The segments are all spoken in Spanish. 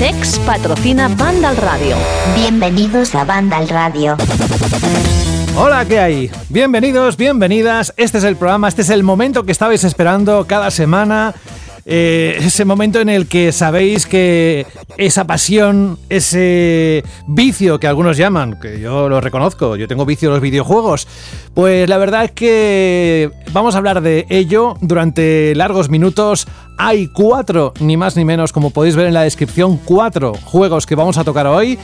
Sex patrocina Banda al Radio. Bienvenidos a Banda al Radio. Hola, ¿qué hay? Bienvenidos, bienvenidas. Este es el programa, este es el momento que estabais esperando cada semana. Eh, ese momento en el que sabéis que esa pasión, ese vicio que algunos llaman, que yo lo reconozco, yo tengo vicio a los videojuegos, pues la verdad es que vamos a hablar de ello durante largos minutos. Hay cuatro, ni más ni menos, como podéis ver en la descripción, cuatro juegos que vamos a tocar hoy.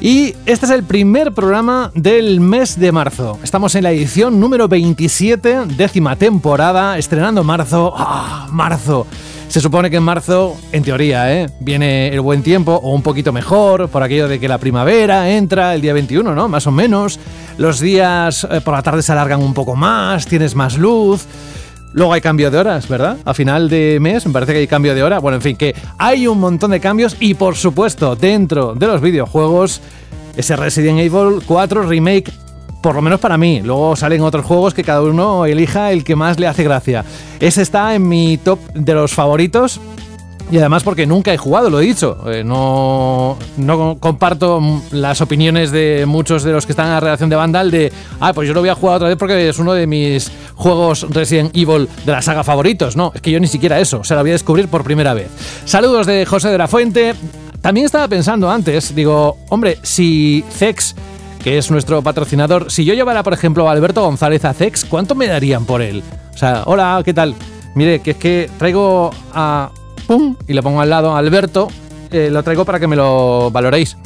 Y este es el primer programa del mes de marzo. Estamos en la edición número 27, décima temporada, estrenando marzo. ¡Ah, marzo! Se supone que en marzo, en teoría, ¿eh? viene el buen tiempo o un poquito mejor, por aquello de que la primavera entra el día 21, ¿no? Más o menos. Los días eh, por la tarde se alargan un poco más, tienes más luz. Luego hay cambio de horas, ¿verdad? A final de mes me parece que hay cambio de hora. Bueno, en fin, que hay un montón de cambios y por supuesto dentro de los videojuegos ese Resident Evil 4 Remake por lo menos para mí. Luego salen otros juegos que cada uno elija el que más le hace gracia. Ese está en mi top de los favoritos. Y además porque nunca he jugado, lo he dicho. Eh, no, no comparto las opiniones de muchos de los que están en la redacción de Vandal de, ah, pues yo lo voy a jugar otra vez porque es uno de mis juegos Resident Evil de la saga favoritos. No, es que yo ni siquiera eso, se lo voy a descubrir por primera vez. Saludos de José de la Fuente. También estaba pensando antes, digo, hombre, si Zex que es nuestro patrocinador, si yo llevara, por ejemplo, a Alberto González a Cex, ¿cuánto me darían por él? O sea, hola, ¿qué tal? Mire, que es que traigo a... ¡Pum! Y le pongo al lado a Alberto, eh, lo traigo para que me lo valoréis.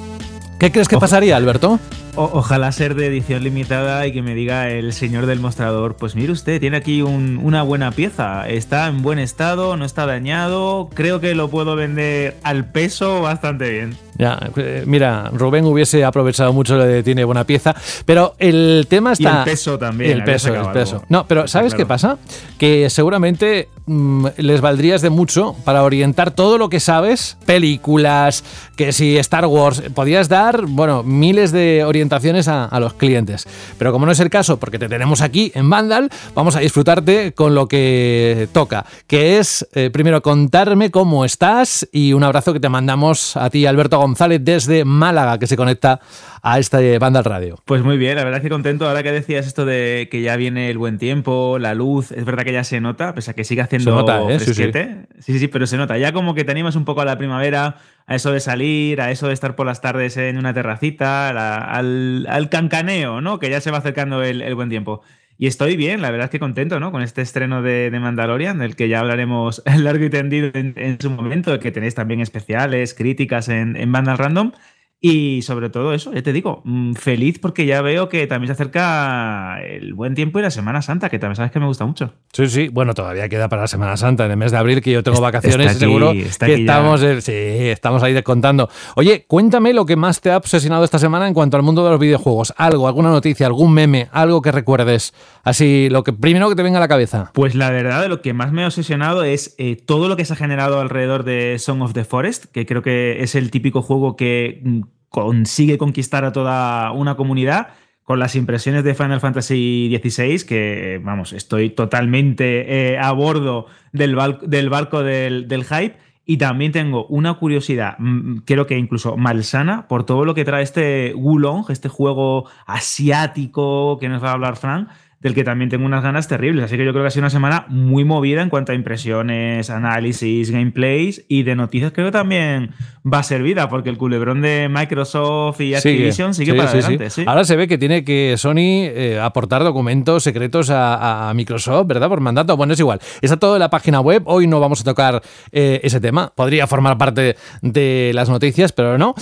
¿Qué crees que pasaría, Alberto? ojalá ser de edición limitada y que me diga el señor del mostrador, pues mire usted, tiene aquí una buena pieza, está en buen estado, no está dañado, creo que lo puedo vender al peso bastante bien. Ya, eh, mira, Rubén hubiese aprovechado mucho lo de tiene buena pieza, pero el tema está... Y el peso también. El peso, el peso. No, pero ¿sabes qué pasa? Que seguramente mm, les valdrías de mucho para orientar todo lo que sabes, películas, que si Star Wars, podías dar, bueno, miles de orientaciones a, los clientes. Pero como no es el caso, porque te tenemos aquí en Vandal, vamos a disfrutarte con lo que toca, que es eh, primero contarme cómo estás y un abrazo que te mandamos a ti, Alberto González desde Málaga, que se conecta a esta banda al radio. Pues muy bien, la verdad que contento. Ahora que decías esto de que ya viene el buen tiempo, la luz, es verdad que ya se nota, pese a que sigue haciendo se nota, ¿eh? Sí sí. sí, pero se nota. Ya como que te animas un poco a la primavera, a eso de salir, a eso de estar por las tardes en una terracita, al, cancaneo, ¿no? Que ya se va acercando el, buen tiempo. Y estoy bien, la verdad es que contento, ¿no? Con este estreno de, Mandalorian, del que ya hablaremos largo y tendido en, su momento, que tenéis también especiales, críticas en, en Vandal Random. Y sobre todo eso, ya te digo, mm, feliz porque ya veo que también se acerca el buen tiempo y la Semana Santa, que también sabes que me gusta mucho. Sí, sí, bueno, todavía queda para la Semana Santa, en el mes de abril, que yo tengo vacaciones, seguro que estamos, sí, estamos ahí descontando. Oye, cuéntame lo que más te ha obsesionado esta semana en cuanto al mundo de los videojuegos. Algo, alguna noticia, algún meme, algo que recuerdes. Así, lo que primero que te venga a la cabeza. Pues la verdad, lo que más me ha obsesionado es eh, todo lo que se ha generado alrededor de Song of the Forest, que creo que es el típico juego que mm, consigue conquistar a toda una comunidad con las impresiones de Final Fantasy XVI, que vamos, estoy totalmente eh, a bordo del, barco del, hype. Y también tengo una curiosidad, mm, creo que incluso malsana, por todo lo que trae este Wulong, este juego asiático que nos va a hablar Frank, del que también tengo unas ganas terribles. Así que yo creo que ha sido una semana muy movida en cuanto a impresiones, análisis, gameplays y de noticias creo que también va a ser vida, porque el culebrón de Microsoft y Activision sigue, para adelante. Ahora se ve que tiene que Sony eh, aportar documentos secretos a, Microsoft, ¿verdad? Por mandato. Bueno, es igual. Está todo en la página web. Hoy no vamos a tocar eh, ese tema. Podría formar parte de las noticias, pero no.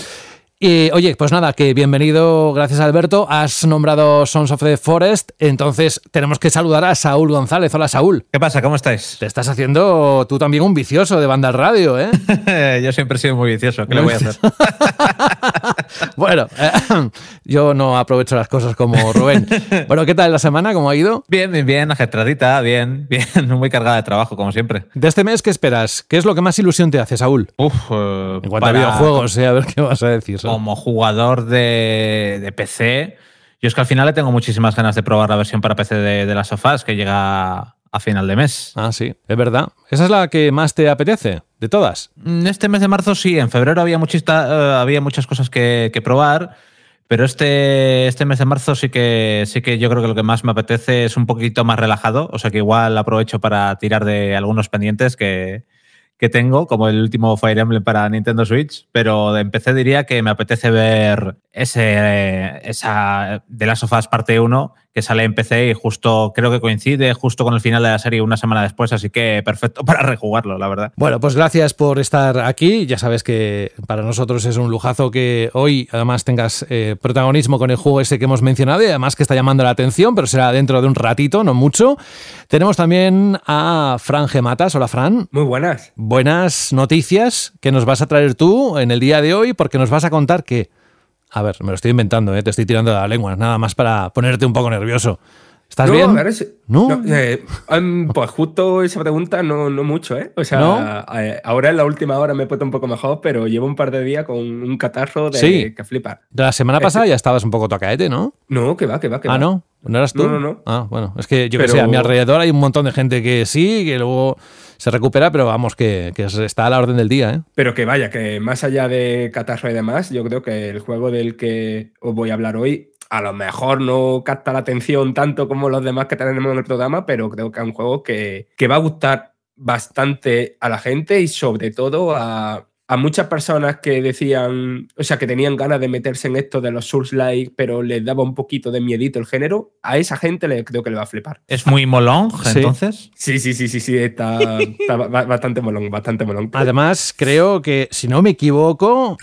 Y oye, pues nada, que bienvenido, gracias Alberto. Has nombrado Sons of the Forest, entonces tenemos que saludar a Saúl González. Hola Saúl. ¿Qué pasa? ¿Cómo estáis? Te estás haciendo tú también un vicioso de banda al radio, ¿eh? yo siempre he sido muy vicioso, ¿qué le voy a hacer? bueno, eh, yo no aprovecho las cosas como Rubén. Bueno, ¿qué tal la semana? ¿Cómo ha ido? Bien, bien, bien, ajetradita, bien, bien, muy cargada de trabajo, como siempre. De este mes, ¿qué esperas? ¿Qué es lo que más ilusión te hace, Saúl? Uf, eh, en cuanto a videojuegos, eh, a ver qué vas a decir. Como jugador de, PC, yo es que al final le tengo muchísimas ganas de probar la versión para PC de, las sofás que llega a final de mes. Ah, sí, es verdad. ¿Esa es la que más te apetece de todas? Mm, este mes de marzo sí, en febrero había, eh, había muchas cosas que, probar. Pero este, este mes de marzo sí que, sí que yo creo que lo que más me apetece es un poquito más relajado. O sea que igual aprovecho para tirar de algunos pendientes que, que tengo, como el último Fire Emblem para Nintendo Switch, pero de PC diría que me apetece ver ese, esa de las sofás parte 1 que sale en PC y justo creo que coincide justo con el final de la serie una semana después, así que perfecto para rejugarlo, la verdad. Bueno, pues gracias por estar aquí. Ya sabes que para nosotros es un lujazo que hoy además tengas eh, protagonismo con el juego ese que hemos mencionado y además que está llamando la atención, pero será dentro de un ratito, no mucho. Tenemos también a Fran Gematas. Hola, Fran. Muy buenas. Buenas noticias que nos vas a traer tú en el día de hoy porque nos vas a contar que a ver, me lo estoy inventando, ¿eh? te estoy tirando de la lengua, nada más para ponerte un poco nervioso. ¿Estás bien? ¿No? Eh, em, pues justo esa pregunta no, no mucho, ¿eh? O sea, eh, ahora en la última hora me he puesto un poco mejor, pero llevo un par de días con un catarro de que flipa. De la semana pasada ya estabas un poco tocaete, ¿no? No, que va, que va, que ah, va. Ah, ¿no? ¿No eras tú? No, no, no. Ah, bueno, es que yo que sé, a mi alrededor hay un montón de gente que sí, que luego se recupera, pero vamos, que, que, está a la orden del día. ¿eh? Pero que vaya, que más allá de catarro y demás, yo creo que el juego del que os voy a hablar hoy a lo mejor no capta la atención tanto como los demás que tenemos en el programa, pero creo que es un juego que, que va a gustar bastante a la gente y sobre todo a, a muchas personas que decían, o sea, que tenían ganas de meterse en esto de los Souls Like, pero les daba un poquito de miedito el género, a esa gente le, creo que le va a flipar. ¿Es muy molón, entonces? Sí, sí, sí, sí, sí, está, está bastante molón, bastante molón. Además, creo que, si no me equivoco...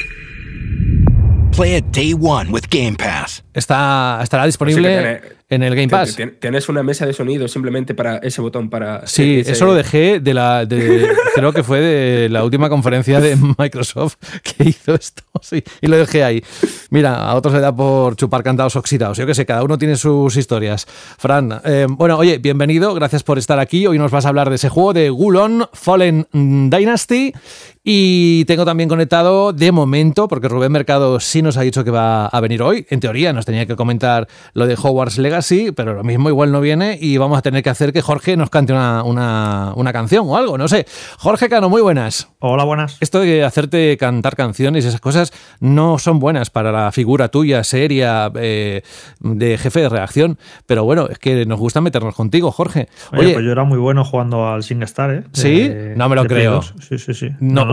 Play it day one with Game Pass. Está, estará disponible en el Game Pass. Tienes una mesa de sonido simplemente para ese botón para. Sí, eso lo dejé de la. creo que fue de la última conferencia de Microsoft que hizo esto. Sí, y lo dejé ahí. Mira, a otros le da por chupar cantados oxidados. Yo qué sé, cada uno tiene sus historias. Fran, eh, bueno, oye, bienvenido, gracias por estar aquí. Hoy nos vas a hablar de ese juego de Gulon Fallen Dynasty y tengo también conectado de momento, porque Rubén Mercado sí nos ha dicho que va a venir hoy. En teoría nos tenía que comentar lo de Hogwarts Legacy, pero lo mismo igual no viene y vamos a tener que hacer que Jorge nos cante una, una, canción o algo, no sé. Jorge Cano, muy buenas. Hola, buenas. Esto de hacerte cantar canciones y esas cosas no son buenas para la figura tuya seria eh, de jefe de reacción, pero bueno, es que nos gusta meternos contigo, Jorge. Oye, pues yo era muy bueno jugando al SingStar, ¿eh? sí, no me lo creo. Sí, sí, sí. no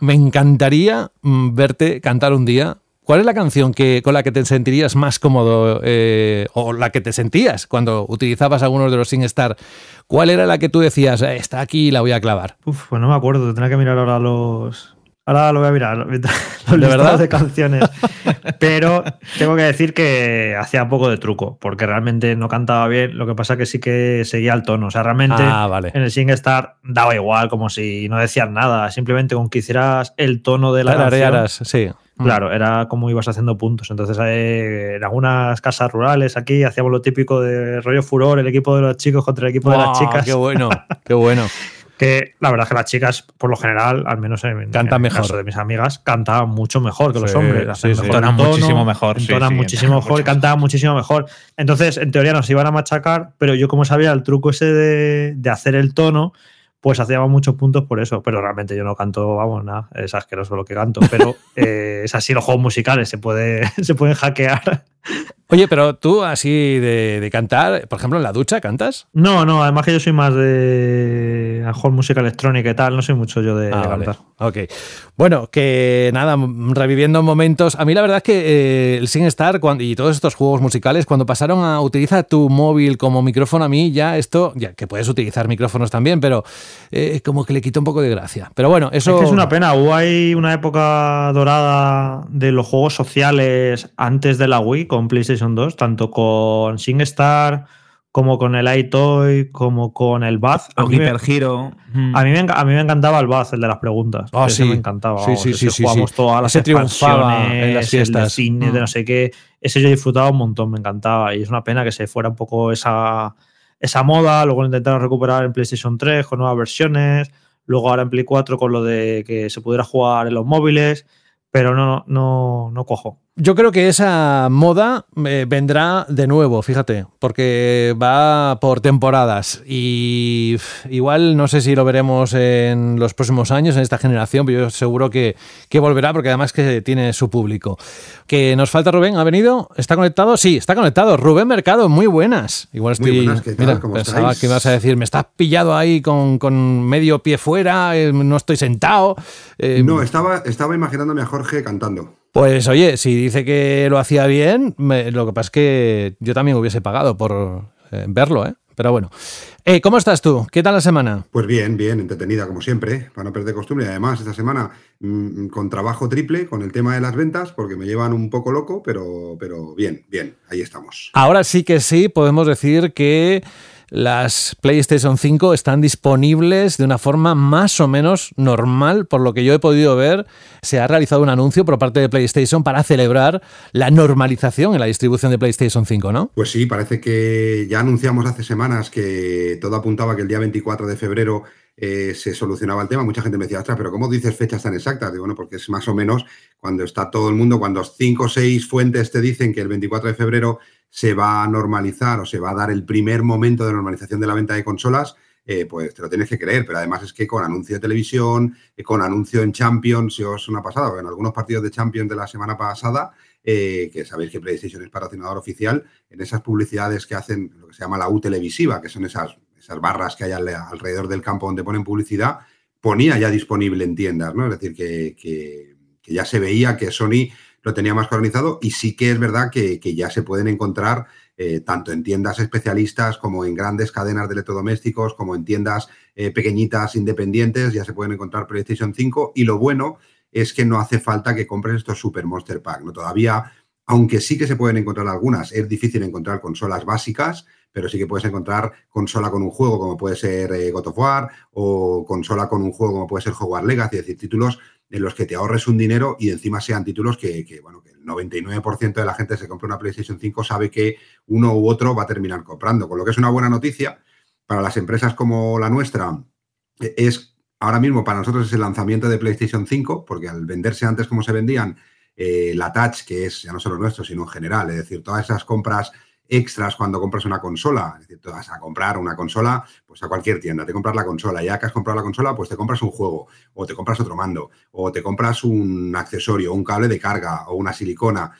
me encantaría mm, verte cantar un día. ¿Cuál es la canción que, con la que te sentirías más cómodo eh, o la que te sentías cuando utilizabas algunos de los SingStar? ¿Cuál era la que tú decías, eh, está aquí y la voy a clavar? Uf, pues no me acuerdo, tendría que mirar ahora los, Ahora lo voy a mirar, los ¿De verdad? de canciones. Pero tengo que decir que hacía poco de truco, porque realmente no cantaba bien. Lo que pasa que sí que seguía el tono. O sea, realmente ah, en el SingStar daba igual, como si no decías nada. Simplemente con que hicieras el tono de la canción. sí. Mm. Claro, era como ibas haciendo puntos. Entonces, eh, en algunas casas rurales aquí hacíamos lo típico de rollo furor, el equipo de los chicos contra el equipo de las chicas. ¡Qué bueno! ¡Qué bueno! Que la verdad es que las chicas, por lo general, al menos en, Cantan el mejor. caso de mis amigas, cantaban mucho mejor que los hombres. Sí, muchísimo mejor. Entonan muchísimo mejor y cantaban muchísimo mejor. Entonces, en teoría nos iban a machacar, pero yo como sabía el truco ese de, de hacer el tono, pues hacíamos muchos puntos por eso, pero realmente yo no canto, vamos, nada, es asqueroso lo que canto, pero eh, es así los juegos musicales, se, puede, se pueden hackear. Oye, pero tú así de, cantar, por ejemplo, en la ducha, ¿cantas? No, no, además que yo soy más de juegos música electrónica y tal, no soy mucho yo de, ah, cantar. Ok. Bueno, que nada, reviviendo momentos. A mí la verdad es que eh, el SingStar cuando, y todos estos juegos musicales, cuando pasaron a utilizar tu móvil como micrófono, a mí ya esto, ya que puedes utilizar micrófonos también, pero eh, como que le quitó un poco de gracia. Pero bueno, eso. Es que es una pena. Hubo ahí una época dorada de los juegos sociales antes de la Wii con PlayStation 2, tanto con SingStar como con el iToy, como con el Bath. A mí, me, a, mí me, a mí me encantaba el Bath, el de las preguntas. Oh, sí. me encantaba. Sí, sí, sí, sí, jugamos todas las Ese triunfaba en las fiestas. El de cine, de no sé qué. Ese yo disfrutaba un montón, me encantaba. Y es una pena que se fuera un poco esa, esa moda. Luego lo intentaron recuperar en PlayStation 3 con nuevas versiones. Luego ahora en Play 4 con lo de que se pudiera jugar en los móviles. Pero no, no, no cojo. Yo creo que esa moda eh, vendrá de nuevo, fíjate, porque va por temporadas y igual no sé si lo veremos en los próximos años, en esta generación, pero yo seguro que, que volverá porque además que tiene su público. Que nos falta Rubén, ¿ha venido? ¿Está conectado? Sí, está conectado. Rubén Mercado, muy buenas. Igual estoy... Muy buenas, ¿qué tal? Mira, ¿Cómo pensaba estáis? que ibas a decir, me estás pillado ahí con, con medio pie fuera, eh, no estoy sentado. Eh, No, estaba, estaba imaginándome a Jorge cantando. Pues oye, si dice que lo hacía bien, me- lo que pasa es que yo también hubiese pagado por eh, verlo, ¿eh? Pero bueno. Eh, ¿Cómo estás tú? ¿Qué tal la semana? Pues bien, bien, entretenida como siempre, para no perder costumbre. Y además, esta semana mm, con trabajo triple, con el tema de las ventas, porque me llevan un poco loco, pero, pero bien, bien, ahí estamos. Ahora sí que sí, podemos decir que las PlayStation 5 están disponibles de una forma más o menos normal, por lo que yo he podido ver, se ha realizado un anuncio por parte de PlayStation para celebrar la normalización en la distribución de PlayStation 5, ¿no? Pues sí, parece que ya anunciamos hace semanas que todo apuntaba que el día 24 de febrero eh, se solucionaba el tema. Mucha gente me decía, ostras, pero ¿cómo dices fechas tan exactas? Digo, bueno, porque es más o menos cuando está todo el mundo, cuando cinco o seis fuentes te dicen que el 24 de febrero se va a normalizar o se va a dar el primer momento de normalización de la venta de consolas, eh, pues te lo tienes que creer. Pero además es que con anuncio de televisión, eh, con anuncio en Champions, si os ha pasado, en algunos partidos de Champions de la semana pasada, que sabéis que PlayStation es patrocinador oficial, en esas publicidades que hacen lo que se llama la U televisiva, que son esas, esas barras que hay al- alrededor del campo donde ponen publicidad, ponía ya disponible en tiendas, ¿no? Es decir, que, que- que ya se veía que Sony lo tenía más organizado y sí que es verdad que, que ya se pueden encontrar eh, tanto en tiendas especialistas como en grandes cadenas de electrodomésticos, como en tiendas eh, pequeñitas independientes, ya se pueden encontrar PlayStation 5 y lo bueno es que no hace falta que compres estos Super Monster Pack, ¿no? Todavía, aunque sí que se pueden encontrar algunas, es difícil encontrar consolas básicas, pero sí que puedes encontrar consola con un juego como puede ser eh, God of War o consola con un juego como puede ser Hogwarts Legacy, es decir, títulos en los que te ahorres un dinero y encima sean títulos que, bueno, que el 99% de la gente se compra una PlayStation 5 sabe que uno u otro va a terminar comprando, con lo que es una buena noticia para las empresas como la nuestra. eh, Es ahora mismo para nosotros es el lanzamiento de PlayStation 5, porque al venderse antes como se vendían, eh, la Touch, que es ya no solo nuestro, sino en general, es decir, todas esas compras extras cuando compras una consola, es decir, vas a comprar una consola, pues a cualquier tienda, te compras la consola, ya que has comprado la consola, pues te compras un juego, o te compras otro mando, o te compras un accesorio, un cable de carga, o una silicona.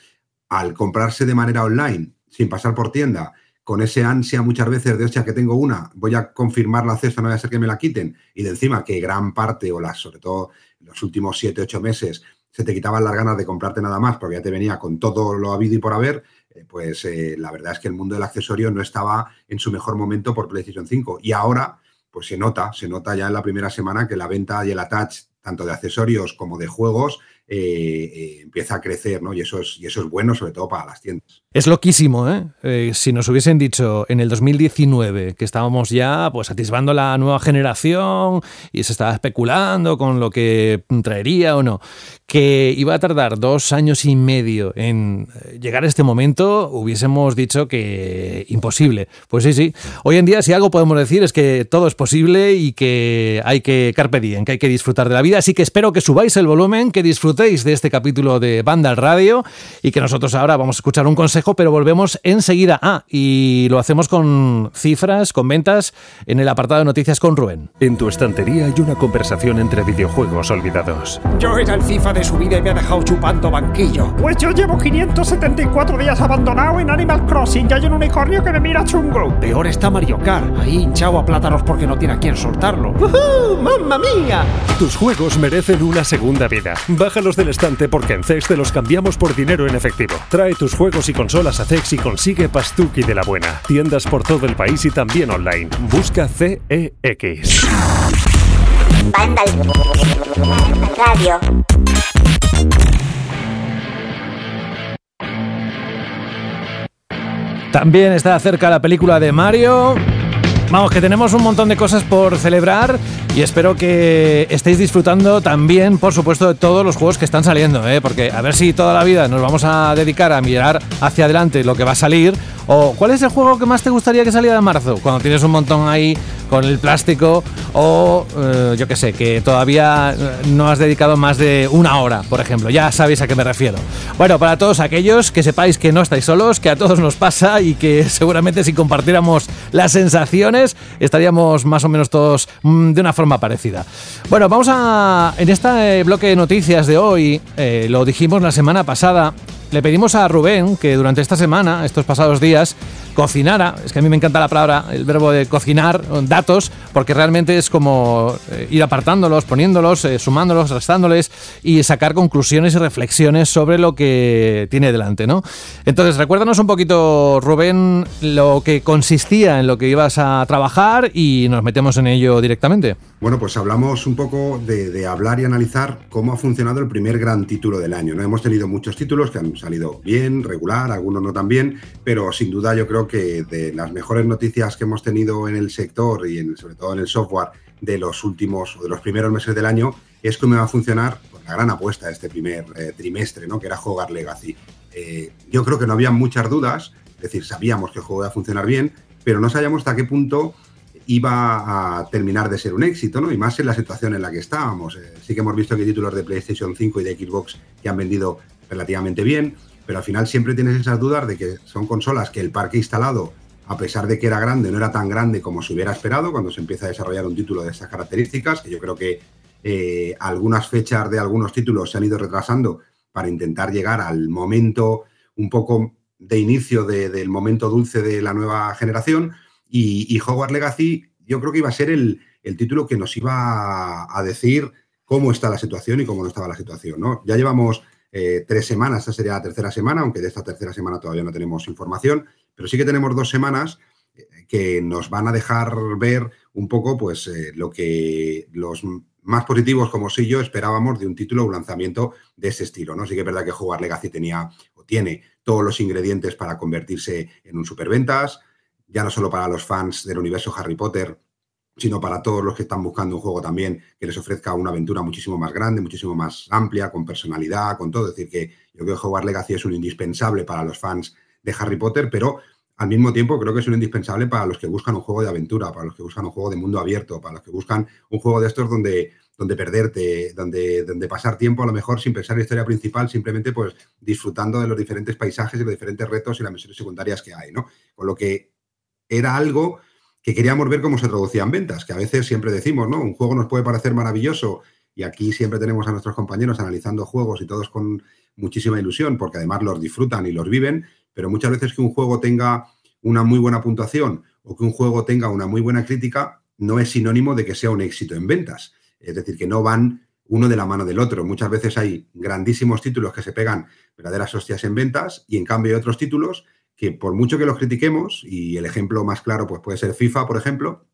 Al comprarse de manera online, sin pasar por tienda, con ese ansia muchas veces de, hostia, que tengo una, voy a confirmar la cesta, no vaya a ser que me la quiten, y de encima que gran parte, o las, sobre todo los últimos 7, 8 meses, se te quitaban las ganas de comprarte nada más porque ya te venía con todo lo habido y por haber, pues eh, la verdad es que el mundo del accesorio no estaba en su mejor momento por PlayStation 5. Y ahora, pues se nota, se nota ya en la primera semana que la venta y el attach, tanto de accesorios como de juegos, eh, eh, empieza a crecer, ¿no? Y eso, es, bueno, sobre todo para las tiendas. Es loquísimo, ¿eh? Eh, Si nos hubiesen dicho en el 2019 que estábamos ya pues atisbando la nueva generación y se estaba especulando con lo que traería o no, que iba a tardar dos años y medio en llegar a este momento, hubiésemos dicho que imposible. Pues sí, sí. Hoy en día si algo podemos decir es que todo es posible y que hay que carpe diem, que hay que disfrutar de la vida. Así que espero que subáis el volumen, que disfrutéis disfrutéis de este capítulo de Banda al Radio y que nosotros ahora vamos a escuchar un consejo, pero volvemos enseguida. Ah, y lo hacemos con cifras, con ventas en el apartado de noticias con Rubén. En tu estantería hay una conversación entre videojuegos olvidados. Yo era el FIFA de su vida y me ha dejado chupando banquillo. Pues yo llevo 574 días abandonado en Animal Crossing y hay un unicornio que me mira chungo. Peor está Mario Kart, ahí hinchado a plátanos porque no tiene a quien soltarlo. ¡Uh, ¡Mamma mía! Tus juegos merecen una segunda vida. Bájalos del estante porque en CEX te los cambiamos por dinero en efectivo. Trae tus juegos y consolas a CEX y consigue Pastuki de la buena. Tiendas por todo el país y también online. Busca CEX. Radio. También está cerca la película de Mario. Vamos, que tenemos un montón de cosas por celebrar y espero que estéis disfrutando también, por supuesto, de todos los juegos que están saliendo, ¿eh? porque a ver si toda la vida nos vamos a dedicar a mirar hacia adelante lo que va a salir. O cuál es el juego que más te gustaría que saliera en marzo, cuando tienes un montón ahí con el plástico, o eh, yo qué sé, que todavía eh, no has dedicado más de una hora, por ejemplo. Ya sabéis a qué me refiero. Bueno, para todos aquellos que sepáis que no estáis solos, que a todos nos pasa y que seguramente si compartiéramos las sensaciones estaríamos más o menos todos mm, de una forma parecida. Bueno, vamos a. En este bloque de noticias de hoy, eh, lo dijimos la semana pasada, le pedimos a Rubén que durante esta semana, estos pasados días, cocinara, es que a mí me encanta la palabra, el verbo de cocinar datos, porque realmente es como eh, ir apartándolos, poniéndolos, eh, sumándolos, restándoles y sacar conclusiones y reflexiones sobre lo que tiene delante, ¿no? Entonces, recuérdanos un poquito, Rubén, lo que consistía en lo que ibas a trabajar y nos metemos en ello directamente. Bueno, pues hablamos un poco de, de hablar y analizar cómo ha funcionado el primer gran título del año. ¿no? Hemos tenido muchos títulos que han salido bien, regular, algunos no tan bien, pero sin duda yo creo que de las mejores noticias que hemos tenido en el sector y en, sobre todo en el software de los últimos o de los primeros meses del año es cómo va a funcionar pues, la gran apuesta de este primer eh, trimestre, ¿no? que era jugar Legacy. Eh, yo creo que no había muchas dudas, es decir, sabíamos que el juego iba a funcionar bien, pero no sabíamos hasta qué punto iba a terminar de ser un éxito, ¿no? Y más en la situación en la que estábamos. Eh, sí que hemos visto que títulos de PlayStation 5 y de Xbox que han vendido relativamente bien, pero al final siempre tienes esas dudas de que son consolas que el parque instalado, a pesar de que era grande, no era tan grande como se hubiera esperado cuando se empieza a desarrollar un título de estas características, que yo creo que eh, algunas fechas de algunos títulos se han ido retrasando para intentar llegar al momento un poco de inicio de- del momento dulce de la nueva generación. Y, y Hogwarts Legacy yo creo que iba a ser el, el título que nos iba a, a decir cómo está la situación y cómo no estaba la situación. ¿no? Ya llevamos eh, tres semanas, esta sería la tercera semana, aunque de esta tercera semana todavía no tenemos información, pero sí que tenemos dos semanas eh, que nos van a dejar ver un poco pues eh, lo que los más positivos como sí yo esperábamos de un título o un lanzamiento de ese estilo. ¿no? Sí que es verdad que Jugar Legacy tenía o tiene todos los ingredientes para convertirse en un superventas, ya no solo para los fans del universo Harry Potter, sino para todos los que están buscando un juego también que les ofrezca una aventura muchísimo más grande, muchísimo más amplia, con personalidad, con todo. Es decir, que yo creo que Hogwarts Legacy es un indispensable para los fans de Harry Potter, pero al mismo tiempo creo que es un indispensable para los que buscan un juego de aventura, para los que buscan un juego de mundo abierto, para los que buscan un juego de estos donde, donde perderte, donde, donde pasar tiempo a lo mejor sin pensar en la historia principal, simplemente pues disfrutando de los diferentes paisajes y los diferentes retos y las misiones secundarias que hay, ¿no? Con lo que era algo que queríamos ver cómo se traducía en ventas, que a veces siempre decimos, ¿no? Un juego nos puede parecer maravilloso y aquí siempre tenemos a nuestros compañeros analizando juegos y todos con muchísima ilusión, porque además los disfrutan y los viven, pero muchas veces que un juego tenga una muy buena puntuación o que un juego tenga una muy buena crítica no es sinónimo de que sea un éxito en ventas. Es decir, que no van uno de la mano del otro. Muchas veces hay grandísimos títulos que se pegan verdaderas hostias en ventas y en cambio hay otros títulos que por mucho que los critiquemos, y el ejemplo más claro pues puede ser FIFA, por ejemplo,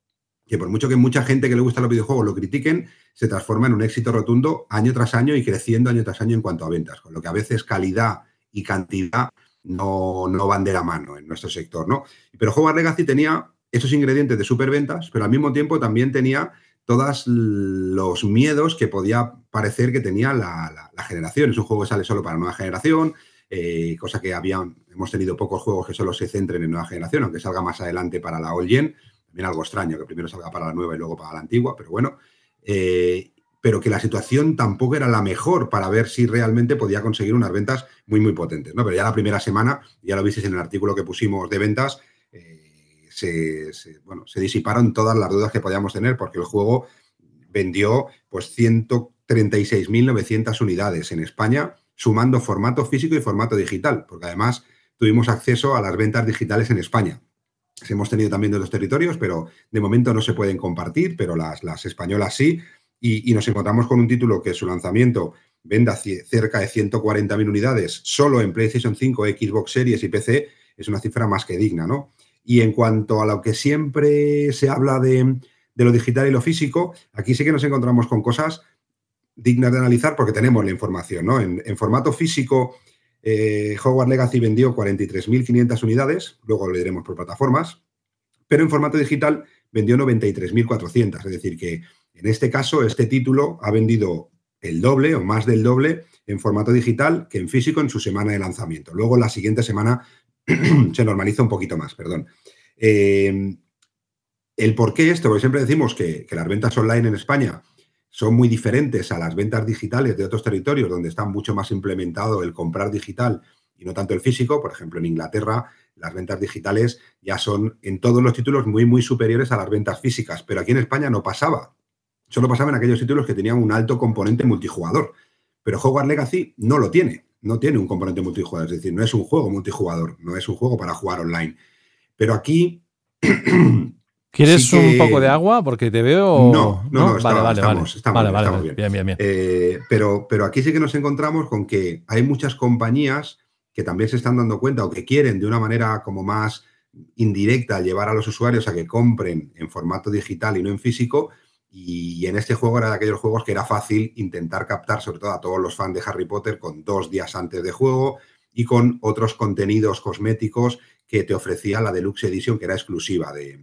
que por mucho que mucha gente que le gusta los videojuegos lo critiquen, se transforma en un éxito rotundo año tras año y creciendo año tras año en cuanto a ventas, con lo que a veces calidad y cantidad no, no van de la mano en nuestro sector, ¿no? Pero Hogwarts Legacy tenía esos ingredientes de superventas, pero al mismo tiempo también tenía todos los miedos que podía parecer que tenía la, la- generación. Es un juego que sale solo para nueva generación, eh, cosa que había, hemos tenido pocos juegos que solo se centren en nueva generación, aunque salga más adelante para la All Gen. También algo extraño que primero salga para la nueva y luego para la antigua, pero bueno. Eh, pero que la situación tampoco era la mejor para ver si realmente podía conseguir unas ventas muy, muy potentes. ¿no? Pero ya la primera semana, ya lo visteis en el artículo que pusimos de ventas, eh, se, se, bueno, se disiparon todas las dudas que podíamos tener, porque el juego vendió pues 136.900 unidades en España, sumando formato físico y formato digital, porque además tuvimos acceso a las ventas digitales en España. Hemos tenido también de los territorios, pero de momento no se pueden compartir, pero las, las españolas sí. Y, y, nos encontramos con un título que su lanzamiento venda cerca de 140.000 unidades solo en PlayStation 5, Xbox Series y PC, es una cifra más que digna, ¿no? Y en cuanto a lo que siempre se habla de, de lo digital y lo físico, aquí sí que nos encontramos con cosas dignas de analizar porque tenemos la información, ¿no? En, formato físico, eh, Hogwarts Legacy vendió 43.500 unidades, luego lo diremos por plataformas, pero en formato digital vendió 93.400, es decir, que en este caso este título ha vendido el doble o más del doble en formato digital que en físico en su semana de lanzamiento. Luego la siguiente semana se normaliza un poquito más, perdón. Eh, el por qué esto, porque siempre decimos que, que, las ventas online en España son muy diferentes a las ventas digitales de otros territorios donde está mucho más implementado el comprar digital y no tanto el físico. Por ejemplo, en Inglaterra las ventas digitales ya son en todos los títulos muy, muy superiores a las ventas físicas, pero aquí en España no pasaba. Solo pasaba en aquellos títulos que tenían un alto componente multijugador. Pero Hogwarts Legacy no lo tiene, no tiene un componente multijugador, es decir, no es un juego multijugador, no es un juego para jugar online. Pero aquí ¿Quieres sí que... un poco de agua? Porque te veo. No, no, no, no vale, vale, estamos, estamos, vale, bien, vale, estamos bien, bien. bien, bien. Eh, pero, pero aquí sí que nos encontramos con que hay muchas compañías que también se están dando cuenta o que quieren de una manera como más indirecta llevar a los usuarios a que compren en formato digital y no en físico. Y en este juego era de aquellos juegos que era fácil intentar captar, sobre todo a todos los fans de Harry Potter, con dos días antes de juego y con otros contenidos cosméticos que te ofrecía la Deluxe Edition, que era exclusiva de,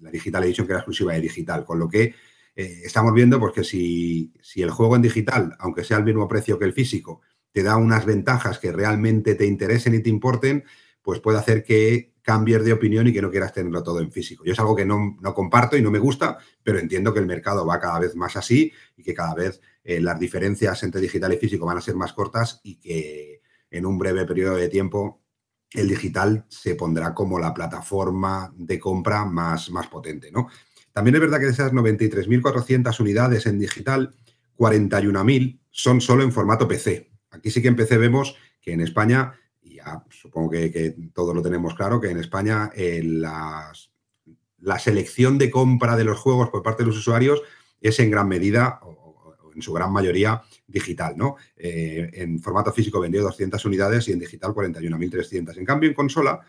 la Digital Edition que era exclusiva de digital, con lo que eh, estamos viendo porque si, si, el juego en digital, aunque sea al mismo precio que el físico, te da unas ventajas que realmente te interesen y te importen, pues puede hacer que cambies de opinión y que no quieras tenerlo todo en físico. Yo es algo que no, no comparto y no me gusta, pero entiendo que el mercado va cada vez más así y que cada vez eh, las diferencias entre digital y físico van a ser más cortas y que en un breve periodo de tiempo el digital se pondrá como la plataforma de compra más, más potente. ¿no? También es verdad que de esas 93.400 unidades en digital, 41.000 son solo en formato PC. Aquí sí que en PC vemos que en España, y ya supongo que, que todos lo tenemos claro, que en España eh, la selección de compra de los juegos por parte de los usuarios es en gran medida, en su gran mayoría digital, ¿no? Eh, en formato físico vendió 200 unidades y en digital 41.300. En cambio, en consola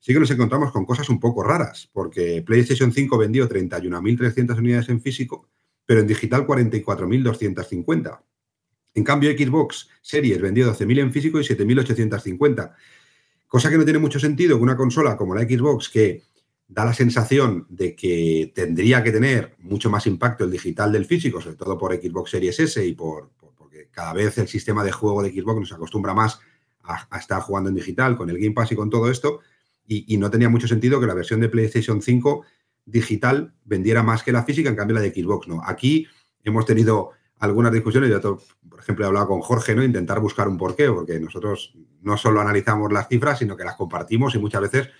sí que nos encontramos con cosas un poco raras, porque PlayStation 5 vendió 31.300 unidades en físico, pero en digital 44.250. En cambio, Xbox Series vendió 12.000 en físico y 7.850. Cosa que no tiene mucho sentido que una consola como la Xbox, que da la sensación de que tendría que tener mucho más impacto el digital del físico, sobre todo por Xbox Series S y por, cada vez el sistema de juego de Xbox nos acostumbra más a, estar jugando en digital con el Game Pass y con todo esto, y, no tenía mucho sentido que la versión de PlayStation 5 digital vendiera más que la física, en cambio la de Xbox no. Aquí hemos tenido algunas discusiones, yo, por ejemplo, he hablado con Jorge, ¿no? Intentar buscar un porqué, porque nosotros no solo analizamos las cifras, sino que las compartimos y muchas veces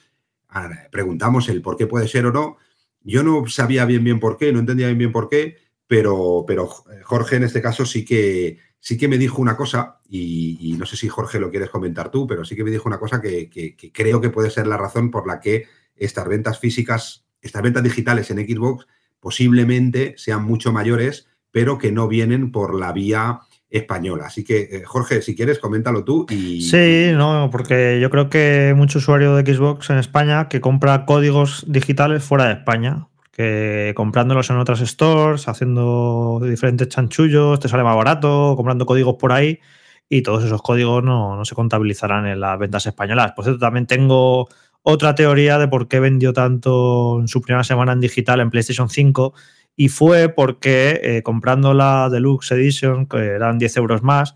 preguntamos el por qué puede ser o no. Yo no sabía bien bien por qué, no entendía bien bien por qué, pero, pero Jorge en este caso sí que, sí que me dijo una cosa, y, y, no sé si Jorge lo quieres comentar tú, pero sí que me dijo una cosa que, que, que, creo que puede ser la razón por la que estas ventas físicas, estas ventas digitales en Xbox posiblemente sean mucho mayores, pero que no vienen por la vía española. Así que, eh, Jorge, si quieres, coméntalo tú. Y... Sí, no, porque yo creo que mucho usuario de Xbox en España que compra códigos digitales fuera de España. Que comprándolos en otras stores, haciendo diferentes chanchullos, te sale más barato, comprando códigos por ahí y todos esos códigos no, no se contabilizarán en las ventas españolas. Por cierto, también tengo otra teoría de por qué vendió tanto en su primera semana en digital en PlayStation 5 y fue porque eh, comprando la Deluxe Edition, que eran 10 euros más,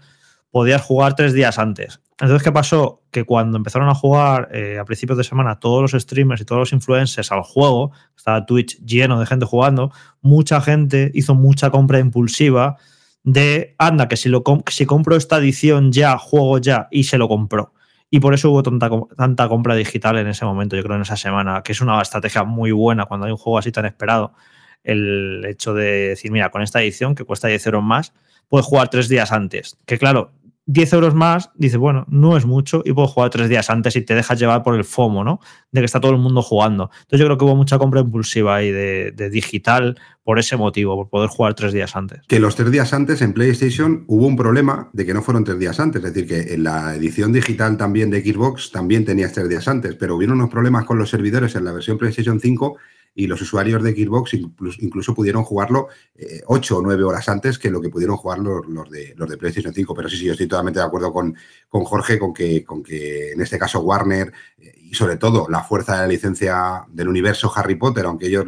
podías jugar tres días antes. Entonces, ¿qué pasó? Que cuando empezaron a jugar eh, a principios de semana todos los streamers y todos los influencers al juego, estaba Twitch lleno de gente jugando, mucha gente hizo mucha compra impulsiva de, anda, que si, lo si compro esta edición ya, juego ya, y se lo compró. Y por eso hubo tanta, tanta compra digital en ese momento, yo creo, en esa semana, que es una estrategia muy buena cuando hay un juego así tan esperado. El hecho de decir, mira, con esta edición que cuesta 10 euros más, puedes jugar tres días antes. Que claro, 10 euros más, dice, bueno, no es mucho y puedo jugar tres días antes y te dejas llevar por el FOMO, ¿no? De que está todo el mundo jugando. Entonces yo creo que hubo mucha compra impulsiva ahí de, de, digital por ese motivo, por poder jugar tres días antes. Que los tres días antes en PlayStation hubo un problema de que no fueron tres días antes, es decir, que en la edición digital también de Xbox también tenías tres días antes, pero hubieron unos problemas con los servidores en la versión PlayStation 5 y los usuarios de Gearbox incluso, pudieron jugarlo eh, ocho o nueve horas antes que lo que pudieron jugar los, de, los de PlayStation 5. Pero sí, sí, yo estoy totalmente de acuerdo con, con Jorge, con que, con que en este caso Warner eh, y sobre todo la fuerza de la licencia del universo Harry Potter, aunque ellos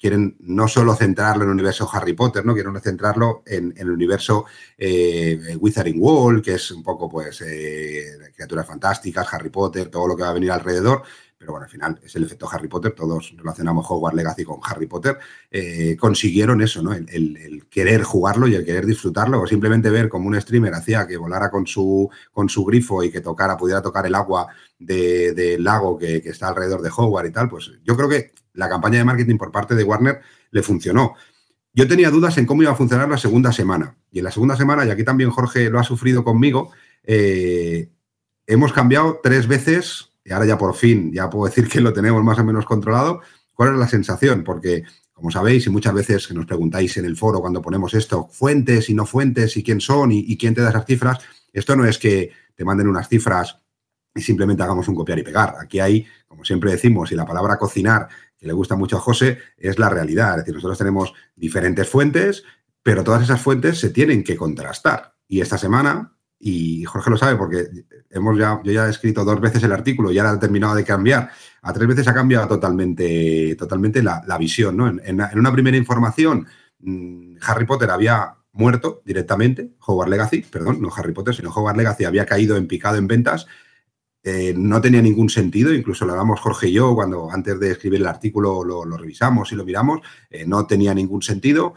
quieren no solo centrarlo en el universo Harry Potter, ¿no? Quieren centrarlo en, el universo eh, Wizarding World, que es un poco, pues, eh, criaturas fantásticas, Harry Potter, todo lo que va a venir alrededor pero bueno, al final es el efecto Harry Potter, todos relacionamos Hogwarts Legacy con Harry Potter, eh, consiguieron eso, ¿no? El, querer jugarlo y el querer disfrutarlo, o simplemente ver como un streamer hacía que volara con su, con su grifo y que tocara, pudiera tocar el agua del lago que, está alrededor de Hogwarts y tal, pues yo creo que la campaña de marketing por parte de Warner le funcionó. Yo tenía dudas en cómo iba a funcionar la segunda semana. Y en la segunda semana, y aquí también Jorge lo ha sufrido conmigo, eh, hemos cambiado tres veces y ahora ya por fin, ya puedo decir que lo tenemos más o menos controlado, ¿cuál es la sensación? Porque, como sabéis, y muchas veces que nos preguntáis en el foro cuando ponemos esto, fuentes y no fuentes, y quién son, y, quién te da esas cifras, esto no es que te manden unas cifras y simplemente hagamos un copiar y pegar. Aquí hay, como siempre decimos, y la palabra cocinar, que le gusta mucho a José, es la realidad. Es decir, nosotros tenemos diferentes fuentes, pero todas esas fuentes se tienen que contrastar. Y esta semana y Jorge lo sabe porque hemos ya, yo ya he escrito dos veces el artículo y ahora he terminado de cambiar. A tres veces ha cambiado totalmente, totalmente la, visión. ¿no? En, una primera información, mm, Harry Potter había muerto directamente, Hogwarts Legacy, perdón, no Harry Potter, sino Hogwarts Legacy había caído en picado en ventas. Eh, no tenía ningún sentido, incluso lo hablamos Jorge y yo cuando antes de escribir el artículo lo, revisamos y lo miramos, eh, no tenía ningún sentido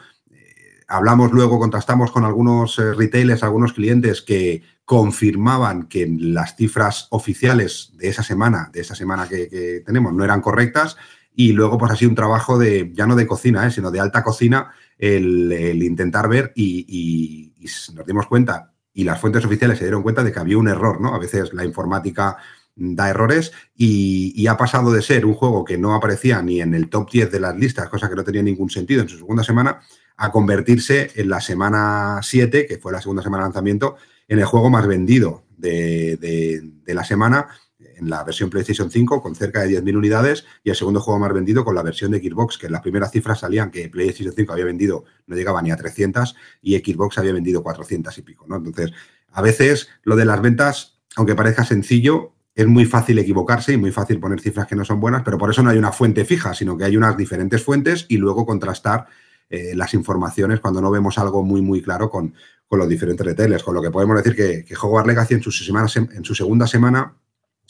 hablamos luego, contrastamos con algunos eh, retailers, algunos clientes que confirmaban que las cifras oficiales de esa semana, de esa semana que, tenemos, no eran correctas. Y luego, pues así un trabajo de, ya no de cocina, eh, sino de alta cocina, el, intentar ver y, nos dimos cuenta, y las fuentes oficiales se dieron cuenta de que había un error, ¿no? A veces la informática da errores y, y, ha pasado de ser un juego que no aparecía ni en el top 10 de las listas, cosa que no tenía ningún sentido en su segunda semana, a convertirse en la semana 7, que fue la segunda semana de lanzamiento, en el juego más vendido de, la semana en la versión PlayStation 5 con cerca de 10.000 unidades y el segundo juego más vendido con la versión de Xbox, que en las primeras cifras salían que PlayStation 5 había vendido, no llegaba ni a 300 y Xbox había vendido 400 y pico. ¿no? Entonces, a veces lo de las ventas, aunque parezca sencillo, es muy fácil equivocarse y muy fácil poner cifras que no son buenas, pero por eso no hay una fuente fija, sino que hay unas diferentes fuentes y luego contrastar eh, las informaciones cuando no vemos algo muy, muy claro con, los diferentes retailers. Con lo que podemos decir que, que Hogwarts Legacy en su, semana, en su segunda semana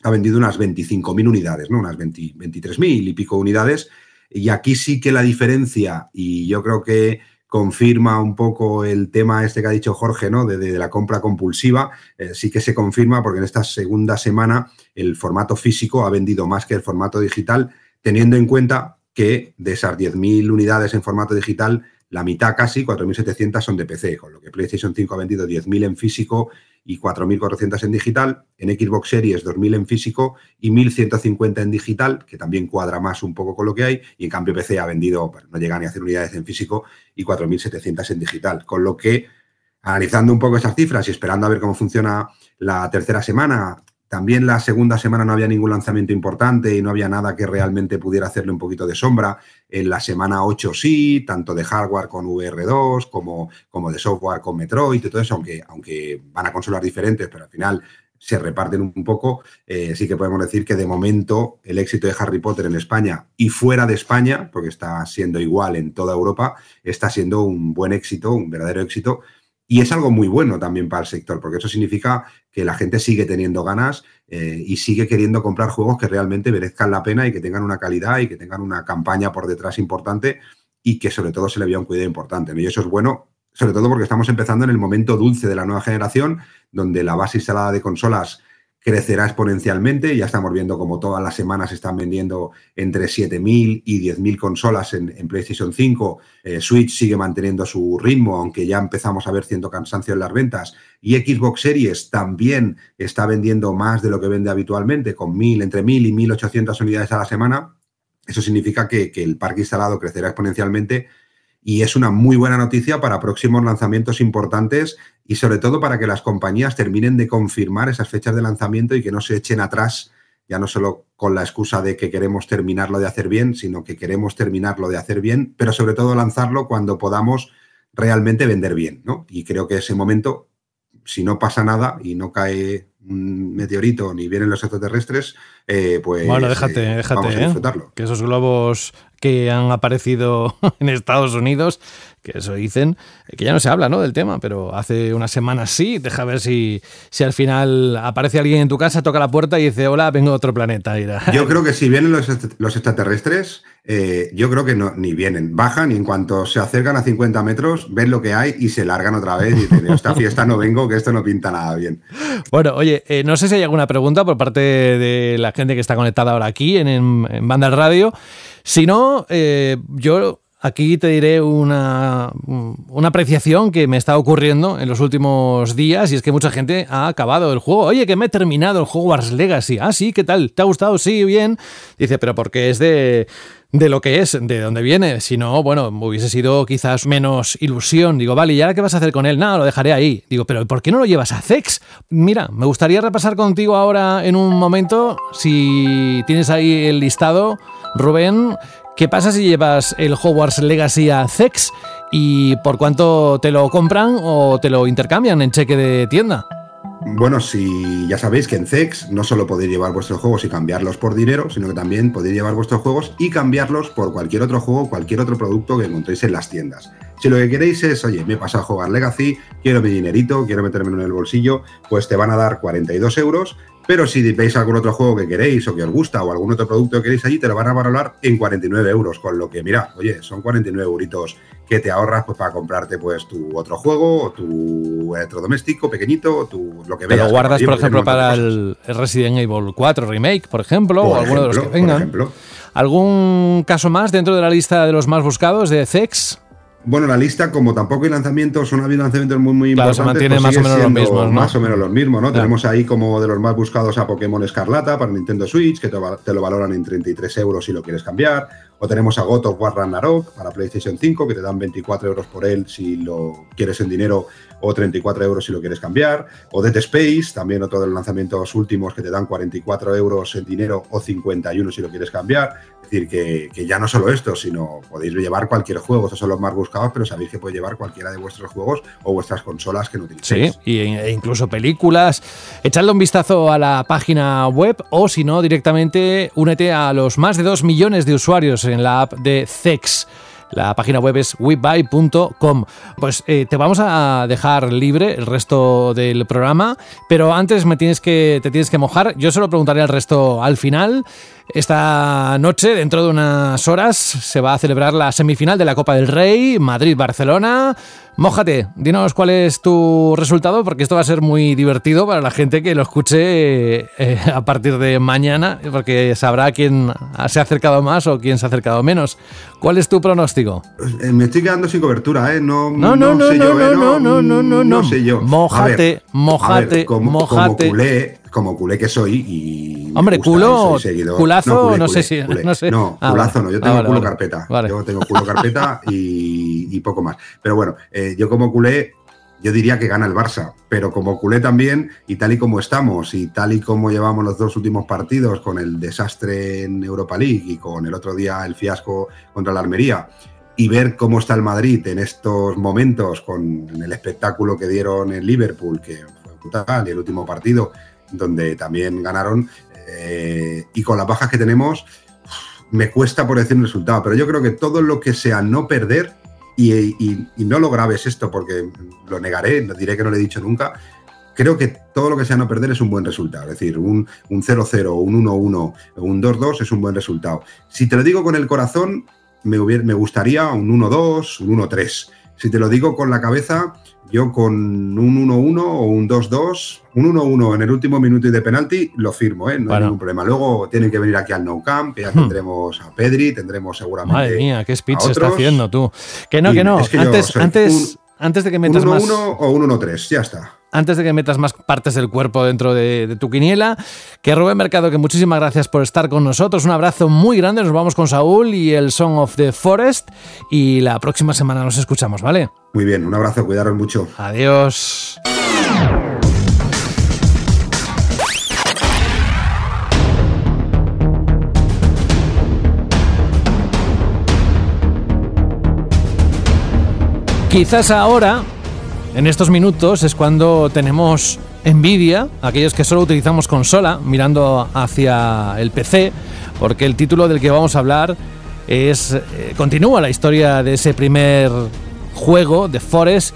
ha vendido unas 25.000 unidades, ¿no? unas 23.000 y pico unidades. Y aquí sí que la diferencia, y yo creo que confirma un poco el tema este que ha dicho Jorge, ¿no? De, la compra compulsiva, eh, sí que se confirma porque en esta segunda semana el formato físico ha vendido más que el formato digital, teniendo en cuenta que de esas 10.000 unidades en formato digital, la mitad casi, 4.700 son de PC, con lo que PlayStation 5 ha vendido 10.000 en físico y 4.400 en digital, en Xbox Series 2.000 en físico y 1.150 en digital, que también cuadra más un poco con lo que hay, y en cambio PC ha vendido, no llega ni a hacer unidades en físico y 4.700 en digital, con lo que analizando un poco esas cifras y esperando a ver cómo funciona la tercera semana, también la segunda semana no había ningún lanzamiento importante y no había nada que realmente pudiera hacerle un poquito de sombra. En la semana 8 sí, tanto de hardware con VR2 como, como de software con Metroid y todo eso, aunque, aunque van a consolas diferentes, pero al final se reparten un poco, eh, sí que podemos decir que de momento el éxito de Harry Potter en España y fuera de España, porque está siendo igual en toda Europa, está siendo un buen éxito, un verdadero éxito Y es algo muy bueno también para el sector, porque eso significa que la gente sigue teniendo ganas eh, y sigue queriendo comprar juegos que realmente merezcan la pena y que tengan una calidad y que tengan una campaña por detrás importante y que sobre todo se le vea un cuidado importante. Y eso es bueno, sobre todo porque estamos empezando en el momento dulce de la nueva generación, donde la base instalada de consolas crecerá exponencialmente. Ya estamos viendo como todas las semanas se están vendiendo entre 7.000 y 10.000 consolas en, PlayStation 5. Eh, Switch sigue manteniendo su ritmo, aunque ya empezamos a ver cierto cansancio en las ventas. Y Xbox Series también está vendiendo más de lo que vende habitualmente, con 1.000, entre 1.000 y 1.800 unidades a la semana. Eso significa que el parque instalado crecerá exponencialmente y es una muy buena noticia para próximos lanzamientos importantes y sobre todo para que las compañías terminen de confirmar esas fechas de lanzamiento y que no se echen atrás, ya no solo con la excusa de que queremos terminarlo de hacer bien, sino que queremos terminarlo de hacer bien, pero sobre todo lanzarlo cuando podamos realmente vender bien, ¿no? Y creo que ese momento, si no pasa nada y no cae un meteorito ni vienen los extraterrestres, eh, pues bueno, déjate, eh, déjate, vamos a ¿eh? disfrutarlo. que esos globos que han aparecido en Estados Unidos, que eso dicen, que ya no se habla ¿no? del tema, pero hace unas semanas sí, deja ver si, si al final aparece alguien en tu casa, toca la puerta y dice, hola, vengo de otro planeta. Mira. Yo creo que si vienen los, los extraterrestres, eh, yo creo que no, ni vienen, bajan y en cuanto se acercan a 50 metros, ven lo que hay y se largan otra vez y dicen, esta fiesta no vengo, que esto no pinta nada bien. Bueno, oye, eh, no sé si hay alguna pregunta por parte de la gente que está conectada ahora aquí en, en, en Banda Radio. Si no, eh, yo aquí te diré una, una apreciación que me está ocurriendo en los últimos días y es que mucha gente ha acabado el juego. Oye, que me he terminado el Wars Legacy. Ah, sí, ¿qué tal? ¿Te ha gustado? Sí, bien. Dice, pero porque es de de lo que es, de dónde viene. Si no, bueno, hubiese sido quizás menos ilusión. Digo, vale, ¿y ahora qué vas a hacer con él? Nada, lo dejaré ahí. Digo, pero ¿por qué no lo llevas a Zex? Mira, me gustaría repasar contigo ahora en un momento, si tienes ahí el listado, Rubén, ¿qué pasa si llevas el Hogwarts Legacy a Zex y por cuánto te lo compran o te lo intercambian en cheque de tienda? Bueno, si ya sabéis que en CEX no solo podéis llevar vuestros juegos y cambiarlos por dinero, sino que también podéis llevar vuestros juegos y cambiarlos por cualquier otro juego, cualquier otro producto que encontréis en las tiendas. Si lo que queréis es, oye, me he pasado a jugar Legacy, quiero mi dinerito, quiero metérmelo en el bolsillo, pues te van a dar 42 euros. Pero si veis algún otro juego que queréis o que os gusta o algún otro producto que queréis allí, te lo van a valorar en 49 euros. Con lo que, mira, oye, son 49 euritos que te ahorras pues, para comprarte pues tu otro juego o tu electrodoméstico pequeñito o tu, lo que Te veas. lo guardas, Allí, por ejemplo, para el Resident Evil 4 Remake, por ejemplo, Por o alguno de los que vengan. ejemplo. ¿Algún caso más dentro de la lista de los más buscados de Zex? Bueno, la lista, como tampoco hay lanzamientos, son habido lanzamientos muy, muy Claro, se importantes. mantiene pues más o sigue menos mismos, ¿no? Más o menos los mismos, ¿no? Claro. Tenemos ahí como de los más buscados a Pokémon Escarlata para Nintendo Switch, que te lo valoran en 33 euros si lo quieres cambiar. O tenemos a God of War Ragnarok para PlayStation 5, que te dan 24 euros por él si lo quieres en dinero, o 34 euros si lo quieres cambiar. O Dead Space, también otro de los lanzamientos últimos que te dan 44 euros en dinero o 51 si lo quieres cambiar. Decir, que, ya no solo esto, sino podéis llevar cualquier juego. Estos son los más buscados, pero sabéis que puede llevar cualquiera de vuestros juegos o vuestras consolas que no utilicéis. Sí, e incluso películas. Echadle un vistazo a la página web o si no, directamente únete a los más de 2 millones de usuarios en la app de Zex. La página web es webuy.com. Pues eh, te vamos a dejar libre el resto del programa, pero antes me tienes que, te tienes que mojar. Yo se lo preguntaré al resto al final. Esta noche, dentro de unas horas, se va a celebrar la semifinal de la Copa del Rey, Madrid-Barcelona. Mójate, dinos cuál es tu resultado, porque esto va a ser muy divertido para la gente que lo escuche eh, a partir de mañana, porque sabrá quién se ha acercado más o quién se ha acercado menos. ¿Cuál es tu pronóstico? Eh, me estoy quedando sin cobertura, ¿eh? No, No, no, no, sé no, yo, ¿eh? no, no, no, no, no. sé yo. Mójate, ver, mójate, a ver, como, mójate. Como culé, como culé que soy y... Hombre, gusta culo, y culazo, culé, no culé, sé si- culé. no sé. No, Ah, culazo vale. no, yo Ah, tengo vale, culo vale. carpeta. Yo tengo culo carpeta y, y poco más. Pero bueno, eh, yo como culé, yo diría que gana el Barça, pero como culé también, y tal y como estamos, y tal y como llevamos los dos últimos partidos con el desastre en Europa League y con el otro día el fiasco contra la Almería, y ver cómo está el Madrid en estos momentos con el espectáculo que dieron en Liverpool, que fue brutal, y el último partido, donde también ganaron, eh, y con las bajas que tenemos, me cuesta por decir un resultado, pero yo creo que todo lo que sea no perder y, y- y no lo grabes esto porque lo negaré, no diré que no lo he dicho nunca. Creo que todo lo que sea no perder es un buen resultado. Es decir, un 0-0, un 1-1, un 2-2 es un buen resultado. Si te lo digo con el corazón, me, hubiera- me gustaría un 1-2, un 1-3. Si te lo digo con la cabeza, yo con un 1-1 o un 2-2, un 1-1 en el último minuto y de penalti, lo firmo, ¿eh? no Bueno. hay ningún problema. Luego tienen que venir aquí al No Camp, ya Hmm. tendremos a Pedri, tendremos seguramente. Madre mía, qué speech a está haciendo tú. Que no, Y que no. es que yo antes, soy antes, antes de que Un metas más. 1-1 o un 1-3, ya está. antes de que metas más partes del cuerpo dentro de, de tu quiniela, que Rubén Mercado, que muchísimas gracias por estar con nosotros. Un abrazo muy grande. Nos vamos con Saúl y el Song of the Forest. Y la próxima semana nos escuchamos, ¿vale? Muy bien, un abrazo, cuidaros mucho. Adiós. Quizás ahora, en estos minutos, es cuando tenemos envidia, aquellos que solo utilizamos consola, mirando hacia el PC, porque el título del que vamos a hablar es eh, continúa la historia de ese primer juego de Forest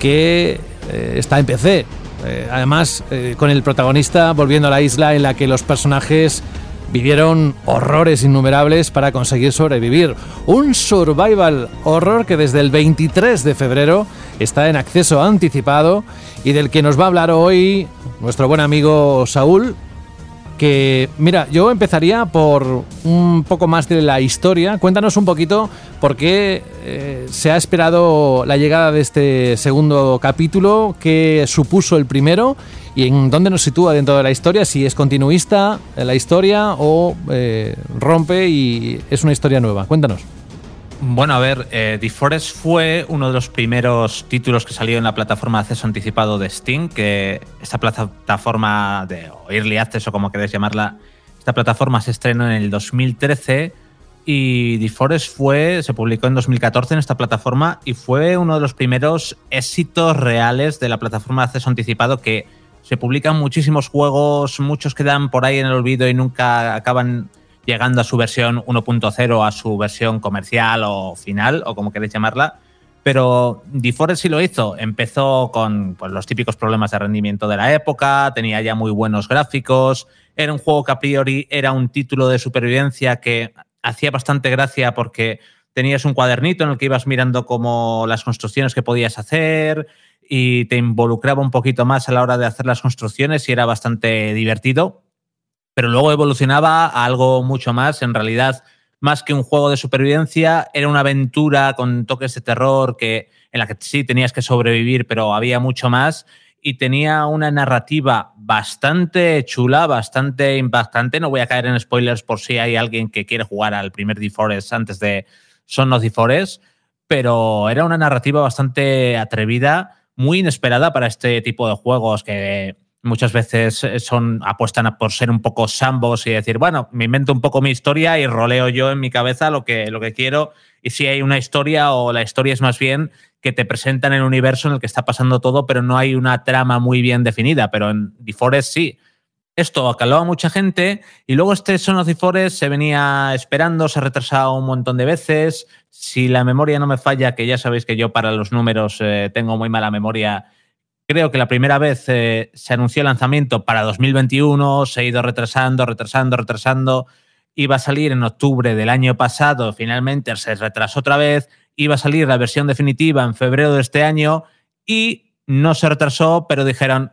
que eh, está en PC. Eh, además, con el protagonista volviendo a la isla en la que los personajes vivieron horrores innumerables para conseguir sobrevivir. Un survival horror que desde el 23 de febrero está en acceso anticipado y del que nos va a hablar hoy nuestro buen amigo Saúl. Que, mira, yo empezaría por un poco más de la historia. Cuéntanos un poquito por qué eh, se ha esperado la llegada de este segundo capítulo, qué supuso el primero y en dónde nos sitúa dentro de la historia, si es continuista la historia o eh, rompe y es una historia nueva. Cuéntanos. Bueno, a ver, eh, fue uno de los primeros títulos que salió en la plataforma de acceso anticipado de Steam, que esta plataforma de o Early Access o como queréis llamarla, esta plataforma se estrenó en el 2013 y The fue, se publicó en 2014 en esta plataforma y fue uno de los primeros éxitos reales de la plataforma de acceso anticipado que se publican muchísimos juegos, muchos quedan por ahí en el olvido y nunca acaban llegando a su versión 1.0, a su versión comercial o final, o como queréis llamarla. Pero The Forest sí lo hizo. Empezó con pues, los típicos problemas de rendimiento de la época, tenía ya muy buenos gráficos, era un juego que a priori era un título de supervivencia que hacía bastante gracia porque tenías un cuadernito en el que ibas mirando como las construcciones que podías hacer y te involucraba un poquito más a la hora de hacer las construcciones y era bastante divertido pero luego evolucionaba a algo mucho más. En realidad, más que un juego de supervivencia, era una aventura con toques de terror que, en la que sí tenías que sobrevivir, pero había mucho más. Y tenía una narrativa bastante chula, bastante impactante. No voy a caer en spoilers por si hay alguien que quiere jugar al primer The Forest antes de Son of the Forest, pero era una narrativa bastante atrevida, muy inesperada para este tipo de juegos que muchas veces son apuestan por ser un poco sambos y decir, bueno, me invento un poco mi historia y roleo yo en mi cabeza lo que, lo que quiero. Y si hay una historia o la historia es más bien que te presentan el universo en el que está pasando todo, pero no hay una trama muy bien definida. Pero en The Forest sí. Esto acaló a mucha gente y luego este Son of se venía esperando, se ha retrasado un montón de veces. Si la memoria no me falla, que ya sabéis que yo para los números eh, tengo muy mala memoria, creo que la primera vez eh, se anunció el lanzamiento para 2021, se ha ido retrasando, retrasando, retrasando. Iba a salir en octubre del año pasado, finalmente se retrasó otra vez. Iba a salir la versión definitiva en febrero de este año y no se retrasó, pero dijeron,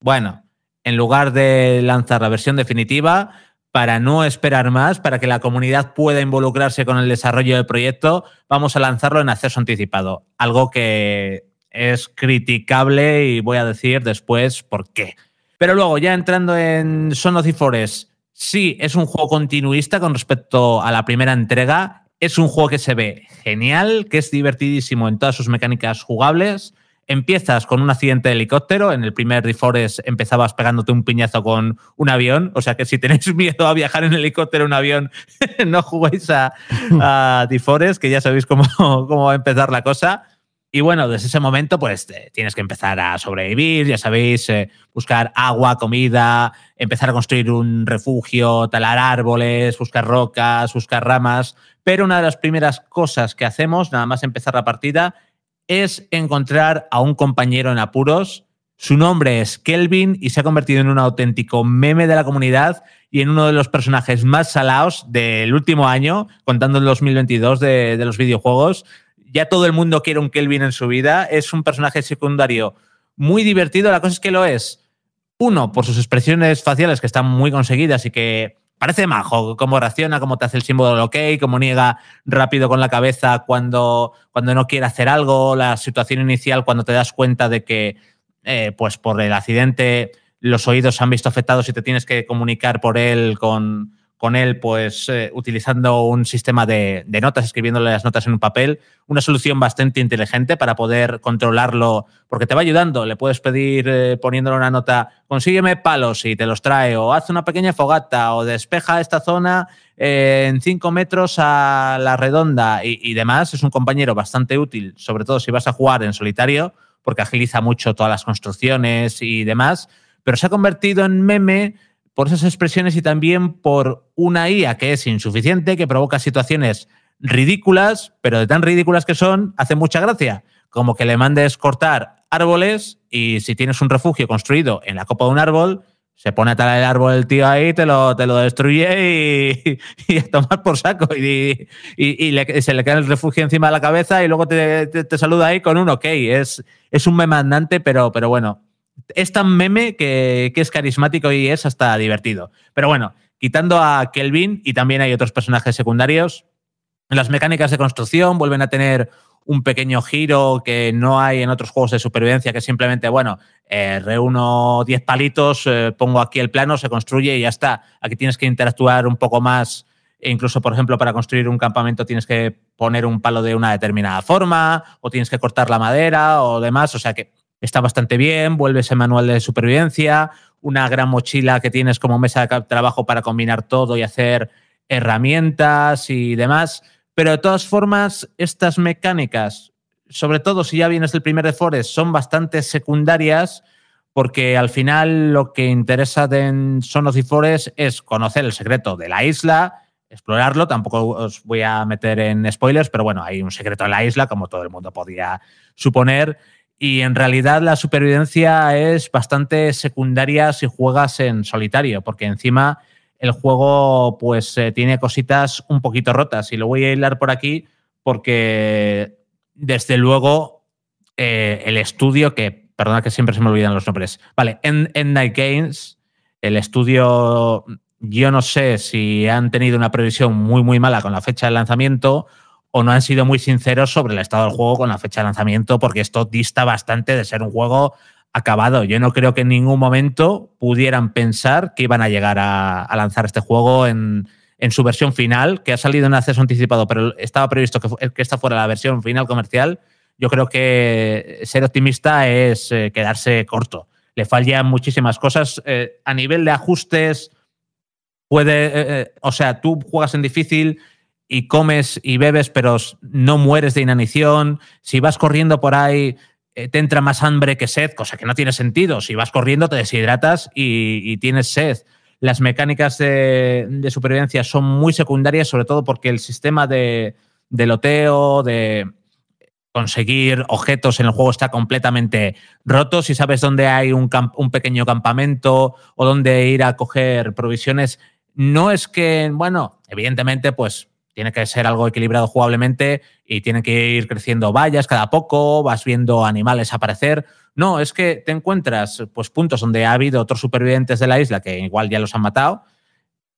bueno, en lugar de lanzar la versión definitiva, para no esperar más, para que la comunidad pueda involucrarse con el desarrollo del proyecto, vamos a lanzarlo en acceso anticipado. Algo que es criticable y voy a decir después por qué. Pero luego, ya entrando en Son of the Forest, sí, es un juego continuista con respecto a la primera entrega. Es un juego que se ve genial, que es divertidísimo en todas sus mecánicas jugables. Empiezas con un accidente de helicóptero. En el primer The Forest empezabas pegándote un piñazo con un avión. O sea que si tenéis miedo a viajar en helicóptero en un avión, no juguéis a, a The Forest, que ya sabéis cómo, cómo va a empezar la cosa. Y bueno, desde ese momento, pues eh, tienes que empezar a sobrevivir, ya sabéis, eh, buscar agua, comida, empezar a construir un refugio, talar árboles, buscar rocas, buscar ramas. Pero una de las primeras cosas que hacemos, nada más empezar la partida, es encontrar a un compañero en apuros. Su nombre es Kelvin y se ha convertido en un auténtico meme de la comunidad y en uno de los personajes más salados del último año, contando el 2022 de, de los videojuegos ya todo el mundo quiere un Kelvin en su vida. Es un personaje secundario muy divertido. La cosa es que lo es, uno, por sus expresiones faciales que están muy conseguidas y que parece majo, cómo reacciona, cómo te hace el símbolo del ok, cómo niega rápido con la cabeza cuando, cuando no quiere hacer algo, la situación inicial cuando te das cuenta de que, eh, pues por el accidente, los oídos se han visto afectados y te tienes que comunicar por él con, con él, pues eh, utilizando un sistema de, notas, escribiéndole las notas en un papel, una solución bastante inteligente para poder controlarlo, porque te va ayudando. Le puedes pedir eh, poniéndole una nota, consígueme palos y te los trae, o haz una pequeña fogata, o despeja esta zona eh, en cinco metros a la redonda y, y demás. Es un compañero bastante útil, sobre todo si vas a jugar en solitario, porque agiliza mucho todas las construcciones y demás, pero se ha convertido en meme por esas expresiones y también por una IA que es insuficiente, que provoca situaciones ridículas, pero de tan ridículas que son, hace mucha gracia. Como que le mandes cortar árboles y si tienes un refugio construido en la copa de un árbol, se pone a talar el árbol el tío ahí, te lo, te lo destruye y, y a tomar por saco. Y, y, y se le cae el refugio encima de la cabeza y luego te, te, te saluda ahí con un ok. Es, es un memandante, pero, pero bueno, es tan meme que, es carismático y es hasta divertido. Pero bueno, quitando a Kelvin y también hay otros personajes secundarios, las mecánicas de construcción vuelven a tener un pequeño giro que no hay en otros juegos de supervivencia, que simplemente, bueno, eh, reúno 10 palitos, eh, pongo aquí el plano, se construye y ya está. Aquí tienes que interactuar un poco más. E incluso, por ejemplo, para construir un campamento tienes que poner un palo de una determinada forma, o tienes que cortar la madera o demás. O sea que está bastante bien, vuelve ese manual de supervivencia, una gran mochila que tienes como mesa de trabajo para combinar todo y hacer herramientas y demás. Pero de todas formas, estas mecánicas, sobre todo si ya vienes del primer de Forest, son bastante secundarias porque al final lo que interesa en Son of the Forest es conocer el secreto de la isla, explorarlo. Tampoco os voy a meter en spoilers, pero bueno, hay un secreto en la isla, como todo el mundo podía suponer. Y en realidad la supervivencia es bastante secundaria si juegas en solitario, porque encima el juego pues eh, tiene cositas un poquito rotas. Y lo voy a hilar por aquí porque desde luego eh, el estudio que, perdona que siempre se me olvidan los nombres, vale, en, en Night Games, el estudio, yo no sé si han tenido una previsión muy, muy mala con la fecha de lanzamiento o no han sido muy sinceros sobre el estado del juego con la fecha de lanzamiento, porque esto dista bastante de ser un juego acabado. Yo no creo que en ningún momento pudieran pensar que iban a llegar a, lanzar este juego en, en, su versión final, que ha salido en acceso anticipado, pero estaba previsto que, que esta fuera la versión final comercial. Yo creo que ser optimista es eh, quedarse corto. Le fallan muchísimas cosas. Eh, a nivel de ajustes, puede, eh o sea, tú juegas en difícil, y comes y bebes, pero no mueres de inanición. Si vas corriendo por ahí, eh, te entra más hambre que sed, cosa que no tiene sentido. Si vas corriendo, te deshidratas y, tienes sed. Las mecánicas de, supervivencia son muy secundarias, sobre todo porque el sistema de, de loteo, de conseguir objetos en el juego está completamente roto. Si sabes dónde hay un, un pequeño campamento o dónde ir a coger provisiones, no es que, bueno, evidentemente, pues tiene que ser algo equilibrado jugablemente y tienen que ir creciendo vallas cada poco, vas viendo animales aparecer. No, es que te encuentras pues, puntos donde ha habido otros supervivientes de la isla que igual ya los han matado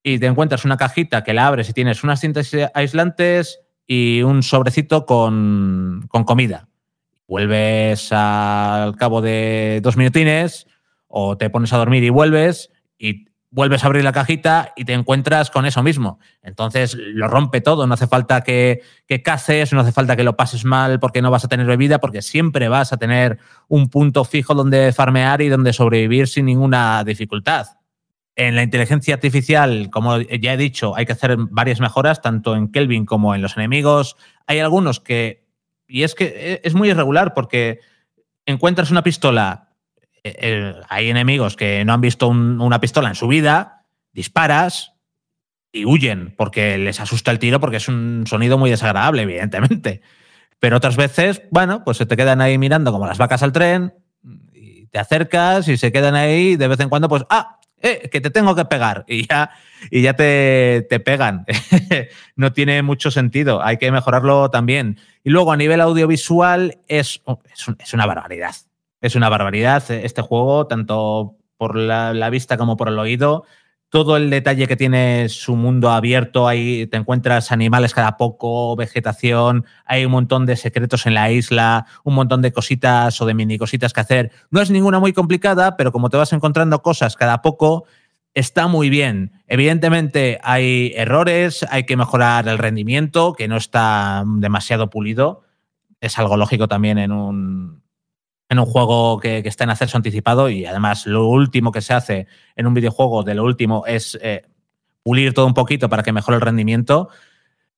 y te encuentras una cajita que la abres y tienes unas cintas aislantes y un sobrecito con, con comida. Vuelves al cabo de dos minutines o te pones a dormir y vuelves y vuelves a abrir la cajita y te encuentras con eso mismo. Entonces lo rompe todo, no hace falta que, que, caces, no hace falta que lo pases mal porque no vas a tener bebida, porque siempre vas a tener un punto fijo donde farmear y donde sobrevivir sin ninguna dificultad. En la inteligencia artificial, como ya he dicho, hay que hacer varias mejoras, tanto en Kelvin como en los enemigos. Hay algunos que y es que e, es muy irregular porque encuentras una pistola, eh, hay enemigos que no han visto un- una pistola en su vida, disparas y huyen porque les asusta el tiro porque es un sonido muy desagradable, evidentemente. Pero otras veces, bueno, pues se te quedan ahí mirando como las vacas al tren y te acercas y se quedan ahí de vez en cuando, pues, ah, eh, que te tengo que pegar y ya, y ya te, te pegan. no tiene mucho sentido, hay que mejorarlo también. Y luego a nivel audiovisual es, oh, es, es una barbaridad. Es una barbaridad este juego, tanto por la, la vista como por el oído. Todo el detalle que tiene su mundo abierto, ahí te encuentras animales cada poco, vegetación, hay un montón de secretos en la isla, un montón de cositas o de mini cositas que hacer. No es ninguna muy complicada, pero como te vas encontrando cosas cada poco, está muy bien. Evidentemente hay errores, hay que mejorar el rendimiento, que no está demasiado pulido. Es algo lógico también en un, en un juego que, que está en acceso anticipado y además lo último que se hace en un videojuego de lo último es eh, pulir todo un poquito para que mejore el rendimiento.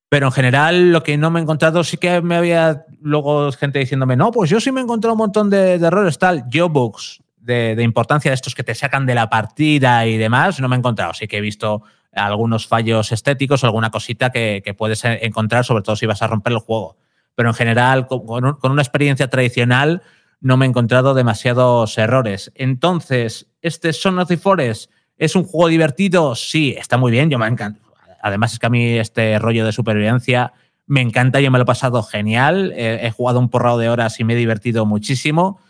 Pero en general, lo que no me he encontrado, sí que me había luego gente diciéndome, no, pues yo sí me he encontrado un montón de, de errores, tal, geobugs de, de importancia de estos que te sacan de la partida y demás, no me he encontrado. Sí que he visto algunos fallos estéticos, alguna cosita que, que puedes encontrar, sobre todo si vas a romper el juego. Pero en general, con, con una experiencia tradicional, no me he encontrado demasiados errores. Entonces, ¿este Son of the Forest es un juego divertido? Sí, está muy bien, yo me encanta. Además, es que a mí este rollo de supervivencia me encanta, yo me lo he pasado genial. He, jugado un porrado de horas y me he divertido muchísimo,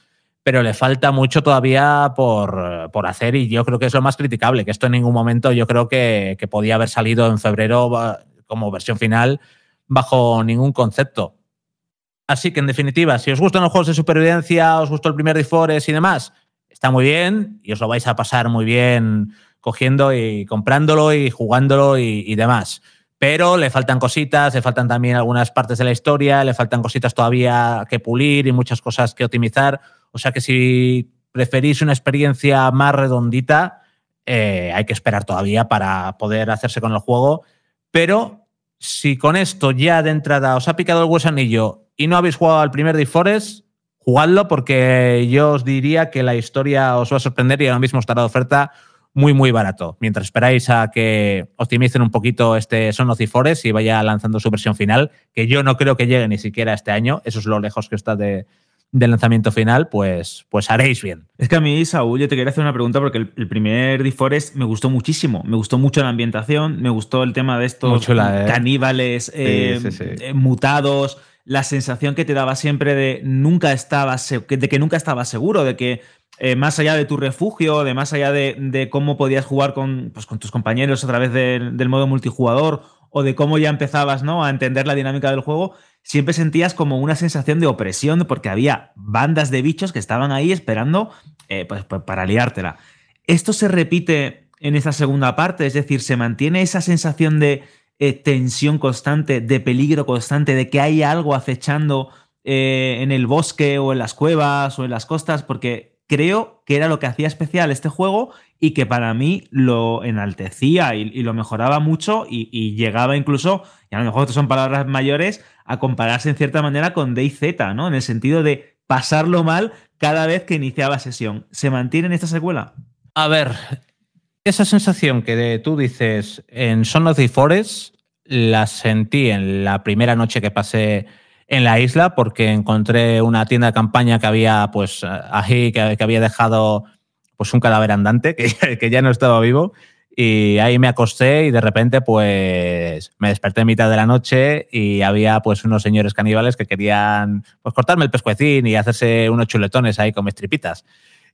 pero le falta mucho todavía por, por hacer y yo creo que es lo más criticable, que esto en ningún momento yo creo que, que podía haber salido en febrero como versión final bajo ningún concepto. Así que, en definitiva, si os gustan los juegos de supervivencia, os gustó el primer Difores y demás, está muy bien y os lo vais a pasar muy bien cogiendo y comprándolo y jugándolo y, demás. Pero le faltan cositas, le faltan también algunas partes de la historia, le faltan cositas todavía que pulir y muchas cosas que optimizar. O sea que si preferís una experiencia más redondita, eh, hay que esperar todavía para poder hacerse con el juego. Pero si con esto ya de entrada os ha picado el gusanillo y no habéis jugado al primer Forest, jugadlo porque yo os diría que la historia os va a sorprender y ahora mismo estará de oferta muy, muy barato. Mientras esperáis a que optimicen un poquito este Son of the Forest y vaya lanzando su versión final, que yo no creo que llegue ni siquiera este año, eso es lo lejos que está de, del lanzamiento final, pues, pues haréis bien. Es que a mí, Saúl, yo te quería hacer una pregunta porque el, el primer Forest me gustó muchísimo. Me gustó mucho la ambientación, me gustó el tema de estos chula, ¿eh? caníbales eh, Sí, sí, sí. eh, mutados, la sensación que te daba siempre de nunca estaba se- que- de que nunca estabas seguro, de que eh, más allá de tu refugio, de más allá de, cómo podías jugar con, pues, con tus compañeros a través del, modo multijugador o de cómo ya empezabas ¿no? a entender la dinámica del juego, siempre sentías como una sensación de opresión porque había bandas de bichos que estaban ahí esperando eh, pues, para liártela. Esto se repite en esta segunda parte, es decir, se mantiene esa sensación de eh, tensión constante, de peligro constante, de que hay algo acechando eh, en el bosque o en las cuevas o en las costas, porque creo que era lo que hacía especial este juego y que para mí lo enaltecía y, lo mejoraba mucho y, llegaba incluso, y a lo mejor son palabras mayores, a compararse en cierta manera con DayZ, ¿no? En el sentido de pasarlo mal cada vez que iniciaba sesión. ¿Se mantiene en esta secuela? A ver, esa sensación que tú dices en Son of the Forest la sentí en la primera noche que pasé en la isla porque encontré una tienda de campaña que había pues ahí que, había dejado pues un cadáver andante que, que ya no estaba vivo y ahí me acosté y de repente pues me desperté en mitad de la noche y había pues unos señores caníbales que querían pues cortarme el pescuecín y hacerse unos chuletones ahí con mis tripitas.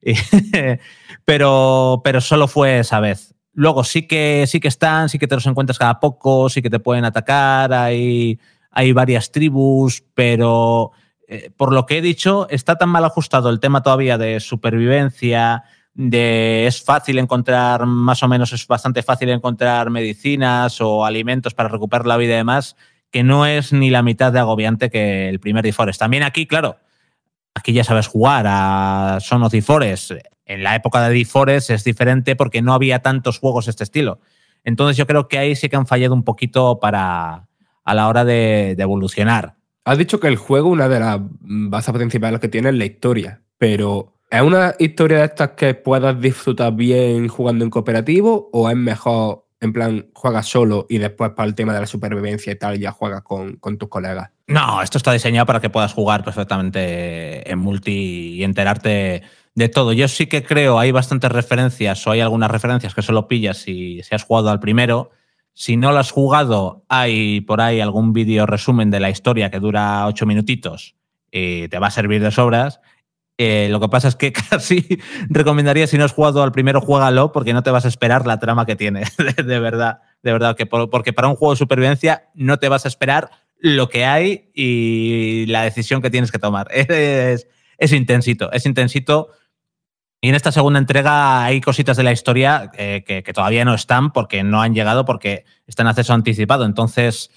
pero, pero solo fue esa vez. Luego sí que, sí que están, sí que te los encuentras cada poco, sí que te pueden atacar, hay, hay varias tribus, pero eh, por lo que he dicho, está tan mal ajustado el tema todavía de supervivencia, de es fácil encontrar, más o menos es bastante fácil encontrar medicinas o alimentos para recuperar la vida y demás, que no es ni la mitad de agobiante que el primer Forest. También aquí, claro, aquí ya sabes jugar a Son of Forest. En la época de The Forest es diferente porque no había tantos juegos de este estilo. Entonces yo creo que ahí sí que han fallado un poquito para a la hora de, de evolucionar. Has dicho que el juego, una de las bases principales que tiene es la historia, pero ¿es una historia de estas que puedas disfrutar bien jugando en cooperativo o es mejor, en plan, juegas solo y después para el tema de la supervivencia y tal ya juegas con, con tus colegas? No, esto está diseñado para que puedas jugar perfectamente en multi y enterarte de todo. Yo sí que creo, hay bastantes referencias o hay algunas referencias que solo pillas si, si has jugado al primero. Si no lo has jugado, hay por ahí algún vídeo resumen de la historia que dura ocho minutitos y te va a servir de sobras. Eh, lo que pasa es que casi recomendaría, si no has jugado al primero, juégalo porque no te vas a esperar la trama que tiene, de, verdad. De verdad, que por- porque para un juego de supervivencia no te vas a esperar lo que hay y la decisión que tienes que tomar. Es, es intensito, es intensito. Y en esta segunda entrega hay cositas de la historia eh, que, todavía no están porque no han llegado porque están en acceso anticipado. Entonces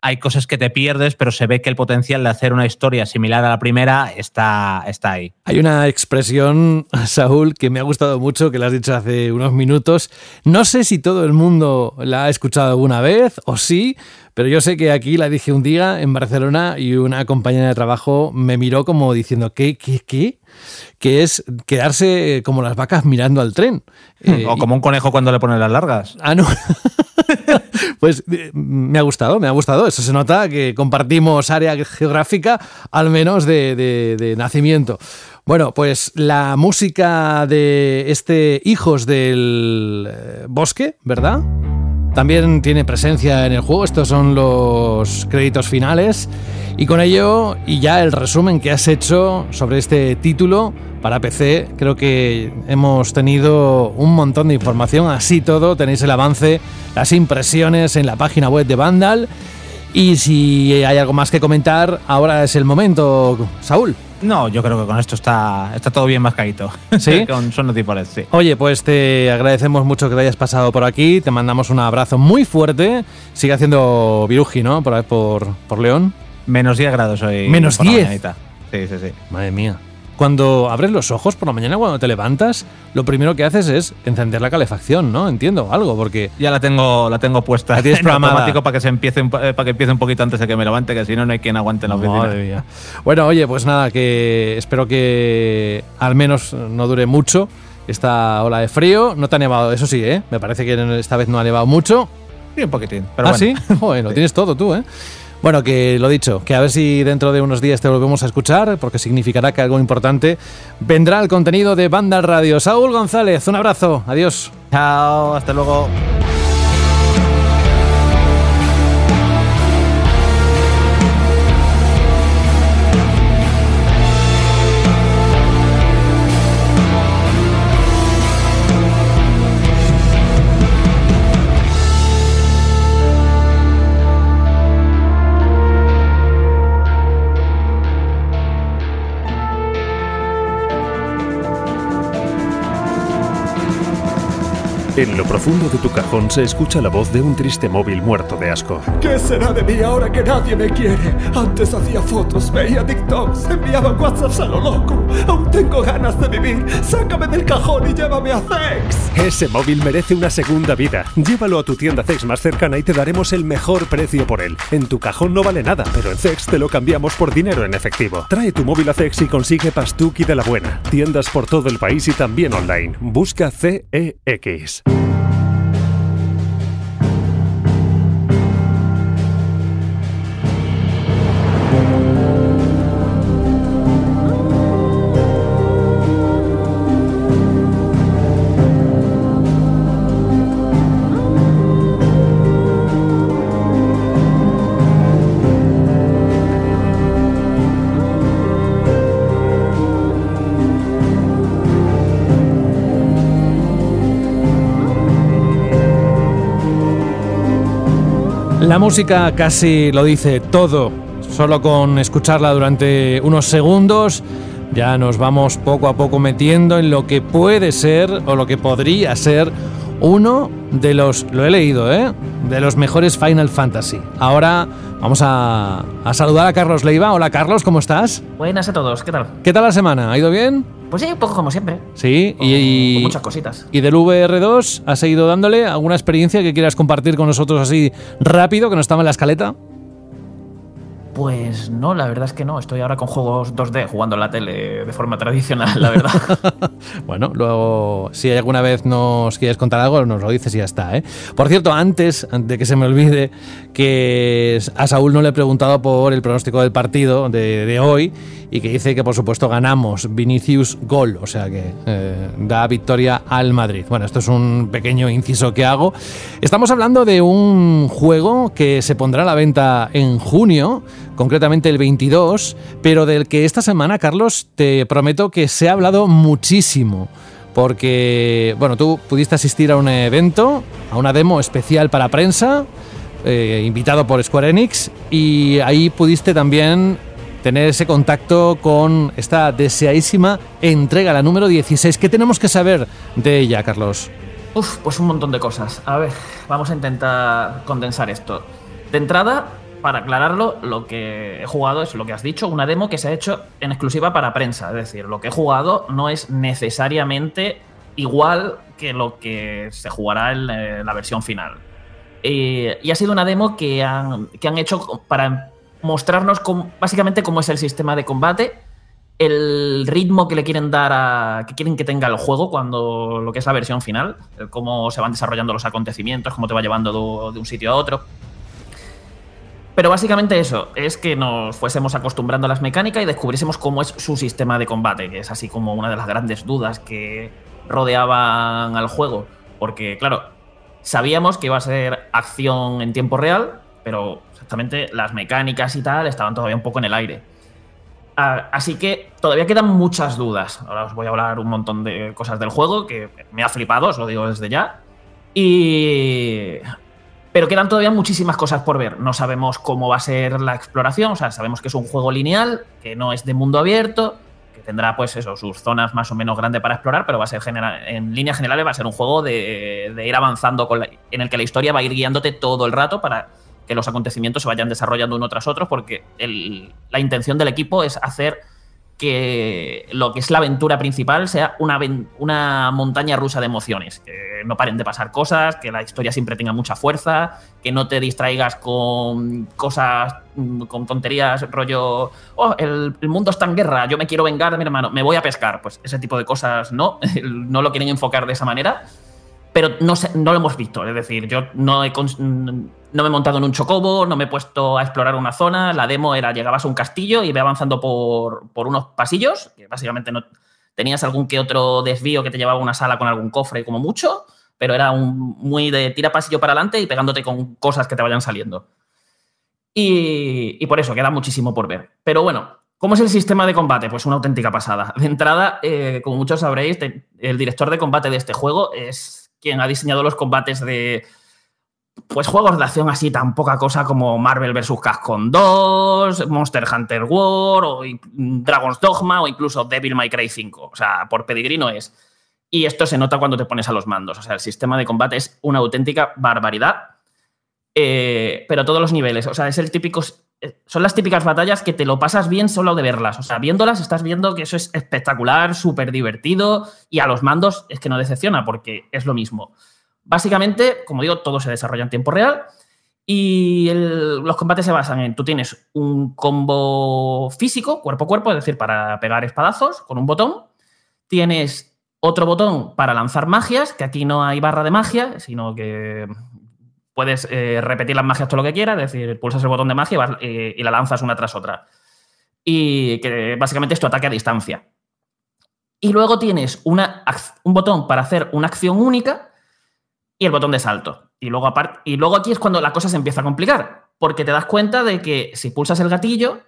hay cosas que te pierdes, pero se ve que el potencial de hacer una historia similar a la primera está, está ahí. Hay una expresión, Saúl, que me ha gustado mucho, que la has dicho hace unos minutos. No sé si todo el mundo la ha escuchado alguna vez o sí, pero yo sé que aquí la dije un día en Barcelona y una compañera de trabajo me miró como diciendo, ¿qué, qué, qué? Que es quedarse como las vacas mirando al tren. Eh, o como un conejo cuando le ponen las largas. Ah, no. pues eh, me ha gustado, me ha gustado. Eso se nota que compartimos área geográfica, al menos de, de- de nacimiento. Bueno, pues la música de este Hijos del eh, Bosque, ¿verdad? También tiene presencia en el juego. Estos son los créditos finales. Y con ello, y ya el resumen que has hecho sobre este título para PC, creo que hemos tenido un montón de información. Así todo, tenéis el avance, las impresiones en la página web de Vandal. Y si hay algo más que comentar, ahora es el momento, Saúl. No, yo creo que con esto está, está todo bien mascadito. ¿Sí? con Son sí. Oye, pues te agradecemos mucho que te hayas pasado por aquí. Te mandamos un abrazo muy fuerte. Sigue haciendo viruji, ¿no? Por, por, por León. Menos 10 grados hoy. Menos por la 10. mañanita. Sí, sí, sí. Madre mía. Cuando abres los ojos por la mañana, cuando te levantas, lo primero que haces es encender la calefacción, ¿no? Entiendo algo, porque. Ya la tengo, la tengo puesta La tienes en automático para que se empiece eh, para que empiece un poquito antes de que me levante, que si no no hay quien aguante en la oficina. Madre mía. Bueno, oye, pues nada, que espero que al menos no dure mucho esta ola de frío. No te ha nevado, eso sí, ¿eh? Me parece que esta vez no ha nevado mucho. Sí, un poquitín. Pero ¿Ah, bueno. sí? Joder, lo tienes todo tú, ¿eh? Bueno, que lo dicho, que a ver si dentro de unos días te volvemos a escuchar, porque significará que algo importante vendrá el contenido de Banda Radio. Saúl González, un abrazo, adiós. Chao, hasta luego. En lo profundo de tu cajón se escucha la voz de un triste móvil muerto de asco. ¿Qué será de mí ahora que nadie me quiere? Antes hacía fotos, veía TikToks, enviaba WhatsApps a lo loco. Aún tengo ganas de vivir. Sácame del cajón y llévame a Sex. Ese móvil merece una segunda vida. Llévalo a tu tienda Zex más cercana y te daremos el mejor precio por él. En tu cajón no vale nada, pero en Zex te lo cambiamos por dinero en efectivo. Trae tu móvil a Zex y consigue Pastuki de la buena. Tiendas por todo el país y también online. Busca CEX. La música casi lo dice todo. Solo con escucharla durante unos segundos ya nos vamos poco a poco metiendo en lo que puede ser o lo que podría ser uno de los, lo he leído, ¿eh? De los mejores Final Fantasy. Ahora vamos a, a saludar a Carlos Leiva. Hola Carlos, ¿cómo estás? Buenas a todos, ¿qué tal? ¿Qué tal la semana? ¿Ha ido bien? Pues sí, un poco como siempre. Sí, y, y- Con muchas cositas. ¿Y del VR2 has seguido dándole alguna experiencia que quieras compartir con nosotros así rápido, que no estaba en la escaleta? Pues no, la verdad es que no. Estoy ahora con juegos 2D jugando en la tele de forma tradicional, la verdad. bueno, luego, si alguna vez nos quieres contar algo, nos lo dices y ya está. ¿eh? Por cierto, antes de que se me olvide, que a Saúl no le he preguntado por el pronóstico del partido de hoy y que dice que por supuesto ganamos Vinicius gol, o sea que eh, da victoria al Madrid. Bueno, esto es un pequeño inciso que hago. Estamos hablando de un juego que se pondrá a la venta en junio, concretamente el 22, pero del que esta semana, Carlos, te prometo que se ha hablado muchísimo. Porque, bueno, tú pudiste asistir a un evento, a una demo especial para prensa, eh, invitado por Square Enix, y ahí pudiste también tener ese contacto con esta deseadísima entrega, la número 16. ¿Qué tenemos que saber de ella, Carlos? Uf, pues un montón de cosas. A ver, vamos a intentar condensar esto. De entrada, para aclararlo, lo que he jugado es lo que has dicho, una demo que se ha hecho en exclusiva para prensa. Es decir, lo que he jugado no es necesariamente igual que lo que se jugará en eh, la versión final. Eh, y ha sido una demo que han, que han hecho para mostrarnos básicamente cómo es el sistema de combate, el ritmo que le quieren dar a. que quieren que tenga el juego cuando lo que es la versión final, cómo se van desarrollando los acontecimientos, cómo te va llevando de un sitio a otro. Pero básicamente eso, es que nos fuésemos acostumbrando a las mecánicas y descubriésemos cómo es su sistema de combate, que es así como una de las grandes dudas que rodeaban al juego. Porque, claro, sabíamos que iba a ser acción en tiempo real, pero exactamente las mecánicas y tal estaban todavía un poco en el aire. Ah, así que todavía quedan muchas dudas. Ahora os voy a hablar un montón de cosas del juego que me ha flipado, os lo digo desde ya. Y. Pero quedan todavía muchísimas cosas por ver. No sabemos cómo va a ser la exploración, o sea, sabemos que es un juego lineal, que no es de mundo abierto, que tendrá, pues eso, sus zonas más o menos grandes para explorar, pero va a ser en líneas generales va a ser un juego de, ir avanzando en el que la historia va a ir guiándote todo el rato para que los acontecimientos se vayan desarrollando uno tras otro, porque la intención del equipo es hacer que lo que es la aventura principal sea una, una montaña rusa de emociones, que no paren de pasar cosas, que la historia siempre tenga mucha fuerza, que no te distraigas con cosas, con tonterías, rollo, oh, el, el, mundo está en guerra, yo me quiero vengar de mi hermano, me voy a pescar, pues ese tipo de cosas no, no lo quieren enfocar de esa manera pero no, no lo hemos visto. Es decir, yo no, he, no me he montado en un chocobo, no me he puesto a explorar una zona. La demo era llegabas a un castillo y ve avanzando por, por unos pasillos, que básicamente no tenías algún que otro desvío que te llevaba a una sala con algún cofre como mucho, pero era un, muy de tira pasillo para adelante y pegándote con cosas que te vayan saliendo. Y, por eso queda muchísimo por ver. Pero bueno, ¿Cómo es el sistema de combate? Pues una auténtica pasada. De entrada, eh, como muchos sabréis, el director de combate de este juego es quien ha diseñado los combates de pues juegos de acción así tan poca cosa como Marvel vs. Capcom 2, Monster Hunter War o Dragon's Dogma o incluso Devil May Cry 5. O sea, por pedigrino es. Y esto se nota cuando te pones a los mandos. O sea, el sistema de combate es una auténtica barbaridad. Eh, pero todos los niveles. O sea, es el típico. Eh, son las típicas batallas que te lo pasas bien solo de verlas. O sea, viéndolas estás viendo que eso es espectacular, súper divertido y a los mandos es que no decepciona porque es lo mismo. Básicamente, como digo, todo se desarrolla en tiempo real y los combates se basan en, tú tienes un combo físico, cuerpo a cuerpo, es decir, para pegar espadazos con un botón. Tienes otro botón para lanzar magias, que aquí no hay barra de magia, sino que puedes eh, repetir las magias todo lo que quieras, es decir, pulsas el botón de magia eh, y, la lanzas una tras otra. Y que básicamente es tu ataque a distancia. Y luego tienes una, un botón para hacer una acción única y el botón de salto. Y luego, y luego aquí es cuando la cosa se empieza a complicar, porque te das cuenta de que si pulsas el gatillo,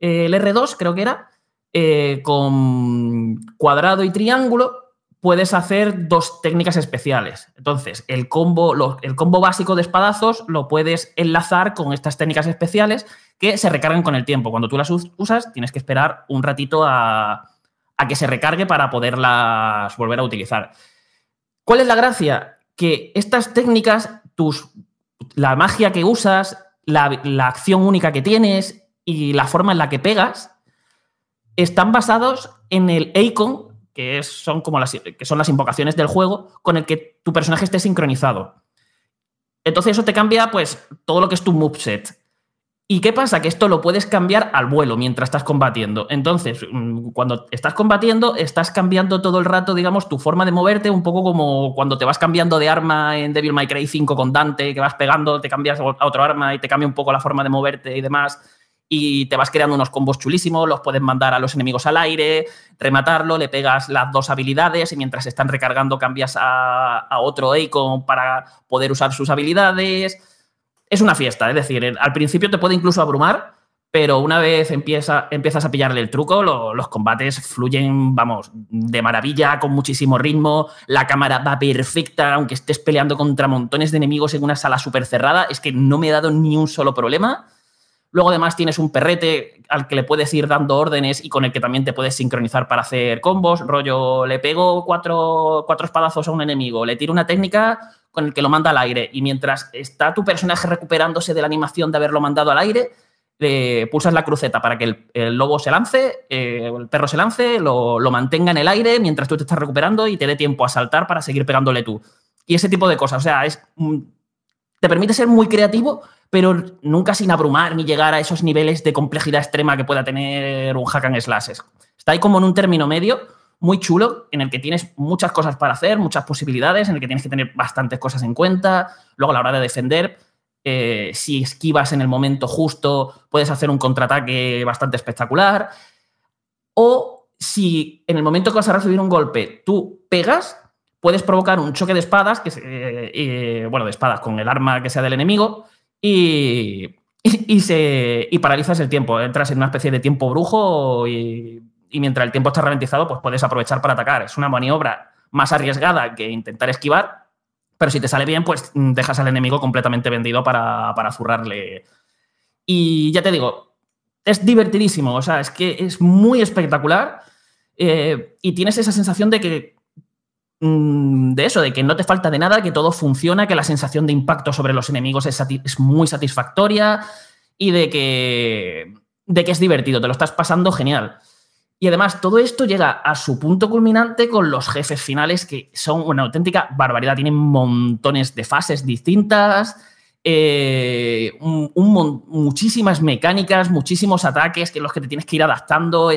eh, el R2 creo que era, con cuadrado y triángulo, puedes hacer dos técnicas especiales. Entonces, el combo, el combo básico de espadazos lo puedes enlazar con estas técnicas especiales que se recargan con el tiempo. Cuando tú las usas, tienes que esperar un ratito a, que se recargue para poderlas volver a utilizar. ¿Cuál es la gracia? Que estas técnicas, tus, la magia que usas, la, acción única que tienes y la forma en la que pegas, están basados en el icon que, son como las, que son las invocaciones del juego, con el que tu personaje esté sincronizado. Entonces eso te cambia pues todo lo que es tu moveset. ¿Y qué pasa? Que esto lo puedes cambiar al vuelo mientras estás combatiendo. Entonces, mm, cuando estás combatiendo, estás cambiando todo el rato, digamos, tu forma de moverte, un poco como cuando te vas cambiando de arma en Devil May Cry 5 con Dante, que vas pegando, te cambias a otro arma y te cambia un poco la forma de moverte y demás. Y te vas creando unos combos chulísimos, los puedes mandar a los enemigos al aire, rematarlo, le pegas las dos habilidades y mientras están recargando cambias a, otro Icon para poder usar sus habilidades es una fiesta, es decir, al principio te puede incluso abrumar, pero una vez empieza, empiezas a pillarle el truco, los combates fluyen, vamos, de maravilla, con muchísimo ritmo, la cámara va perfecta, aunque estés peleando contra montones de enemigos en una sala súper cerrada, es que no me he dado ni un solo problema. Luego además tienes un perrete al que le puedes ir dando órdenes y con el que también te puedes sincronizar para hacer combos, rollo, le pego cuatro, cuatro espadazos a un enemigo, le tiro una técnica, con el que lo manda al aire. Y mientras está tu personaje recuperándose de la animación de haberlo mandado al aire, le pulsas la cruceta para que el, lobo se lance, eh, el perro se lance, lo, mantenga en el aire mientras tú te estás recuperando y te dé tiempo a saltar para seguir pegándole tú. Y ese tipo de cosas. O sea, es, te permite ser muy creativo, pero nunca sin abrumar ni llegar a esos niveles de complejidad extrema que pueda tener un hack and slash. Está ahí como en un término medio muy chulo en el que tienes muchas cosas para hacer, muchas posibilidades, en el que tienes que tener bastantes cosas en cuenta. Luego a la hora de defender, eh, si esquivas en el momento justo, puedes hacer un contraataque bastante espectacular. O si en el momento que vas a recibir un golpe tú pegas, puedes provocar un choque de espadas, que eh, bueno, de espadas con el arma que sea del enemigo, y, y, se, y paralizas el tiempo. Entras en una especie de tiempo brujo y y mientras el tiempo está ralentizado, pues puedes aprovechar para atacar. Es una maniobra más arriesgada que intentar esquivar, pero si te sale bien, pues dejas al enemigo completamente vendido para, para zurrarle. Y ya te digo, es divertidísimo, o sea, es que es muy espectacular eh, y tienes esa sensación de que de eso, de que no te falta de nada, que todo funciona, que la sensación de impacto sobre los enemigos es, es muy satisfactoria y de que, de que es divertido, te lo estás pasando genial. Y además, todo esto llega a su punto culminante con los jefes finales, que son una auténtica barbaridad. Tienen montones de fases distintas, eh, muchísimas mecánicas, muchísimos ataques que los que te tienes que ir adaptando.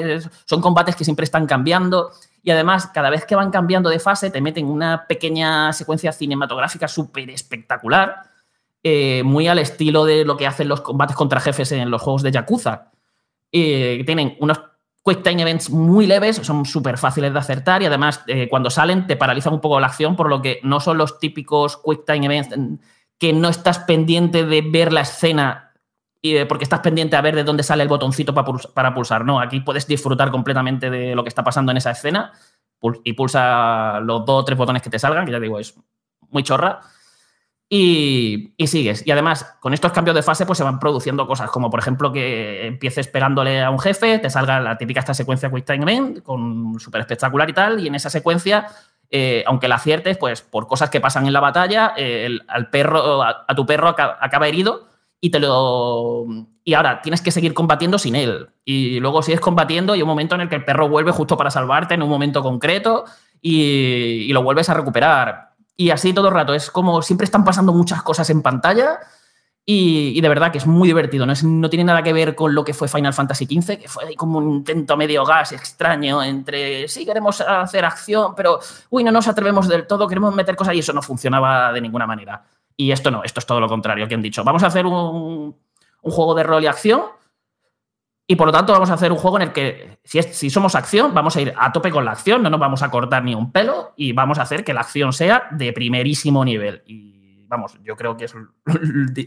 son combates que siempre están cambiando. Y además, cada vez que van cambiando de fase, te meten una pequeña secuencia cinematográfica súper espectacular, eh, muy al estilo de lo que hacen los combates contra jefes en los juegos de Yakuza. Eh, tienen unos Quick Time Events muy leves, son súper fáciles de acertar y además eh, cuando salen te paralizan un poco la acción, por lo que no son los típicos Quick Time Events que no estás pendiente de ver la escena y, porque estás pendiente a ver de dónde sale el botoncito para pulsar. No, aquí puedes disfrutar completamente de lo que está pasando en esa escena y pulsa los dos o tres botones que te salgan, que ya digo, es muy chorra y, sigues. Y además, con estos cambios de fase, pues se van produciendo cosas, como por ejemplo que empieces pegándole a un jefe, te salga la típica esta secuencia Quick Time Event, con súper espectacular y tal, y en esa secuencia, eh, aunque la aciertes, pues por cosas que pasan en la batalla, eh, al perro, a, tu perro acaba, herido y te lo. Y ahora tienes que seguir combatiendo sin él. Y luego sigues combatiendo y hay un momento en el que el perro vuelve justo para salvarte en un momento concreto y, lo vuelves a recuperar y así todo el rato. Es como siempre están pasando muchas cosas en pantalla y, de verdad que es muy divertido. No, no, tiene nada que ver con lo que fue Final Fantasy XV, que fue como un intento medio gas extraño entre sí queremos hacer acción, pero uy, no nos atrevemos del todo, queremos meter cosas y eso no funcionaba de ninguna manera. Y esto no, esto es todo lo contrario que han dicho. Vamos a hacer un, un juego de rol y acción y por lo tanto vamos a hacer un juego en el que si, si, somos acción, vamos a ir a tope con la acción, no nos vamos a cortar ni un pelo y vamos a hacer que la acción sea de primerísimo nivel. Y vamos, yo creo que es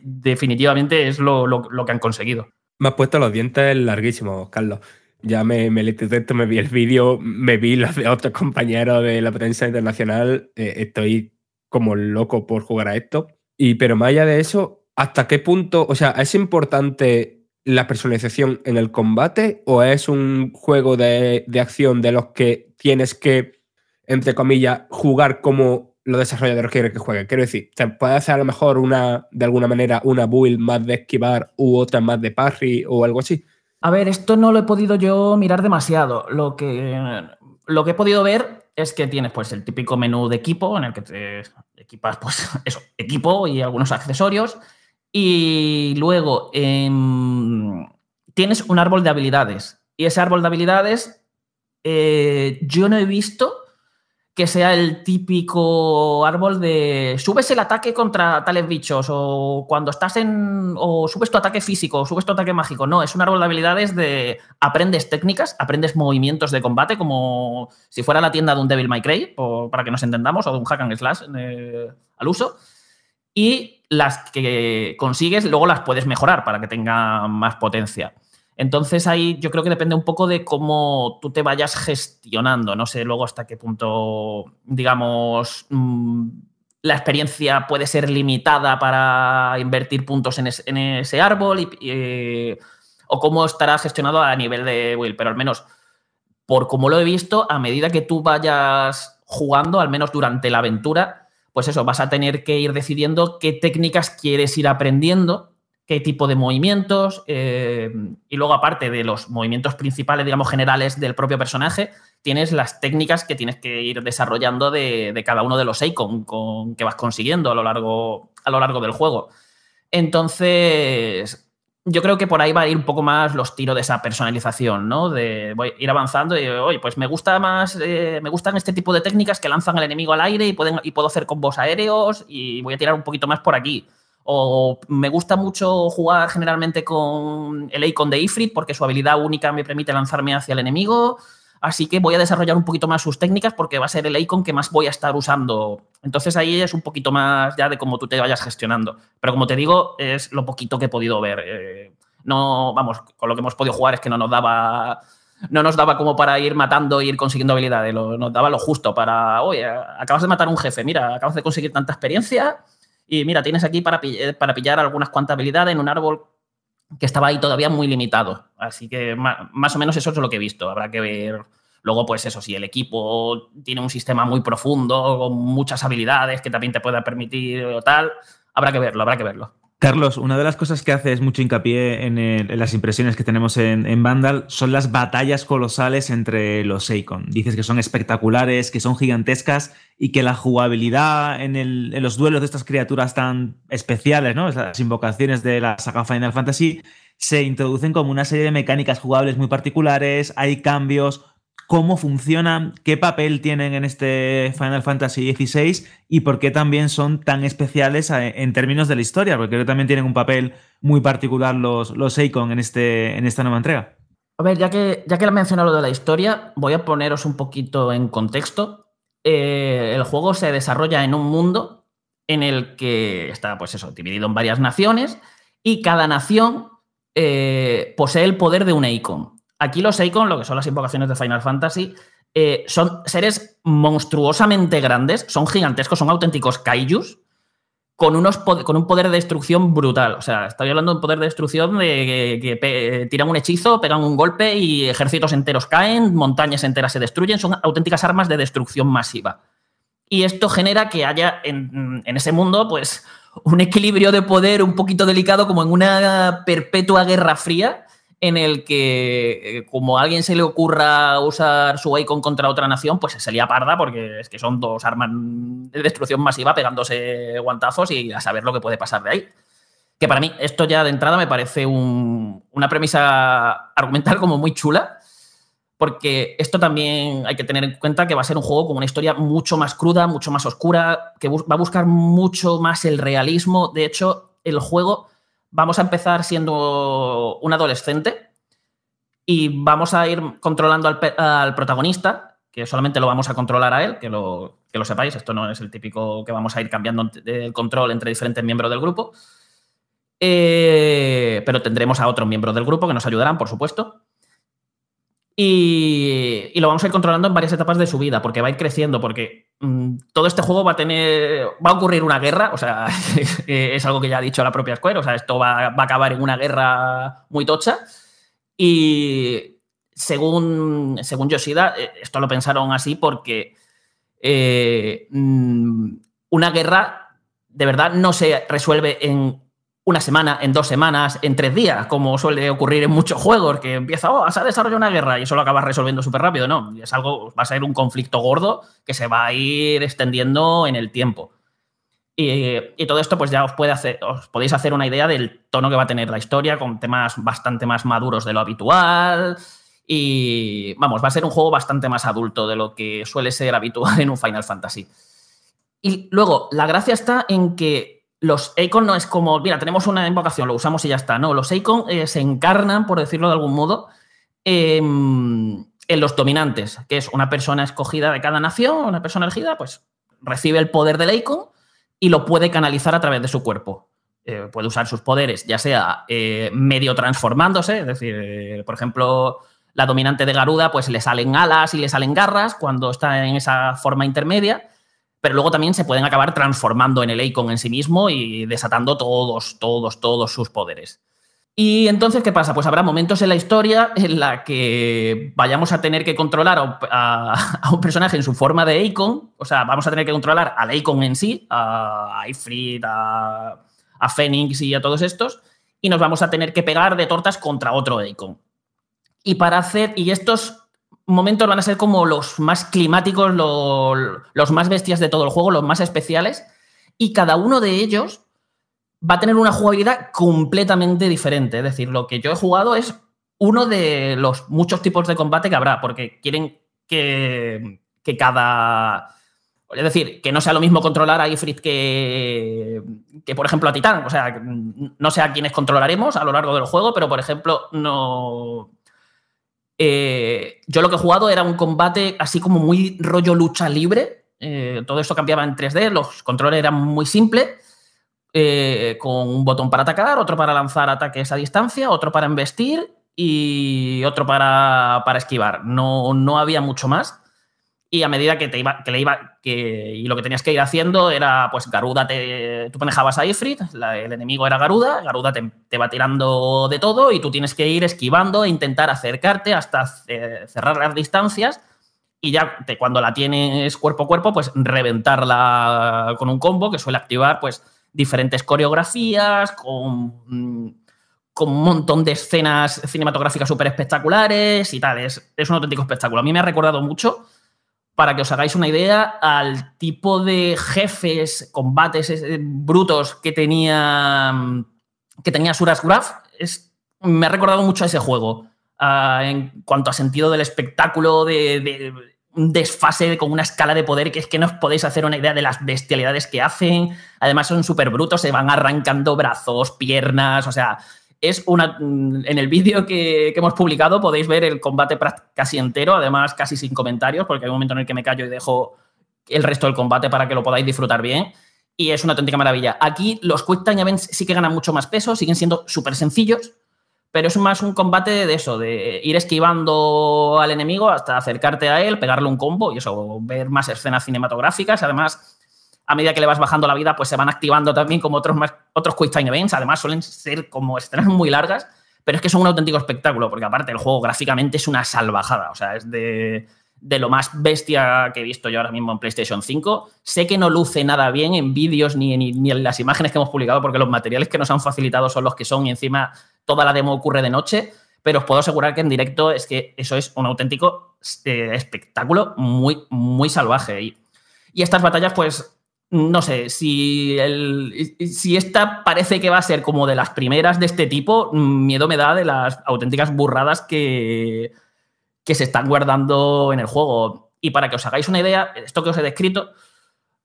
definitivamente es lo, que han conseguido. Me has puesto los dientes larguísimos, Carlos. Ya me, me esto, me vi el vídeo, me vi los de otros compañeros de la prensa internacional. Eh, estoy como loco por jugar a esto. Y pero más allá de eso, ¿hasta qué punto? O sea, es importante la personalización en el combate o es un juego de, acción de los que tienes que, entre comillas, jugar como los desarrolladores quieren que jueguen? Quiero decir, ¿te puede hacer a lo mejor una, de alguna manera, una build más de esquivar u otra más de parry o algo así? A ver, esto no lo he podido yo mirar demasiado. Lo que, lo que he podido ver es que tienes pues el típico menú de equipo en el que te equipas pues eso, equipo y algunos accesorios Y luego em, tienes un árbol de habilidades. Y ese árbol de habilidades eh, yo no he visto que sea el típico árbol de subes el ataque contra tales bichos o cuando estás en o subes tu ataque físico o subes tu ataque mágico. No, es un árbol de habilidades de aprendes técnicas, aprendes movimientos de combate como si fuera la tienda de un Devil May Cry, o, para que nos entendamos, o de un hack and slash eh, al uso. Y las que consigues luego las puedes mejorar para que tengan más potencia. Entonces ahí yo creo que depende un poco de cómo tú te vayas gestionando. No sé luego hasta qué punto, digamos, mm, la experiencia puede ser limitada para invertir puntos en, ese árbol eh, o cómo estará gestionado a nivel de Will. Pero al menos, por como lo he visto, a medida que tú vayas jugando, al menos durante la aventura, pues eso, vas a tener que ir decidiendo qué técnicas quieres ir aprendiendo qué tipo de movimientos, eh, y luego aparte de los movimientos principales, digamos, generales del propio personaje, tienes las técnicas que tienes que ir desarrollando de, cada uno de los icons con, que vas consiguiendo a lo, largo, a lo largo del juego. Entonces, yo creo que por ahí va a ir un poco más los tiros de esa personalización, ¿no? De voy a ir avanzando y, oye, pues me gusta más, eh, me gustan este tipo de técnicas que lanzan al enemigo al aire y, pueden, y puedo hacer combos aéreos y voy a tirar un poquito más por aquí o me gusta mucho jugar generalmente con el Icon de Ifrit porque su habilidad única me permite lanzarme hacia el enemigo. Así que voy a desarrollar un poquito más sus técnicas porque va a ser el icon que más voy a estar usando. Entonces ahí es un poquito más ya de cómo tú te vayas gestionando. Pero como te digo, es lo poquito que he podido ver. Eh, no, vamos, con lo que hemos podido jugar es que no nos daba. No nos daba como para ir matando e ir consiguiendo habilidades. nos daba lo justo para. Oye, acabas de matar un jefe. Mira, acabas de conseguir tanta experiencia y mira, tienes aquí para, eh, para pillar algunas cuantas habilidades en un árbol que estaba ahí todavía muy limitado. Así que más, o menos eso es lo que he visto. Habrá que ver luego, pues eso, si el equipo tiene un sistema muy profundo, con muchas habilidades que también te pueda permitir o tal, habrá que verlo, habrá que verlo. Carlos, una de las cosas que hace es mucho hincapié en, las impresiones que tenemos en, Vandal son las batallas colosales entre los Seikon. Dices que son espectaculares, que son gigantescas y que la jugabilidad en, los duelos de estas criaturas tan especiales, ¿no? las invocaciones de la saga Final Fantasy, se introducen como una serie de mecánicas jugables muy particulares, hay cambios, cómo funcionan, qué papel tienen en este Final Fantasy XVI y por qué también son tan especiales en términos de la historia, porque creo que también tienen un papel muy particular los, los en, este, en esta nueva entrega. A ver, ya que, ya que he mencionado lo de la historia, voy a poneros un poquito en contexto. Eh, el juego se desarrolla en un mundo en el que está, pues eso, dividido en varias naciones y cada nación eh, posee el poder de un icon. Aquí los Eikon, lo que son las invocaciones de Final Fantasy, eh, son seres monstruosamente grandes, son gigantescos, son auténticos kaijus, con, unos, con un poder de destrucción brutal. O sea, estoy hablando de un poder de destrucción de que, tiran un hechizo, pegan un golpe y ejércitos enteros caen, montañas enteras se destruyen, son auténticas armas de destrucción masiva. Y esto genera que haya en, en ese mundo, pues, un equilibrio de poder un poquito delicado, como en una perpetua guerra fría, en el que, eh, como a alguien se le ocurra usar su icon contra otra nación, pues se sería parda, porque es que son dos armas de destrucción masiva pegándose guantazos y a saber lo que puede pasar de ahí. Que para mí, esto ya de entrada me parece una premisa argumental como muy chula, porque esto también hay que tener en cuenta que va a ser un juego con una historia mucho más cruda, mucho más oscura, que va a buscar mucho más el realismo. De hecho, el juego vamos a empezar siendo un adolescente y vamos a ir controlando al, protagonista, que solamente lo vamos a controlar a él, que lo, que lo sepáis, esto no es el típico que vamos a ir cambiando el control entre diferentes miembros del grupo. Eh, pero tendremos a otros miembros del grupo que nos ayudarán, por supuesto. Y, lo vamos a ir controlando en varias etapas de su vida, porque va a ir creciendo, porque mm, todo este juego va a tener. va a ocurrir una guerra, o sea, es algo que ya ha dicho la propia Square, o sea, esto va, a acabar en una guerra muy tocha. Y según, según Yoshida, eh, esto lo pensaron así porque eh, mm, una guerra de verdad no se resuelve en una semana, en dos semanas, en tres días, como suele ocurrir en muchos juegos, que empieza, oh, se ha desarrollado una guerra y eso lo acabas resolviendo súper rápido. No, es algo, va a ser un conflicto gordo que se va a ir extendiendo en el tiempo. Y, y todo esto, pues ya os, puede hacer, os podéis hacer una idea del tono que va a tener la historia, con temas bastante más maduros de lo habitual. Y vamos, va a ser un juego bastante más adulto de lo que suele ser habitual en un Final Fantasy. Y luego, la gracia está en que los Icon no es como, mira, tenemos una invocación, lo usamos y ya está. No, los Icon eh, se encarnan, por decirlo de algún modo, em, en los dominantes, que es una persona escogida de cada nación, una persona elegida, pues recibe el poder del Icon y lo puede canalizar a través de su cuerpo. Eh, puede usar sus poderes, ya sea eh, medio transformándose, es decir, por ejemplo, la dominante de Garuda, pues le salen alas y le salen garras cuando está en esa forma intermedia, pero luego también se pueden acabar transformando en el Icon en sí mismo y desatando todos, todos, todos sus poderes. Y entonces, ¿qué pasa? Pues habrá momentos en la historia en la que vayamos a tener que controlar a, a- a un personaje en su forma de Icon, o sea, vamos a tener que controlar al Icon en sí, a Ifrit, a, a y a todos estos, y nos vamos a tener que pegar de tortas contra otro Icon. Y para hacer, y estos momentos van a ser como los más climáticos, lo- los más bestias de todo el juego, los más especiales, y cada uno de ellos va a tener una jugabilidad completamente diferente. Es decir, lo que yo he jugado es uno de los muchos tipos de combate que habrá, porque quieren que, que cada. Es decir, que no sea lo mismo controlar a Ifrit que, que, por ejemplo, a Titán. O sea, no sé a quiénes controlaremos a lo largo del juego, pero, por ejemplo, no. Eh, yo lo que he jugado era un combate así como muy rollo lucha libre. Eh, todo esto cambiaba en 3D, los controles eran muy simples eh, con un botón para atacar, otro para lanzar ataques a distancia, otro para embestir y otro para, para esquivar. No, no había mucho más. Y a medida que te iba, que le iba, que, y lo que tenías que ir haciendo era, pues Garuda, te, tú manejabas a Ifrit, el enemigo era Garuda, Garuda te, te va tirando de todo y tú tienes que ir esquivando e intentar acercarte hasta eh, cerrar las distancias y ya te- cuando la tienes cuerpo a cuerpo, pues reventarla con un combo que suele activar pues diferentes coreografías, con, con un montón de escenas cinematográficas súper espectaculares y tal. Es, es un auténtico espectáculo. A mí me ha recordado mucho, para que os hagáis una idea, al tipo de jefes, combates eh, brutos que tenía, mm, que tenía Suras. Es, me ha recordado mucho a ese juego. ah, en cuanto a sentido del espectáculo, de, de un desfase con una escala de poder que es que no os podéis hacer una idea de las bestialidades que hacen. Además son súper brutos, se van arrancando brazos, piernas, o sea, es una... mm, En el vídeo que, que hemos publicado podéis ver el combate casi entero, además casi sin comentarios, porque hay un momento en el que me callo y dejo el resto del combate para que lo podáis disfrutar bien. Y es una auténtica maravilla. Aquí los Quick Time Events sí que ganan mucho más peso, siguen siendo súper sencillos, pero es más un combate de eso, de ir esquivando al enemigo hasta acercarte a él, pegarle un combo y eso, ver más escenas cinematográficas. Además, a medida que le vas bajando la vida, pues se van activando también como otros, más, otros Quick Time Events. Además, suelen ser como escenas muy largas, pero es que son un auténtico espectáculo, porque aparte el juego gráficamente es una salvajada. O sea, es de, de lo más bestia que he visto yo ahora mismo en PlayStation 5. Sé que no luce nada bien en vídeos ni, ni, ni en las imágenes que hemos publicado, porque los materiales que nos han facilitado son los que son y encima toda la demo ocurre de noche. Pero os puedo asegurar que en directo es que eso es un auténtico eh, espectáculo muy, muy salvaje. Y, y estas batallas, pues, no sé, si, el, si esta parece que va a ser como de las primeras de este tipo, miedo me da de las auténticas burradas que, que se están guardando en el juego. Y para que os hagáis una idea, esto que os he descrito,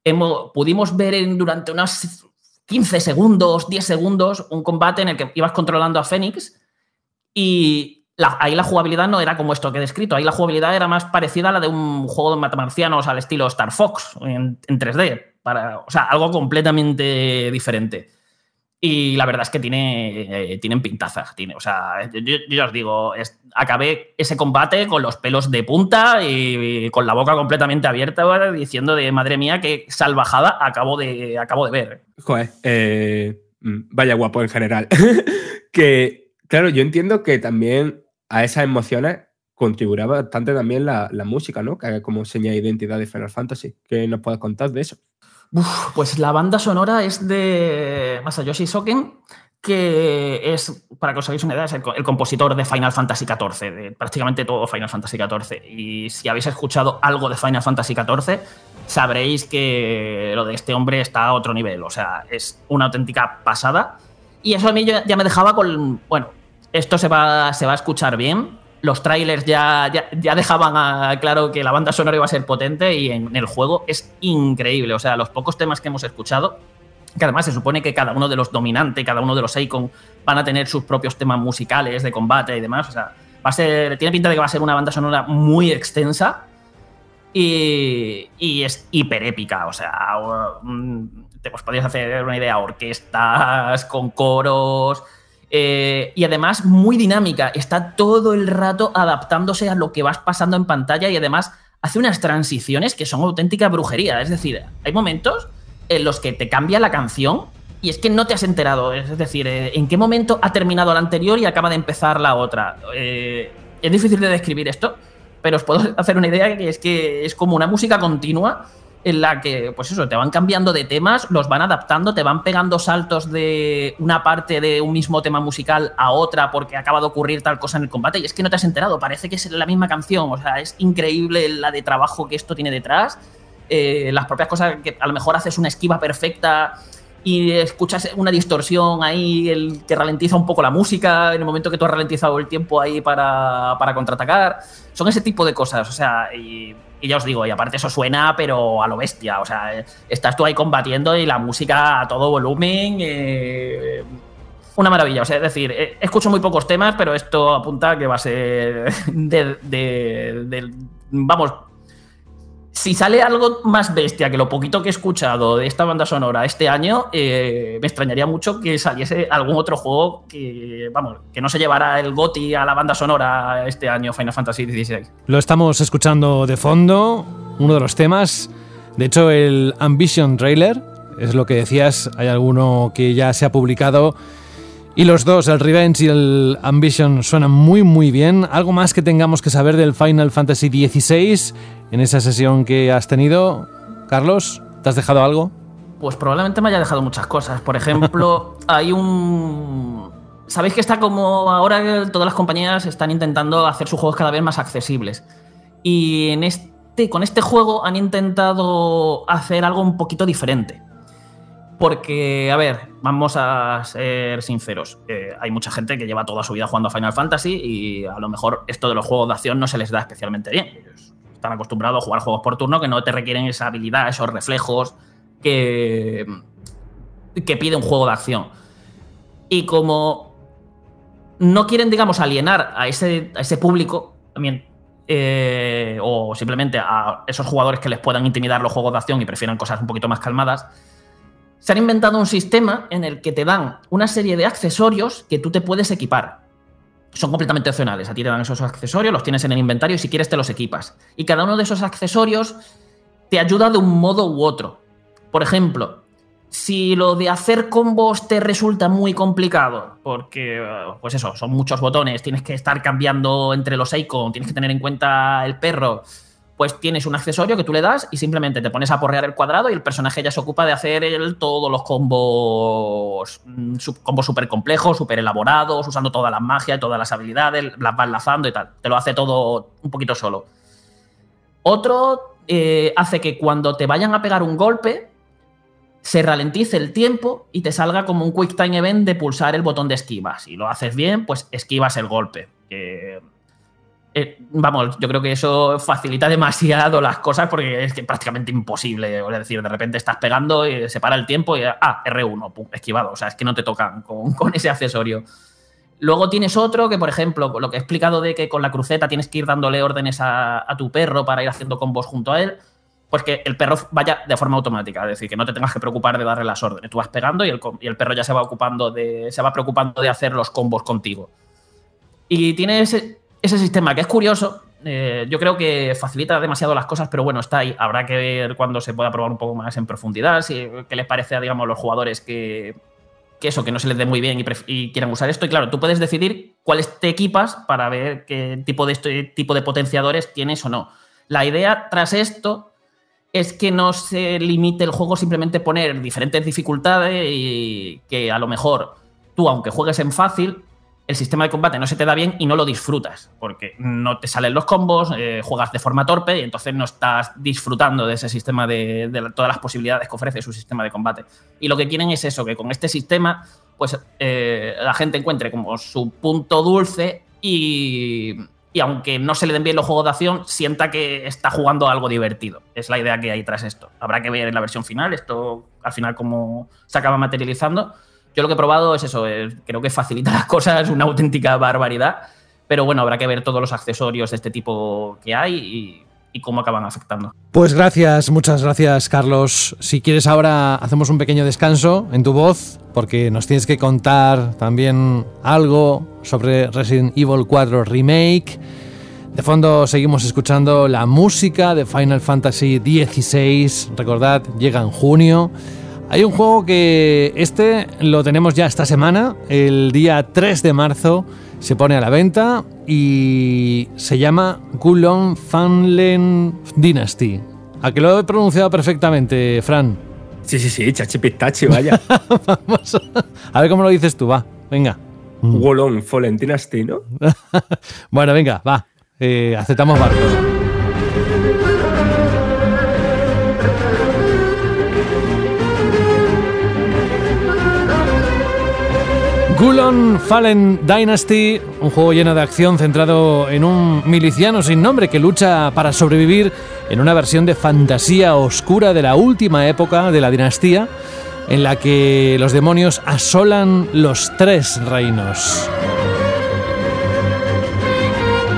hemos, pudimos ver durante unos 15 segundos, 10 segundos, un combate en el que ibas controlando a Fénix y ahí la jugabilidad no era como esto que he descrito, ahí la jugabilidad era más parecida a la de un juego de matamarcianos al estilo Star Fox en, en 3D, para, o sea, algo completamente diferente. Y la verdad es que tiene, eh, tienen pintaza. Tiene, o sea, yo, os digo, acabé ese combate con los pelos de punta y, con la boca completamente abierta, diciendo de madre mía, qué salvajada acabo de, acabo de ver. Joder, eh, vaya guapo en general. que, claro, yo entiendo que también a esas emociones contribuirá bastante también la, la música, ¿no? Que como seña de identidad de Final Fantasy. ¿Qué nos puedes contar de eso? Pues la banda sonora es de Masayoshi Soken, que es, para que os hagáis una idea, es el compositor de Final Fantasy XIV, de prácticamente todo Final Fantasy XIV. Y si habéis escuchado algo de Final Fantasy XIV, sabréis que lo de este hombre está a otro nivel. O sea, es una auténtica pasada. Y eso a mí ya, ya me dejaba con. Bueno, esto se va, se va a escuchar bien. Los trailers ya, ya, dejaban a- claro que la banda sonora iba a ser potente y en el juego es increíble. O sea, los pocos temas que hemos escuchado, que además se supone que cada uno de los dominantes, cada uno de los Icon van a tener sus propios temas musicales de combate y demás. O sea, va a ser, tiene pinta de que va a ser una banda sonora muy extensa y, y es hiper épica. O sea, mm, te os podéis hacer una idea, orquestas con coros. Eh, y además muy dinámica, está todo el rato adaptándose a lo que vas pasando en pantalla y además hace unas transiciones que son auténtica brujería. Es decir, hay momentos en los que te cambia la canción y es que no te has enterado. Es decir, eh, en qué momento ha terminado la anterior y acaba de empezar la otra. Eh, es difícil de describir esto, pero os puedo hacer una idea que es que es como una música continua en la que, pues eso, te van cambiando de temas, los van adaptando, te van pegando saltos de una parte de un mismo tema musical a otra porque acaba de ocurrir tal cosa en el combate y es que no te has enterado, parece que es la misma canción, o sea, es increíble la de trabajo que esto tiene detrás, eh, las propias cosas que a lo mejor haces una esquiva perfecta y escuchas una distorsión ahí el que ralentiza un poco la música en el momento que tú has ralentizado el tiempo ahí para, para contraatacar. Son ese tipo de cosas, o sea, y, y ya os digo, y aparte eso suena, pero a lo bestia, o sea, estás tú ahí combatiendo y la música a todo volumen. eh, una maravilla, o sea, es decir, eh, escucho muy pocos temas, pero esto apunta a que va a ser de, vamos, si sale algo más bestia que lo poquito que he escuchado de esta banda sonora este año, eh, me extrañaría mucho que saliese algún otro juego que, vamos, que no se llevara el GOTI a la banda sonora este año, Final Fantasy XVI. Lo estamos escuchando de fondo, uno de los temas. De hecho, el Ambition trailer, es lo que decías, hay alguno que ya se ha publicado. Y los dos, el Revenge y el Ambition, suenan muy muy bien. ¿Algo más que tengamos que saber del Final Fantasy XVI en esa sesión que has tenido? Carlos, ¿te has dejado algo? Pues probablemente me haya dejado muchas cosas. Por ejemplo, hay un. Sabéis que está como ahora todas las compañías están intentando hacer sus juegos cada vez más accesibles. Y en este, con este juego han intentado hacer algo un poquito diferente. Porque, a ver, vamos a ser sinceros. eh, hay mucha gente que lleva toda su vida jugando a Final Fantasy y a lo mejor esto de los juegos de acción no se les da especialmente bien. Ellos están acostumbrados a jugar juegos por turno que no te requieren esa habilidad, esos reflejos que, pide un juego de acción. Y como no quieren, digamos, alienar a ese, a ese público, también, eh, o simplemente a esos jugadores que les puedan intimidar los juegos de acción y prefieran cosas un poquito más calmadas, se han inventado un sistema en el que te dan una serie de accesorios que tú te puedes equipar. Son completamente opcionales. A ti te dan esos accesorios, los tienes en el inventario y si quieres te los equipas. Y cada uno de esos accesorios te ayuda de un modo u otro. Por ejemplo, si lo de hacer combos te resulta muy complicado, porque, eh, pues eso, son muchos botones, tienes que estar cambiando entre los icons, tienes que tener en cuenta el perro, pues tienes un accesorio que tú le das y simplemente te pones a porrear el cuadrado y el personaje ya se ocupa de hacer el- todos los combos, mm, combos súper complejos, súper elaborados, usando todas las magias, todas las habilidades, las va enlazando y tal. Te lo hace todo un poquito solo. Otro eh, hace que cuando te vayan a pegar un golpe, se ralentice el tiempo y te salga como un quick time event de pulsar el botón de esquiva. Si lo haces bien, pues esquivas el golpe. Eh, vamos, yo creo que eso facilita demasiado las cosas porque es prácticamente imposible. Es decir, de repente estás pegando y se para el tiempo y ah, R1, pum, esquivado. O sea, es que no te tocan con, con ese accesorio. Luego tienes otro que, por ejemplo, lo que he explicado de que con la cruceta tienes que ir dándole órdenes a, a tu perro para ir haciendo combos junto a él, pues que el perro vaya de forma automática, es decir, que no te tengas que preocupar de darle las órdenes. Tú vas pegando y el, y el perro ya se va ocupando de, se va preocupando de hacer los combos contigo. Y tiene ese, sistema que es curioso. eh, yo creo que facilita demasiado las cosas, pero bueno, está ahí. Habrá que ver cuando se pueda probar un poco más en profundidad, si, qué les parece a digamos, los jugadores que, que eso, que no se les dé muy bien y, quieran usar esto. Y claro, tú puedes decidir cuáles te equipas para ver qué tipo de, tipo de potenciadores tienes o no. La idea tras esto es que no se limite el juego simplemente poner diferentes dificultades y que a lo mejor tú, aunque juegues en fácil, el sistema de combate no se te da bien y no lo disfrutas, porque no te salen los combos, eh, juegas de forma torpe y entonces no estás disfrutando de ese sistema de, todas las posibilidades que ofrece su sistema de combate. Y lo que quieren es eso, que con este sistema, pues eh, la gente encuentre como su punto dulce y, y aunque no se le den bien los juegos de acción, sienta que está jugando algo divertido. Es la idea que hay tras esto. Habrá que ver en la versión final esto al final cómo se acaba materializando yo lo que he probado es eso, eh, creo que facilita las cosas, una auténtica barbaridad, pero bueno, habrá que ver todos los accesorios de este tipo que hay y, y cómo acaban afectando. Pues gracias, muchas gracias Carlos. Si quieres ahora hacemos un pequeño descanso en tu voz, porque nos tienes que contar también algo sobre Resident Evil 4 Remake. De fondo seguimos escuchando la música de Final Fantasy XVI. Recordad, llega en junio. Hay un juego que este lo tenemos ya esta semana, el día 3 de marzo se pone a la venta y se llama Gulon Fanlen Dynasty. ¿A que lo he pronunciado perfectamente, Fran? Sí, sí, sí, chachi pistachi, vaya. Vamos a ver cómo lo dices tú, va, venga. Gulon Fallen Dynasty, ¿no? bueno, venga, va, eh, aceptamos barcos. Gulon Fallen Dynasty, un juego lleno de acción centrado en un miliciano sin nombre que lucha para sobrevivir en una versión de fantasía oscura de la última época de la dinastía, en la que los demonios asolan los tres reinos.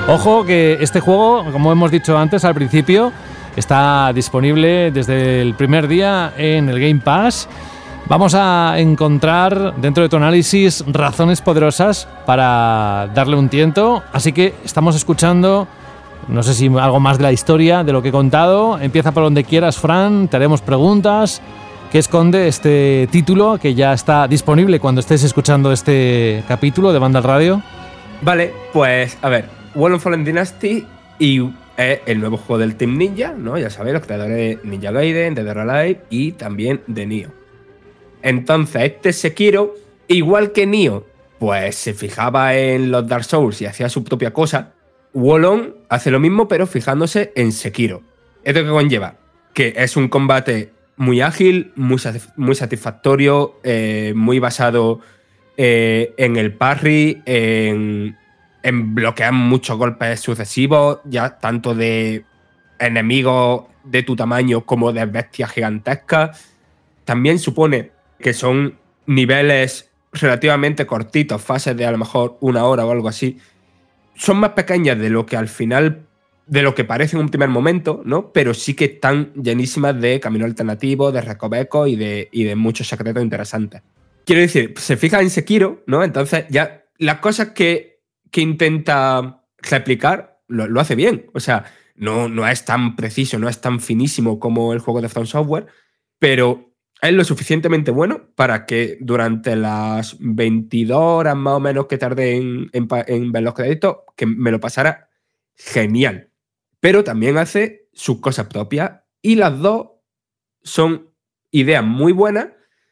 Ojo que este juego, como hemos dicho antes al principio, está disponible desde el primer día en el Game Pass Vamos a encontrar dentro de tu análisis razones poderosas para darle un tiento. Así que estamos escuchando, no sé si algo más de la historia, de lo que he contado. Empieza por donde quieras, Fran. Te haremos preguntas. ¿Qué esconde este título que ya está disponible cuando estés escuchando este capítulo de Banda Radio? Vale, pues a ver, World of Fallen Dynasty y es el nuevo juego del Team Ninja, ¿no? Ya sabéis, los creadores de Ninja Gaiden, de The Alive y también de Nioh. Entonces, este Sekiro, igual que Nioh, pues se fijaba en los Dark Souls y hacía su propia cosa, Wolong hace lo mismo, pero fijándose en Sekiro. ¿Esto que conlleva? Que es un combate muy ágil, muy, muy satisfactorio, eh, muy basado eh, en el parry, en, en bloquear muchos golpes sucesivos, ya tanto de enemigos de tu tamaño como de bestias gigantescas. También supone que son niveles relativamente cortitos, fases de a lo mejor una hora o algo así, son más pequeñas de lo que al final, de lo que parece en un primer momento, ¿no? Pero sí que están llenísimas de camino alternativo, de recovecos y de, y de muchos secretos interesantes. Quiero decir, se fija en Sekiro, ¿no? Entonces ya las cosas que, que intenta replicar lo, lo, hace bien. O sea, no, no es tan preciso, no es tan finísimo como el juego de From Software, pero es lo suficientemente bueno para que durante las 22 horas más o menos que tardé en, ver los créditos, que me lo pasara genial. Pero también hace sus cosas propias y las dos son ideas muy buenas,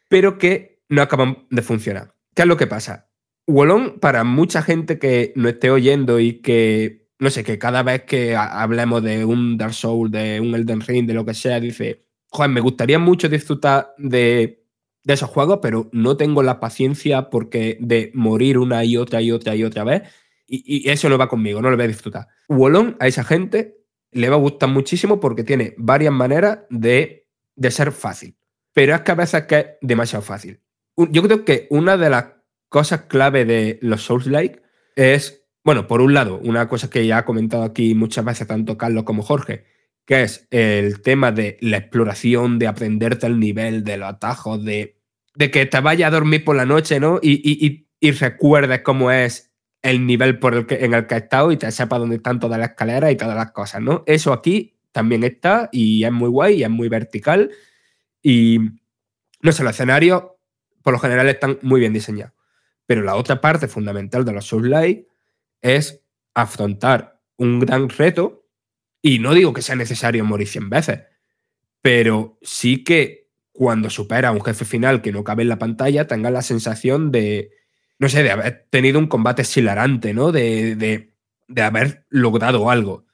pero que no acaban de funcionar. ¿Qué es lo que pasa? Wolong, para mucha gente que no esté oyendo y que, no sé, que cada vez que hablemos de un Dark Souls, de un Elden Ring, de lo que sea, dice, joder, me gustaría mucho disfrutar de, esos juegos, pero no tengo la paciencia porque de morir una y otra y otra y otra vez. Y, eso no va conmigo, no lo voy a disfrutar. Wolong a esa gente le va a gustar muchísimo porque tiene varias maneras de, de ser fácil. Pero es que a veces que es demasiado fácil. Yo creo que una de las cosas clave de los Souls-like es, bueno, por un lado, una cosa que ya ha comentado aquí muchas veces tanto Carlos como Jorge, que es el tema de la exploración, de aprenderte el nivel, de los atajos, de, de que te vayas a dormir por la noche, ¿no? Y, y, y, recuerdes cómo es el nivel por el que, en el que has estado y te sepas dónde están todas las escaleras y todas las cosas, ¿no? Eso aquí también está y es muy guay y es muy vertical y no sé, los escenarios por lo general están muy bien diseñados. Pero la otra parte fundamental de los Light es afrontar un gran reto y no digo que sea necesario morir 100 veces, pero sí que cuando supera a un jefe final que no cabe en la pantalla, tenga la sensación de, no sé, de haber tenido un combate exhilarante, ¿no? De, de, de haber logrado algo.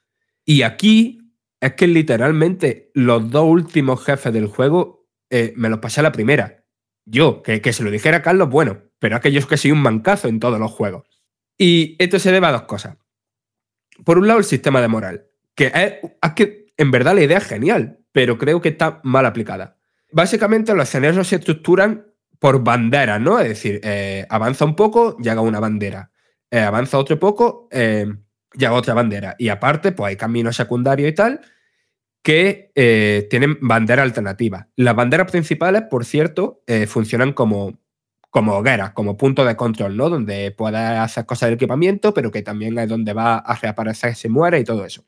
Y aquí es que literalmente los dos últimos jefes del juego eh, me los pasé a la primera. Yo, que, que se lo dijera a Carlos, bueno, pero es que soy un mancazo en todos los juegos. Y esto se debe a dos cosas. Por un lado, el sistema de moral, que es, que en verdad la idea es genial, pero creo que está mal aplicada. Básicamente los escenarios se estructuran por banderas, ¿no? Es decir, eh, avanza un poco, llega una bandera. Eh, avanza otro poco, eh, llega otra bandera. Y aparte, pues hay caminos secundarios y tal que tienen bandera alternativa. Las banderas principales, por cierto, funcionan como, como hogueras, como punto de control, ¿no? Donde puedes hacer cosas de equipamiento, pero que también es donde va a reaparecer si muere y todo eso.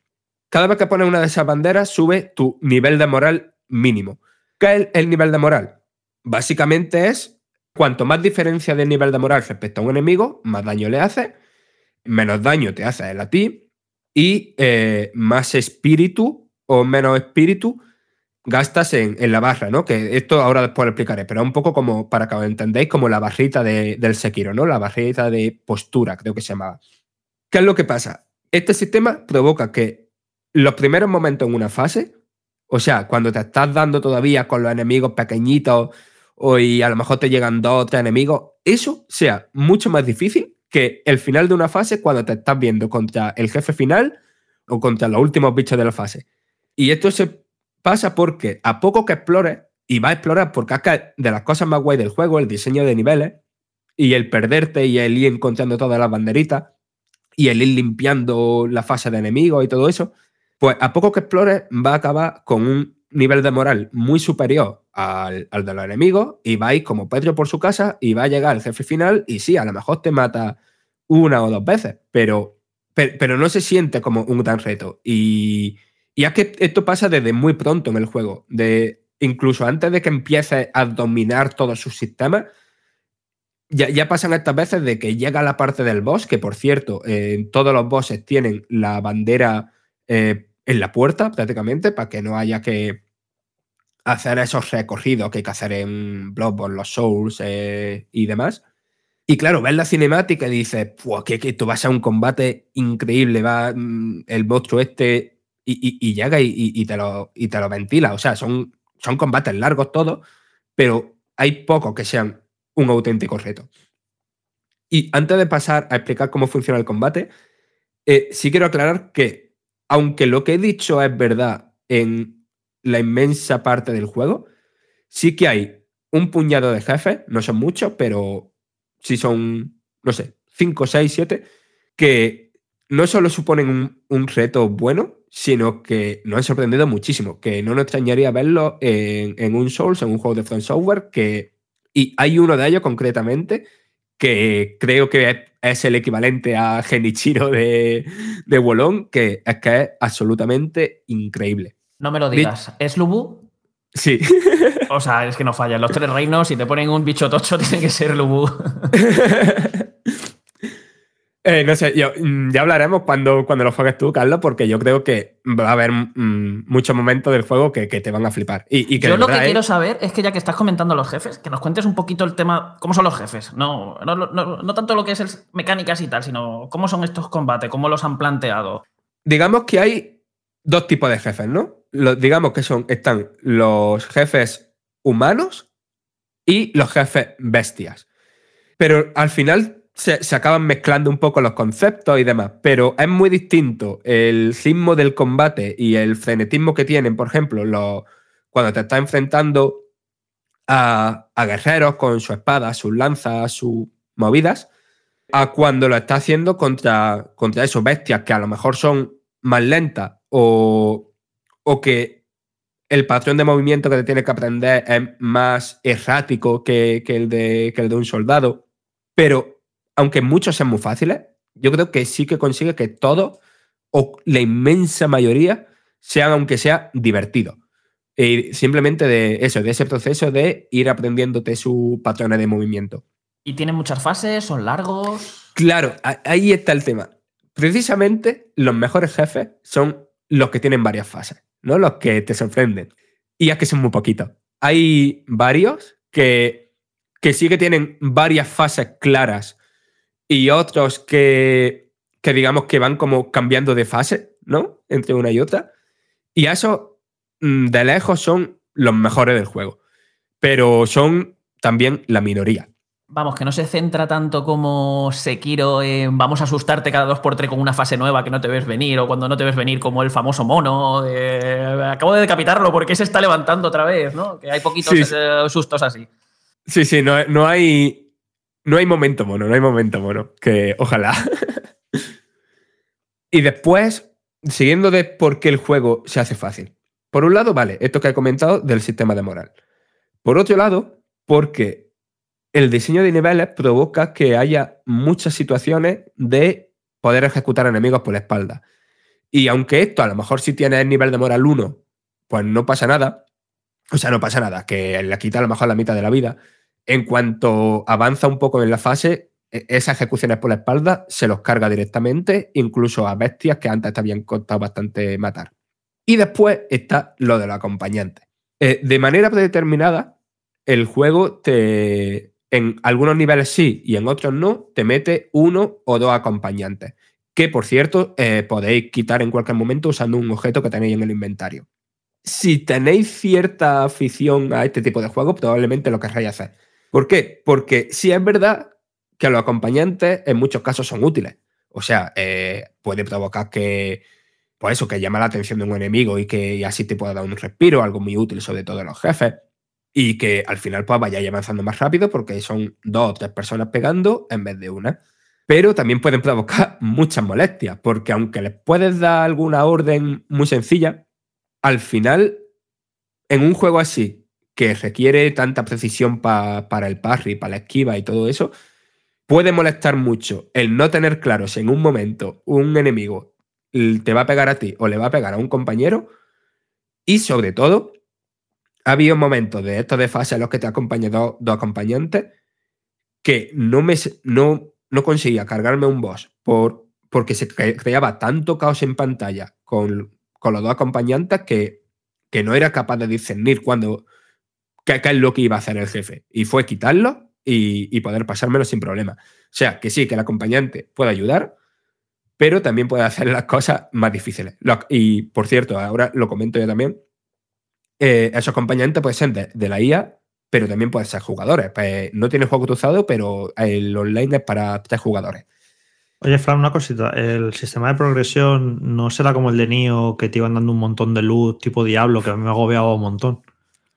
Cada vez que pones una de esas banderas, sube tu nivel de moral mínimo. ¿Qué es el nivel de moral? Básicamente es cuanto más diferencia de nivel de moral respecto a un enemigo, más daño le hace, menos daño te hace él a ti y eh, más espíritu o menos espíritu gastas en, en, la barra, ¿no? Que esto ahora después lo explicaré, pero un poco como, para que os entendáis, como la barrita de, del Sekiro, ¿no? La barrita de postura, creo que se llamaba. ¿Qué es lo que pasa? Este sistema provoca que los primeros momentos en una fase, o sea, cuando te estás dando todavía con los enemigos pequeñitos o y a lo mejor te llegan dos o tres enemigos, eso sea mucho más difícil que el final de una fase cuando te estás viendo contra el jefe final o contra los últimos bichos de la fase. Y esto se pasa porque a poco que explores, y va a explorar porque es de las cosas más guay del juego, el diseño de niveles, y el perderte y el ir encontrando todas las banderitas, y el ir limpiando la fase de enemigos y todo eso, pues a poco que explores va a acabar con un nivel de moral muy superior al, al, de los enemigos y vais como Pedro por su casa y va a llegar el jefe final y sí, a lo mejor te mata una o dos veces, pero, pero, pero no se siente como un gran reto. Y, y es que esto pasa desde muy pronto en el juego, de incluso antes de que empieces a dominar todos sus sistemas, ya, ya, pasan estas veces de que llega la parte del boss, que por cierto, todos los bosses tienen la bandera eh, en la puerta prácticamente, para que no haya que hacer esos recorridos que hay que hacer en Bloodborne, los Souls eh, y demás. Y claro, ves la cinemática y dices, que, que esto va a ser un combate increíble, va mm, el monstruo este y, y, y llega y, y, te lo, y te lo ventila. O sea, son, son combates largos todos, pero hay pocos que sean un auténtico reto. Y antes de pasar a explicar cómo funciona el combate, eh, sí quiero aclarar que, aunque lo que he dicho es verdad en la inmensa parte del juego, sí que hay un puñado de jefes, no son muchos, pero sí son, no sé, 5, 6, 7, que no solo suponen un, reto bueno, sino que nos han sorprendido muchísimo, que no nos extrañaría verlo en, en un Souls, en un juego de Front Software, que, y hay uno de ellos concretamente que creo que es el equivalente a Genichiro de, de Wolong, que es que es absolutamente increíble. No me lo digas. ¿Es Lubu? Sí. O sea, es que no falla. Los tres reinos, si te ponen un bicho tocho, tiene que ser Lubu. eh, no sé, yo, ya hablaremos cuando, cuando lo juegues tú, Carlos, porque yo creo que va a haber mmm, muchos momentos del juego que, que, te van a flipar. Y, y que yo lo que es... quiero saber es que ya que estás comentando los jefes, que nos cuentes un poquito el tema, cómo son los jefes. No, no, no, no tanto lo que es el mecánicas y tal, sino cómo son estos combates, cómo los han planteado. Digamos que hay dos tipos de jefes, ¿no? Los, digamos que son, están los jefes humanos y los jefes bestias. Pero al final se, acaban mezclando un poco los conceptos y demás, pero es muy distinto el ritmo del combate y el frenetismo que tienen, por ejemplo, cuando te estás enfrentando a, guerreros con su espada, sus lanzas, sus movidas, a cuando lo estás haciendo contra, contra esos bestias que a lo mejor son más lentas o, o que el patrón de movimiento que te tienes que aprender es más errático que, que, el, de, que el de un soldado. Pero aunque muchos sean muy fáciles, yo creo que sí que consigue que todo, o la inmensa mayoría, sean, aunque sea, divertido. Y simplemente de eso, de ese proceso de ir aprendiéndote su patrón de movimiento. ¿Y tienen muchas fases? ¿Son largos? Claro, ahí está el tema. Precisamente los mejores jefes son los que tienen varias fases, ¿no? Los que te sorprenden. Y es que son muy poquitos. Hay varios que, que sí que tienen varias fases claras y otros que, que digamos que van como cambiando de fase, ¿no? Entre una y otra. Y esos mm, de lejos son los mejores del juego. Pero son también la minoría. Vamos, que no se centra tanto como Sekiro en vamos a asustarte cada dos por tres con una fase nueva que no te ves venir, o cuando no te ves venir como el famoso mono, de, acabo de decapitarlo porque se está levantando otra vez, ¿no? Que hay poquitos Sí, eh, sustos así. Sí, sí, no, no hay. No hay momento mono, no hay momento mono. Que ojalá. y después, siguiendo de por qué el juego se hace fácil. Por un lado, vale, esto que he comentado del sistema de moral. Por otro lado, porque el diseño de niveles provoca que haya muchas situaciones de poder ejecutar enemigos por la espalda. Y aunque esto a lo mejor si tienes el nivel de moral 1, pues no pasa nada. O sea, no pasa nada, que le quita a lo mejor la mitad de la vida. En cuanto avanza un poco en la fase, e- esas ejecuciones por la espalda se los carga directamente, incluso a bestias que antes te habían costado bastante matar. Y después está lo de los acompañantes. Eh, de manera predeterminada, el juego te. En algunos niveles sí y en otros no, te mete uno o dos acompañantes. Que por cierto, eh, podéis quitar en cualquier momento usando un objeto que tenéis en el inventario. Si tenéis cierta afición a este tipo de juegos, probablemente lo querráis hacer. ¿Por qué? Porque sí es verdad que los acompañantes en muchos casos son útiles. O sea, eh, puede provocar que, pues eso, que llama la atención de un enemigo y que así te pueda dar un respiro, algo muy útil, sobre todo en los jefes. Y que al final pues vayáis avanzando más rápido porque son dos o tres personas pegando en vez de una. Pero también pueden provocar muchas molestias, porque aunque les puedes dar alguna orden muy sencilla, al final, en un juego así, que requiere tanta precisión pa- para el parry, para la esquiva y todo eso, puede molestar mucho el no tener claro si en un momento un enemigo te va a pegar a ti o le va a pegar a un compañero. Y sobre todo, ha habido momentos de estos de fase en los que te acompañan dos, dos acompañantes que no, me, no, no conseguía cargarme un boss por, porque se cre- creaba tanto caos en pantalla con, con los dos acompañantes que, que no era capaz de discernir cuándo, qué, qué es lo que iba a hacer el jefe. Y fue quitarlo y, y poder pasármelo sin problema. O sea, que sí, que el acompañante puede ayudar, pero también puede hacer las cosas más difíciles. Lo- y por cierto, ahora lo comento yo también, eh, esos acompañantes pueden ser de, de la IA, pero también pueden ser jugadores. Pues, no tiene juego cruzado, pero el online es para tres jugadores. Oye, Fran, una cosita. El sistema de progresión no será como el de Nio que te iban dando un montón de luz tipo Diablo, que a mí me agobiaba un montón.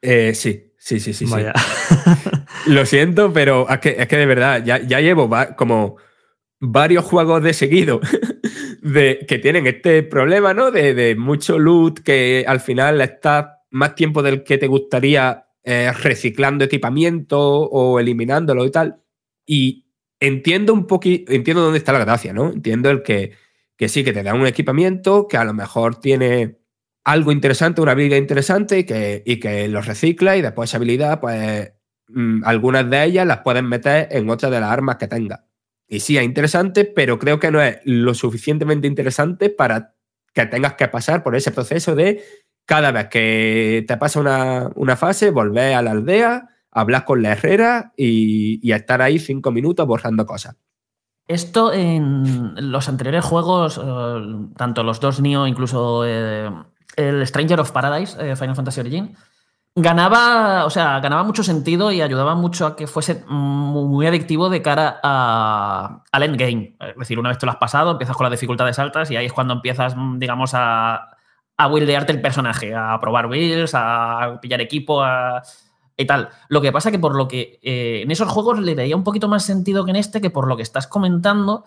Eh, sí, sí, sí, sí. sí. Lo siento, pero es que, es que de verdad, ya, ya llevo va- como varios juegos de seguido de, que tienen este problema, ¿no? De, de mucho loot que al final estás más tiempo del que te gustaría eh, reciclando equipamiento o eliminándolo y tal. Y entiendo un poquito, entiendo dónde está la gracia, ¿no? Entiendo el que, que sí, que te da un equipamiento que a lo mejor tiene algo interesante, una habilidad interesante y que, y que lo recicla y después esa habilidad, pues mm, algunas de ellas las puedes meter en otras de las armas que tengas. Y sí, es interesante, pero creo que no es lo suficientemente interesante para que tengas que pasar por ese proceso de cada vez que te pasa una, una fase, volver a la aldea, hablar con la herrera y, y estar ahí cinco minutos borrando cosas. Esto en los anteriores juegos, eh, tanto los dos Nio, incluso eh, el Stranger of Paradise, eh, Final Fantasy Origin, ganaba, o sea, ganaba mucho sentido y ayudaba mucho a que fuese muy, adictivo de cara a- al endgame. Es decir, una vez te lo has pasado, empiezas con las dificultades altas y ahí es cuando empiezas, mm, digamos, a, a buildearte el personaje, a probar builds, a pillar equipo, a, y tal. Lo que pasa que por lo que eh, en esos juegos le veía un poquito más sentido que en este, que por lo que estás comentando,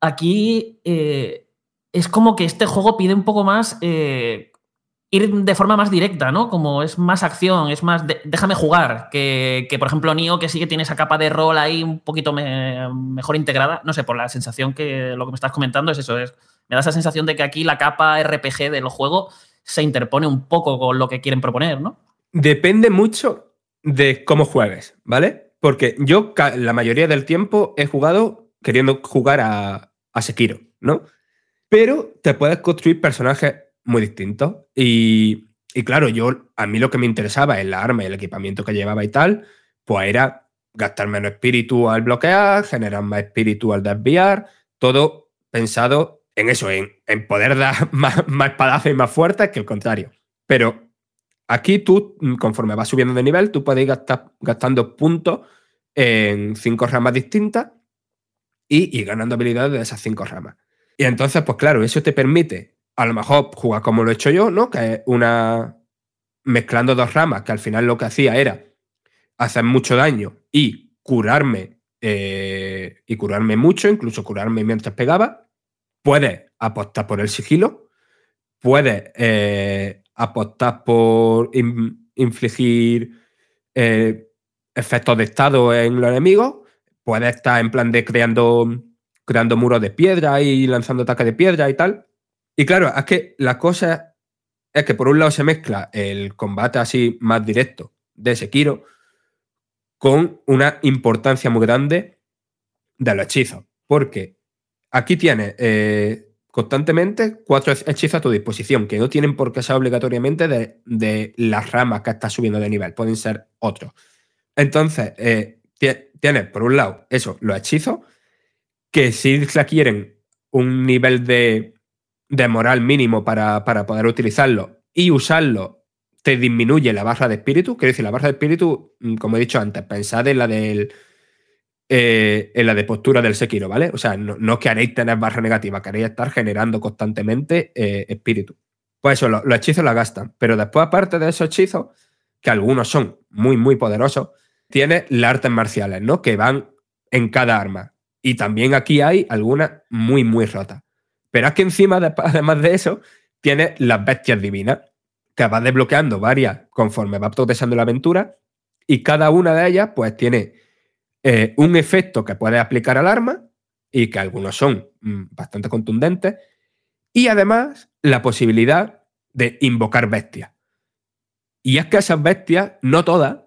aquí eh, es como que este juego pide un poco más ir de forma más directa, ¿no? Como es más acción, es más déjame jugar, que, que, por ejemplo Nio, que sí que tiene esa capa de rol ahí un poquito me- mejor integrada, no sé, por la sensación que lo que me estás comentando es eso, es, me da esa sensación de que aquí la capa RPG del juego se interpone un poco con lo que quieren proponer, ¿no? Depende mucho de cómo juegues, ¿vale? Porque yo la mayoría del tiempo he jugado queriendo jugar a, a Sekiro, ¿no? Pero te puedes construir personajes muy distintos. Y, y claro, yo a mí lo que me interesaba en la arma y el equipamiento que llevaba y tal, pues era gastar menos espíritu al bloquear, generar más espíritu al desviar, todo pensado en eso, en, en poder dar más, más y más fuertes que el contrario. Pero aquí tú, mm, conforme vas subiendo de nivel, tú puedes ir gastar- gastando puntos en cinco ramas distintas y ir ganando habilidades de esas cinco ramas. Y entonces, pues claro, eso te permite a lo mejor jugar como lo he hecho yo, ¿no? Que es una. mezclando dos ramas, que al final lo que hacía era hacer mucho daño y curarme. eh, y curarme mucho, incluso curarme mientras pegaba. Puedes apostar por el sigilo. Puedes eh, apostar por in- infligir eh, efectos de estado en los enemigos. Puedes estar en plan de creando, creando muros de piedra y lanzando ataques de piedra y tal. Y claro, es que la cosa es que por un lado se mezcla el combate así más directo de Sekiro con una importancia muy grande de los hechizos. Porque aquí tienes eh, constantemente cuatro hechizos a tu disposición, que no tienen por qué ser obligatoriamente de, de las ramas que estás subiendo de nivel, pueden ser otros. Entonces, eh, tie- tienes por un lado eso, los hechizos, que si requieren un nivel de, de moral mínimo para, para poder utilizarlo y usarlo te disminuye la barra de espíritu. Quiero decir, la barra de espíritu, mm, como he dicho antes, pensad en la del. eh, en la de postura del Sekiro, ¿vale? O sea, no, no queréis tener barra negativa, queréis estar generando constantemente eh, espíritu. Pues eso, lo- los hechizos la gastan. Pero después, aparte de esos hechizos, que algunos son muy, muy poderosos, tienes las artes marciales, ¿no? Que van en cada arma. Y también aquí hay algunas muy, muy rotas. Pero es que encima, de- además de eso, tienes las bestias divinas, que vas desbloqueando varias conforme va progresando la aventura, y cada una de ellas, pues, tiene eh, un efecto que puedes aplicar al arma, y que algunos son mm, bastante contundentes, y además la posibilidad de invocar bestias. Y es que esas bestias, no todas,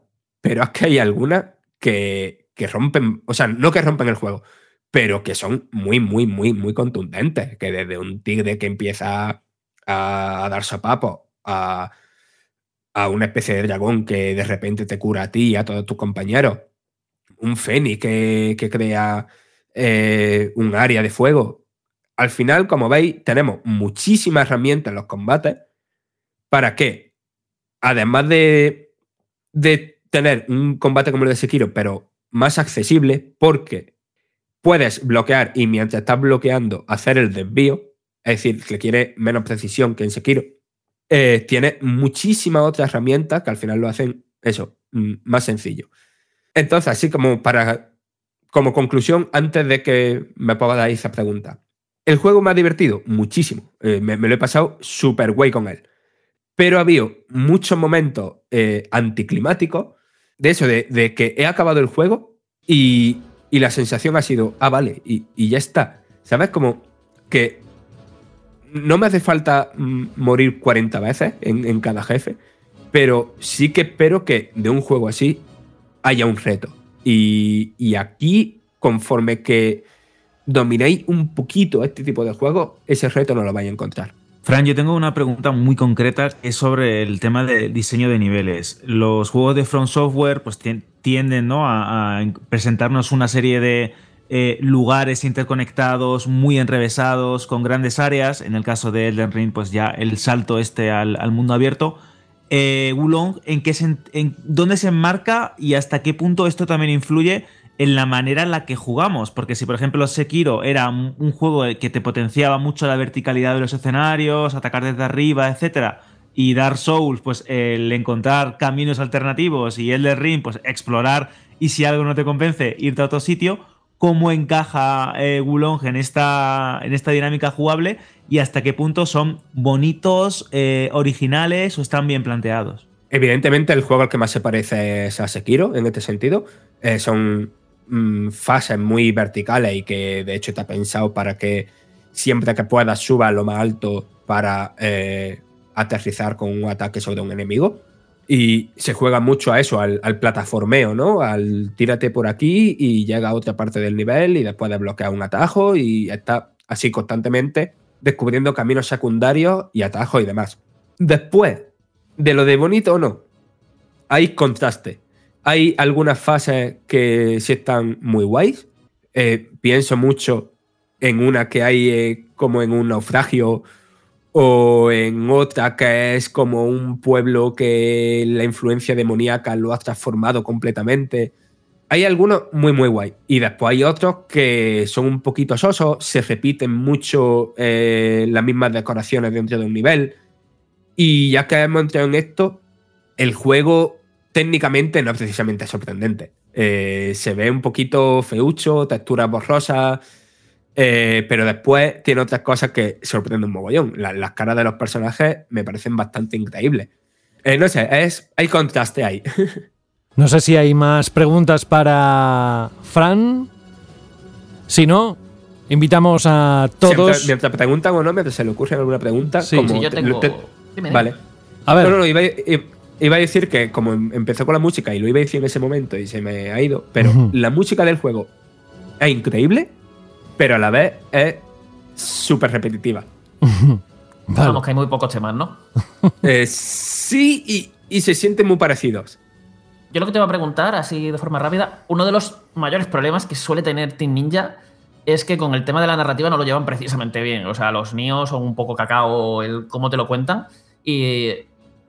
pero es que hay algunas que, que rompen, o sea, no que rompen el juego, pero que son muy, muy, muy, muy contundentes. Que desde un tigre que empieza a, a dar sopapos a, a una especie de dragón que de repente te cura a ti y a todos tus compañeros, un fénix que, que crea eh, un área de fuego. Al final, como veis, tenemos muchísimas herramientas en los combates para que, además de, de tener un combate como el de Sekiro, pero más accesible, porque puedes bloquear y mientras estás bloqueando hacer el desvío, es decir, que quiere menos precisión que en Sekiro, eh, tiene muchísimas otras herramientas que al final lo hacen eso, mm, más sencillo. Entonces, así como para como conclusión, antes de que me podáis esa pregunta. ¿El juego me ha divertido? Muchísimo. Eh, me, lo he pasado súper guay con él. Pero ha habido muchos momentos eh, anticlimáticos de eso, de que he acabado el juego y, y la sensación ha sido, ah, vale, y, y ya está. ¿Sabes? Como que no me hace falta mm, morir 40 veces en, en cada jefe, pero sí que espero que de un juego así haya un reto. Y, y aquí, conforme que dominéis un poquito este tipo de juegos, ese reto no lo vais a encontrar. Fran, yo tengo una pregunta muy concreta que es sobre el tema del diseño de niveles. Los juegos de From Software pues, tien- tienden ¿no? a, presentarnos una serie de eh, lugares interconectados, muy enrevesados, con grandes áreas. En el caso de Elden Ring, pues ya el salto este al, mundo abierto. Eh, Wulong, ¿en, qué en dónde se enmarca y hasta qué punto esto también influye en la manera en la que jugamos? Porque si, por ejemplo, Sekiro era un, juego que te potenciaba mucho la verticalidad de los escenarios, atacar desde arriba, etcétera, y Dark Souls, pues el encontrar caminos alternativos y Elden Ring, pues explorar y si algo no te convence, irte a otro sitio. ¿Cómo encaja eh, en esta, en esta dinámica jugable y hasta qué punto son bonitos, eh, originales o están bien planteados? Evidentemente, el juego al que más se parece es a Sekiro en este sentido. Eh, son mm, fases muy verticales y que de hecho está pensado para que siempre que puedas suba lo más alto para eh, aterrizar con un ataque sobre un enemigo. Y se juega mucho a eso, al, plataformeo, ¿no? Al tírate por aquí y llega a otra parte del nivel y después desbloquea un atajo y está así constantemente descubriendo caminos secundarios y atajos y demás. Después, de lo de bonito o no, hay contraste. Hay algunas fases que sí están muy guays. Eh, pienso mucho en una que hay eh, como en un naufragio o en otra que es como un pueblo que la influencia demoníaca lo ha transformado completamente. Hay algunos muy, muy guay. Y después hay otros que son un poquito sosos, se repiten mucho eh, las mismas decoraciones dentro de un nivel. Y ya que hemos entrado en esto, el juego técnicamente no es precisamente sorprendente. Eh, se ve un poquito feucho, texturas borrosas, eh, pero después tiene otras cosas que sorprenden un mogollón. La- las caras de los personajes me parecen bastante increíbles. Eh, no sé, es, hay contraste ahí. No sé si hay más preguntas para Fran. Si no, invitamos a todos. Mientras, mientras preguntan o no, mientras se le ocurre alguna pregunta. Sí. como Sí, yo te- tengo- te-. Vale. A ver. No, no, no, iba, i- iba a decir que como em- empezó con la música y lo iba a decir en ese momento y se me ha ido, pero Ujú. la música del juego es increíble, pero a la vez es súper repetitiva. Vamos, que hay muy pocos temas, ¿no? Eh, sí, y, y se sienten muy parecidos. Yo lo que te iba a preguntar, así de forma rápida, uno de los mayores problemas que suele tener Team Ninja es que con el tema de la narrativa no lo llevan precisamente bien. O sea, los Nios son un poco cacao el cómo te lo cuentan. Y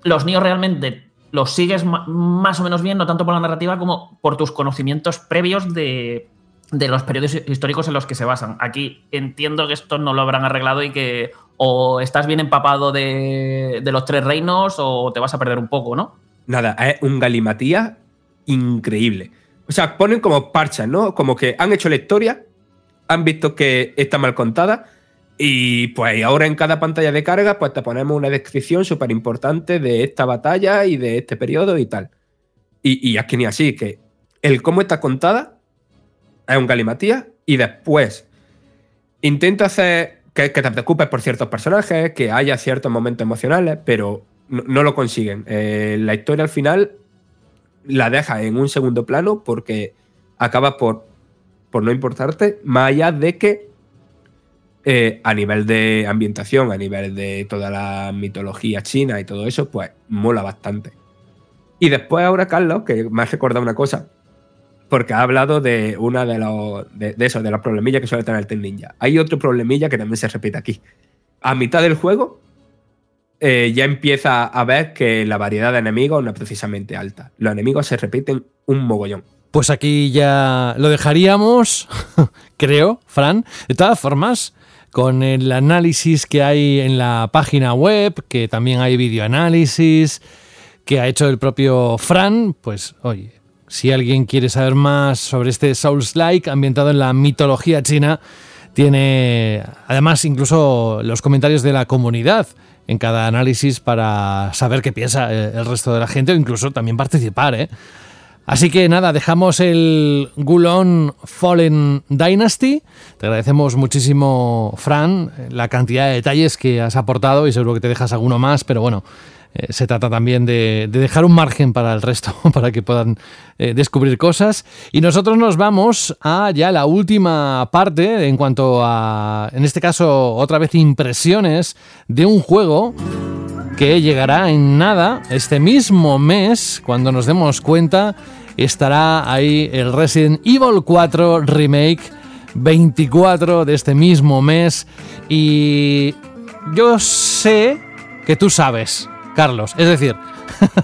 los Nios realmente los sigues más o menos bien, no tanto por la narrativa como por tus conocimientos previos de, de los periodos históricos en los que se basan. Aquí entiendo que esto no lo habrán arreglado y que o estás bien empapado de, de los tres reinos o te vas a perder un poco, ¿no? Nada, es un galimatía increíble. O sea, ponen como parchas, ¿no? Como que han hecho la historia, han visto que está mal contada y pues ahora en cada pantalla de carga pues te ponemos una descripción súper importante de esta batalla y de este periodo y tal. Y, y es que ni así, que el cómo está contada es un galimatía y después intento hacer que, te preocupes por ciertos personajes, que haya ciertos momentos emocionales, pero no, no lo consiguen. Eh, la historia al final la deja en un segundo plano porque acaba por, por no importarte, más allá de que eh, a nivel de ambientación, a nivel de toda la mitología china y todo eso, pues mola bastante. Y después ahora, Carlos, que me has recordado una cosa, porque ha hablado de una de los de, de de los problemillas que suele tener el Team Ninja. Hay otro problemilla que también se repite aquí. A mitad del juego eh, ya empieza a ver que la variedad de enemigos no es precisamente alta. Los enemigos se repiten un mogollón. Pues aquí ya lo dejaríamos, creo, Fran. De todas formas, con el análisis que hay en la página web, que también hay videoanálisis, que ha hecho el propio Fran, pues oye, si alguien quiere saber más sobre este Souls-like ambientado en la mitología china, tiene además incluso los comentarios de la comunidad en cada análisis para saber qué piensa eh, el resto de la gente o incluso también participar, ¿eh? Así que nada, dejamos el Gulon Fallen Dynasty. Te agradecemos muchísimo, Fran, la cantidad de detalles que has aportado y seguro que te dejas alguno más, pero bueno, eh, se trata también de, de dejar un margen para el resto, para que puedan eh, descubrir cosas. Y nosotros nos vamos a ya la última parte en cuanto a, en este caso, otra vez impresiones de un juego que llegará en nada este mismo mes, cuando nos demos cuenta, estará ahí el Resident Evil 4 Remake 24 de este mismo mes y yo sé que tú sabes, Carlos, es decir,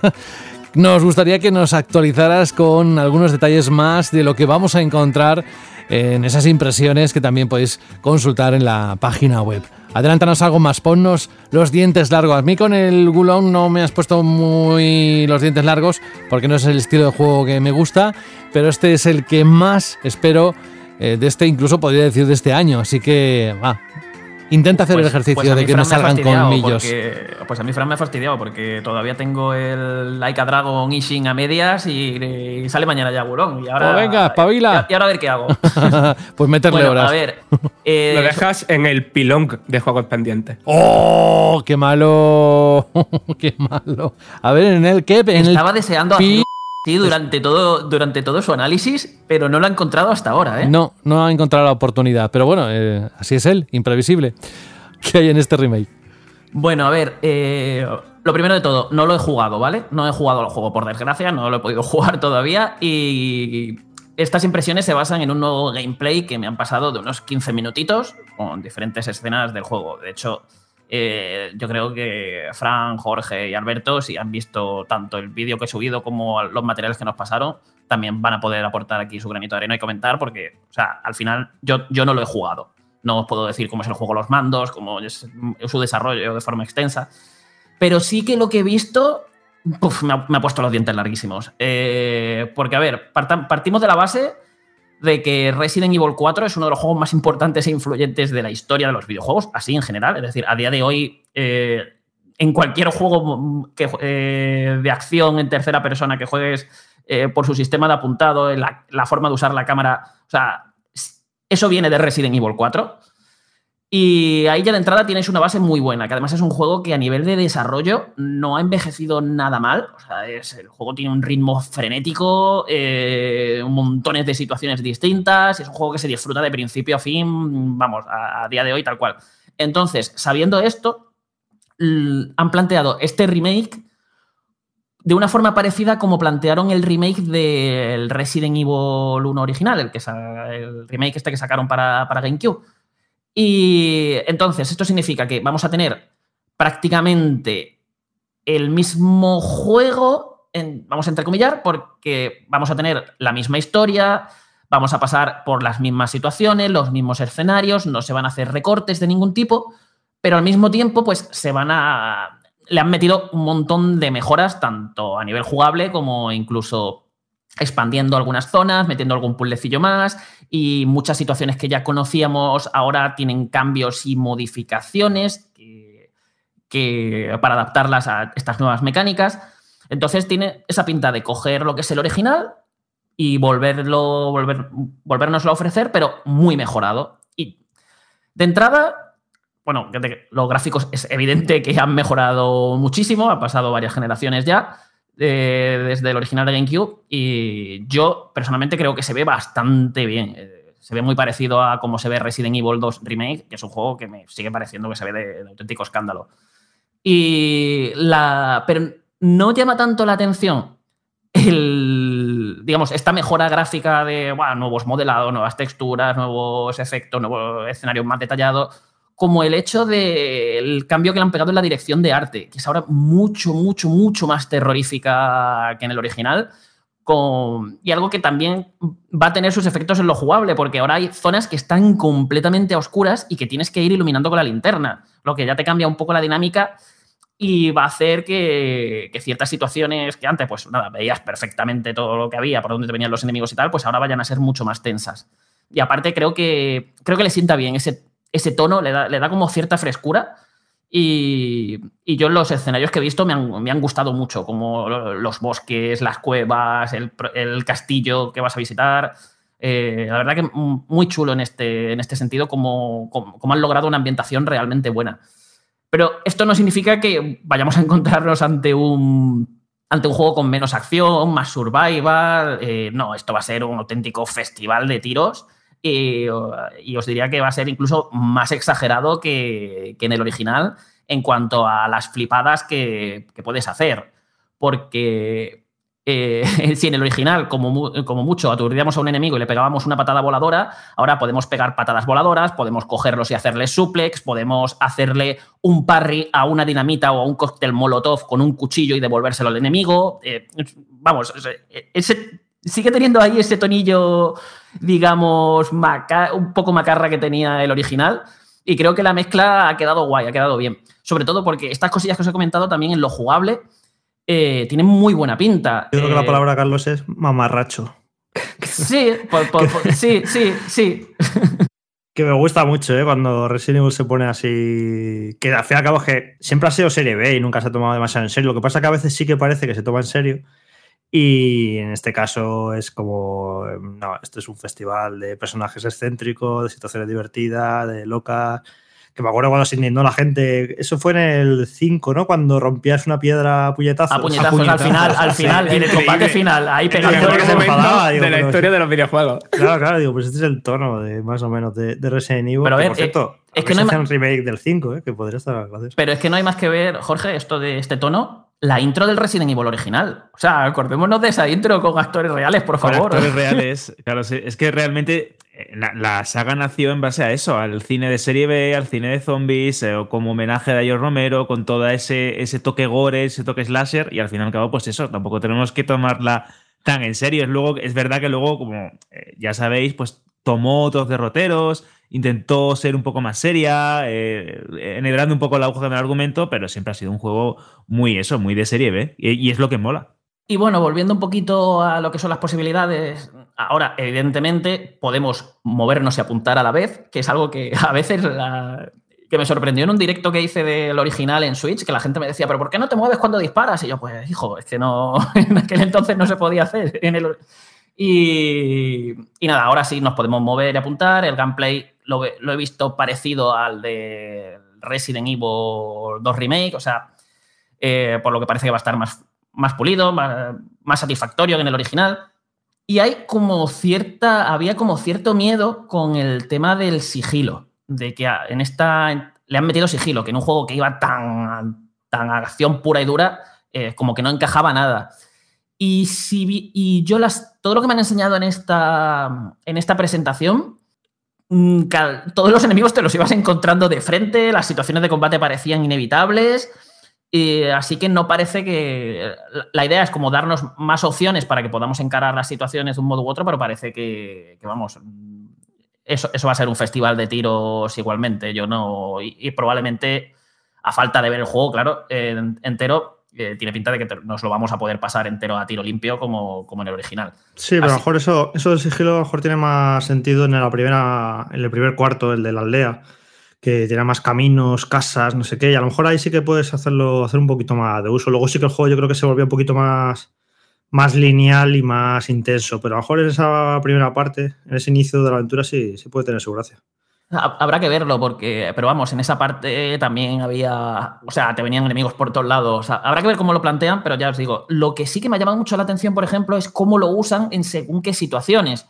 nos gustaría que nos actualizaras con algunos detalles más de lo que vamos a encontrar en esas impresiones que también podéis consultar en la página web. Adelántanos algo más, ponnos los dientes largos. A mí con el Gulong no me has puesto muy los dientes largos porque no es el estilo de juego que me gusta, pero este es el que más espero eh, de este, incluso podría decir de este año. Así que, va, intenta hacer el ejercicio pues de que Fran no salgan colmillos. porque- pues a mí Fran me ha fastidiado porque todavía tengo el Laika Dragon Ishin a medias y, y sale mañana ya Gurón. Y ahora, Pues venga, espabila. Y, y ahora a ver qué hago. pues meterle Bueno, horas. a ver. eh, Lo dejas en el pilón de juegos pendientes. ¡Oh! ¡Qué malo! ¡Qué malo! A ver, en el que en estaba el deseando hacer sí, durante todo, durante todo su análisis, pero no lo ha encontrado hasta ahora, ¿eh? No, no ha encontrado la oportunidad. Pero bueno, eh, así es él, imprevisible. ¿Qué hay en este remake? Bueno, a ver, eh, lo primero de todo, no lo he jugado, ¿vale? No he jugado al juego, por desgracia, no lo he podido jugar todavía y estas impresiones se basan en un nuevo gameplay que me han pasado de unos 15 minutitos con diferentes escenas del juego. De hecho, eh, yo creo que Fran, Jorge y Alberto, si han visto tanto el vídeo que he subido como los materiales que nos pasaron, también van a poder aportar aquí su granito de arena y comentar porque, o sea, al final yo, yo no lo he jugado. No os puedo decir cómo es el juego los mandos, cómo es su desarrollo de forma extensa. Pero sí que lo que he visto Uf, me, ha, me, ha, puesto los dientes larguísimos. Eh, porque, a ver, partimos de la base de que Resident Evil 4 es uno de los juegos más importantes e influyentes de la historia de los videojuegos, así en general. Es decir, a día de hoy, eh, en cualquier juego que, eh, de acción en tercera persona que juegues eh, por su sistema de apuntado, la, la, forma de usar la cámara, o sea, eso viene de Resident Evil 4. Y ahí ya de entrada tienes una base muy buena, que además es un juego que a nivel de desarrollo no ha envejecido nada mal. O sea, es, el juego tiene un ritmo frenético, eh, montones de situaciones distintas, es un juego que se disfruta de principio a fin, vamos, a, día de hoy tal cual. Entonces, sabiendo esto, han planteado este remake de una forma parecida como plantearon el remake del Resident Evil 1 original, el, que, el remake este que sacaron para GameCube y entonces, esto significa que vamos a tener prácticamente el mismo juego, vamos a entrecomillar, porque vamos a tener la misma historia, vamos a pasar por las mismas situaciones, los mismos escenarios, no se van a hacer recortes de ningún tipo, pero al mismo tiempo, pues se van a. Le han metido un montón de mejoras, tanto a nivel jugable como incluso expandiendo algunas zonas, metiendo algún puzzlecillo más y muchas situaciones que ya conocíamos ahora tienen cambios y modificaciones que, para adaptarlas a estas nuevas mecánicas. Entonces tiene esa pinta de coger lo que es el original y volverlo, volver, volvernoslo a ofrecer, pero muy mejorado. Y de entrada, bueno, los gráficos es evidente que han mejorado muchísimo, ha pasado varias generaciones ya eh, desde el original de GameCube y yo personalmente creo que se ve bastante bien. Eh, se ve muy parecido a cómo se ve Resident Evil 2 Remake, que es un juego que me sigue pareciendo que se ve de, auténtico escándalo. Y la, pero no llama tanto la atención el, digamos, esta mejora gráfica de nuevos modelados, nuevas texturas, nuevos efectos, nuevos escenarios más detallados como el hecho del cambio que le han pegado en la dirección de arte, que es ahora mucho, mucho, mucho más terrorífica que en el original. Y algo que también va a tener sus efectos en lo jugable, porque ahora hay zonas que están completamente a oscuras y que tienes que ir iluminando con la linterna, lo que ya te cambia un poco la dinámica y va a hacer que, que, ciertas situaciones que antes, pues nada, veías perfectamente todo lo que había, por dónde te venían los enemigos y tal, pues ahora vayan a ser mucho más tensas. Y aparte creo que, creo que le sienta bien ese ese tono, le da, le da como cierta frescura. Y, y, yo los escenarios que he visto me han, me han, gustado mucho, como los bosques, las cuevas, el, el castillo que vas a visitar. Eh, la verdad que muy chulo en este, en este sentido, como, como, como, han logrado una ambientación realmente buena. Pero esto no significa que vayamos a encontrarnos ante un, ante un juego con menos acción, más survival. Eh, no, esto va a ser un auténtico festival de tiros y, y, os diría que va a ser incluso más exagerado que, que en el original en cuanto a las flipadas que, que puedes hacer. Porque eh, si en el original, como, como, mucho, aturdíamos a un enemigo y le pegábamos una patada voladora, ahora podemos pegar patadas voladoras, podemos cogerlos y hacerle suplex, podemos hacerle un parry a una dinamita o a un cóctel molotov con un cuchillo y devolvérselo al enemigo. Eh, vamos, ese sigue teniendo ahí ese tonillo, digamos, un poco macarra que tenía el original. Y creo que la mezcla ha quedado guay, ha quedado bien. Sobre todo porque estas cosillas que os he comentado también en lo jugable eh, tienen muy buena pinta. Yo creo que eh, la palabra, Carlos, es mamarracho. Sí, por, por, por, sí, sí, sí. Que me gusta mucho, ¿eh? Cuando Resident Evil se pone así. Que al fin y al cabo es que siempre ha sido serie B y nunca se ha tomado demasiado en serio. Lo que pasa es que a veces sí que parece que se toma en serio. Y en este caso es como, no, esto es un festival de personajes excéntricos, de situaciones divertidas, de locas, que me acuerdo cuando se indignó la gente. Eso fue en el 5, ¿no? Cuando rompías una piedra a puñetazos. A puñetazos, al final, al final, en el combate final, ahí pegando. que se momento enfadaba, digo, de la historia de los videojuegos. Claro, claro, digo, pues este es el tono de más o menos de, de Resident Evil. Pero a que, ver, por cierto, eh, es a que no hay un remake del 5, ¿eh? que podría estar gracioso. Pero es que no hay más que ver, Jorge, esto de este tono, la intro del Resident Evil original. O sea, acordémonos de esa intro con actores reales, por Con favor. actores reales. Claro, es que realmente eh, la, la saga nació en base a eso, al cine de serie B, al cine de zombies, eh, o como homenaje a Dayo Romero, con todo ese, ese toque gore, ese toque slasher, y al fin y al cabo, pues eso, tampoco tenemos que tomarla tan en serio. Es, luego, es verdad que luego, como eh, ya sabéis, pues tomó otros derroteros, intentó ser un poco más seria, eh, enhebrando un poco la aguja del argumento, pero siempre ha sido un juego muy eso, muy de serie B, y, es lo que mola. Y bueno, volviendo un poquito a lo que son las posibilidades, ahora, evidentemente, podemos movernos y apuntar a la vez, que es algo que a veces que me sorprendió en un directo que hice del original en Switch, que la gente me decía, pero ¿por qué no te mueves cuando disparas? Y yo, pues, hijo, es que no, en aquel entonces no se podía hacer. En el, y, nada, ahora sí nos podemos mover y apuntar. El gameplay lo, lo he visto parecido al de Resident Evil 2 Remake, o sea, eh, por lo que parece que va a estar más, pulido, más, satisfactorio que en el original. Y hay como cierta, había como cierto miedo con el tema del sigilo, de que en esta le han metido sigilo, que en un juego que iba tan, tan a acción pura y dura, eh, como que no encajaba nada. Y, si yo las, todo lo que me han enseñado en esta, en esta presentación, mm, todos los enemigos te los ibas encontrando de frente, las situaciones de combate parecían inevitables. así que no parece que. la- idea es como darnos más opciones para que podamos encarar las situaciones de un modo u otro, pero parece que, vamos. Eso, va a ser un festival de tiros igualmente. Yo no. Y, probablemente, a falta de ver el juego, claro, entero, eh, tiene pinta de que te- nos lo vamos a poder pasar entero a tiro limpio como, como en el original. Sí, pero a lo mejor eso, eso del sigilo a lo mejor tiene más sentido en la primera, en el primer cuarto, el de la aldea, que tiene más caminos, casas, no sé qué, y a lo mejor ahí sí que puedes hacerlo, hacer un poquito más de uso. Luego sí que el juego yo creo que se volvió un poquito más, más lineal y más intenso, pero a lo mejor en esa primera parte, en ese inicio de la aventura sí, sí puede tener su gracia. Ha- Habrá que verlo, porque, pero vamos, en esa parte también había, o sea, te venían enemigos por todos lados. Habrá que ver cómo lo plantean, pero ya os digo, lo que sí que me ha llamado mucho la atención, por ejemplo, es cómo lo usan en según qué situaciones.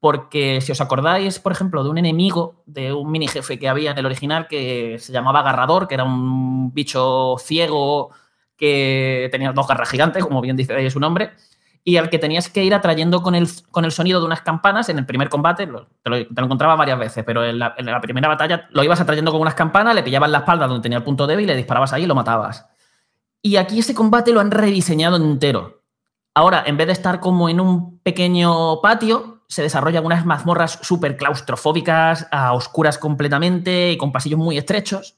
Porque si os acordáis, por ejemplo, de un enemigo, de un mini jefe que había en el original que se llamaba Agarrador, que era un bicho ciego que tenía dos garras gigantes, como bien dice ahí su nombre, y al que tenías que ir atrayendo con el, con el sonido de unas campanas en el primer combate, lo- te, lo, te lo encontraba varias veces, pero en la, primera batalla lo ibas atrayendo con unas campanas, le pillabas la espalda donde tenía el punto débil, le disparabas ahí y lo matabas. Y aquí ese combate lo han rediseñado entero. Ahora, en vez de estar como en un pequeño patio, se desarrollan unas mazmorras súper claustrofóbicas, a oscuras completamente y con pasillos muy estrechos,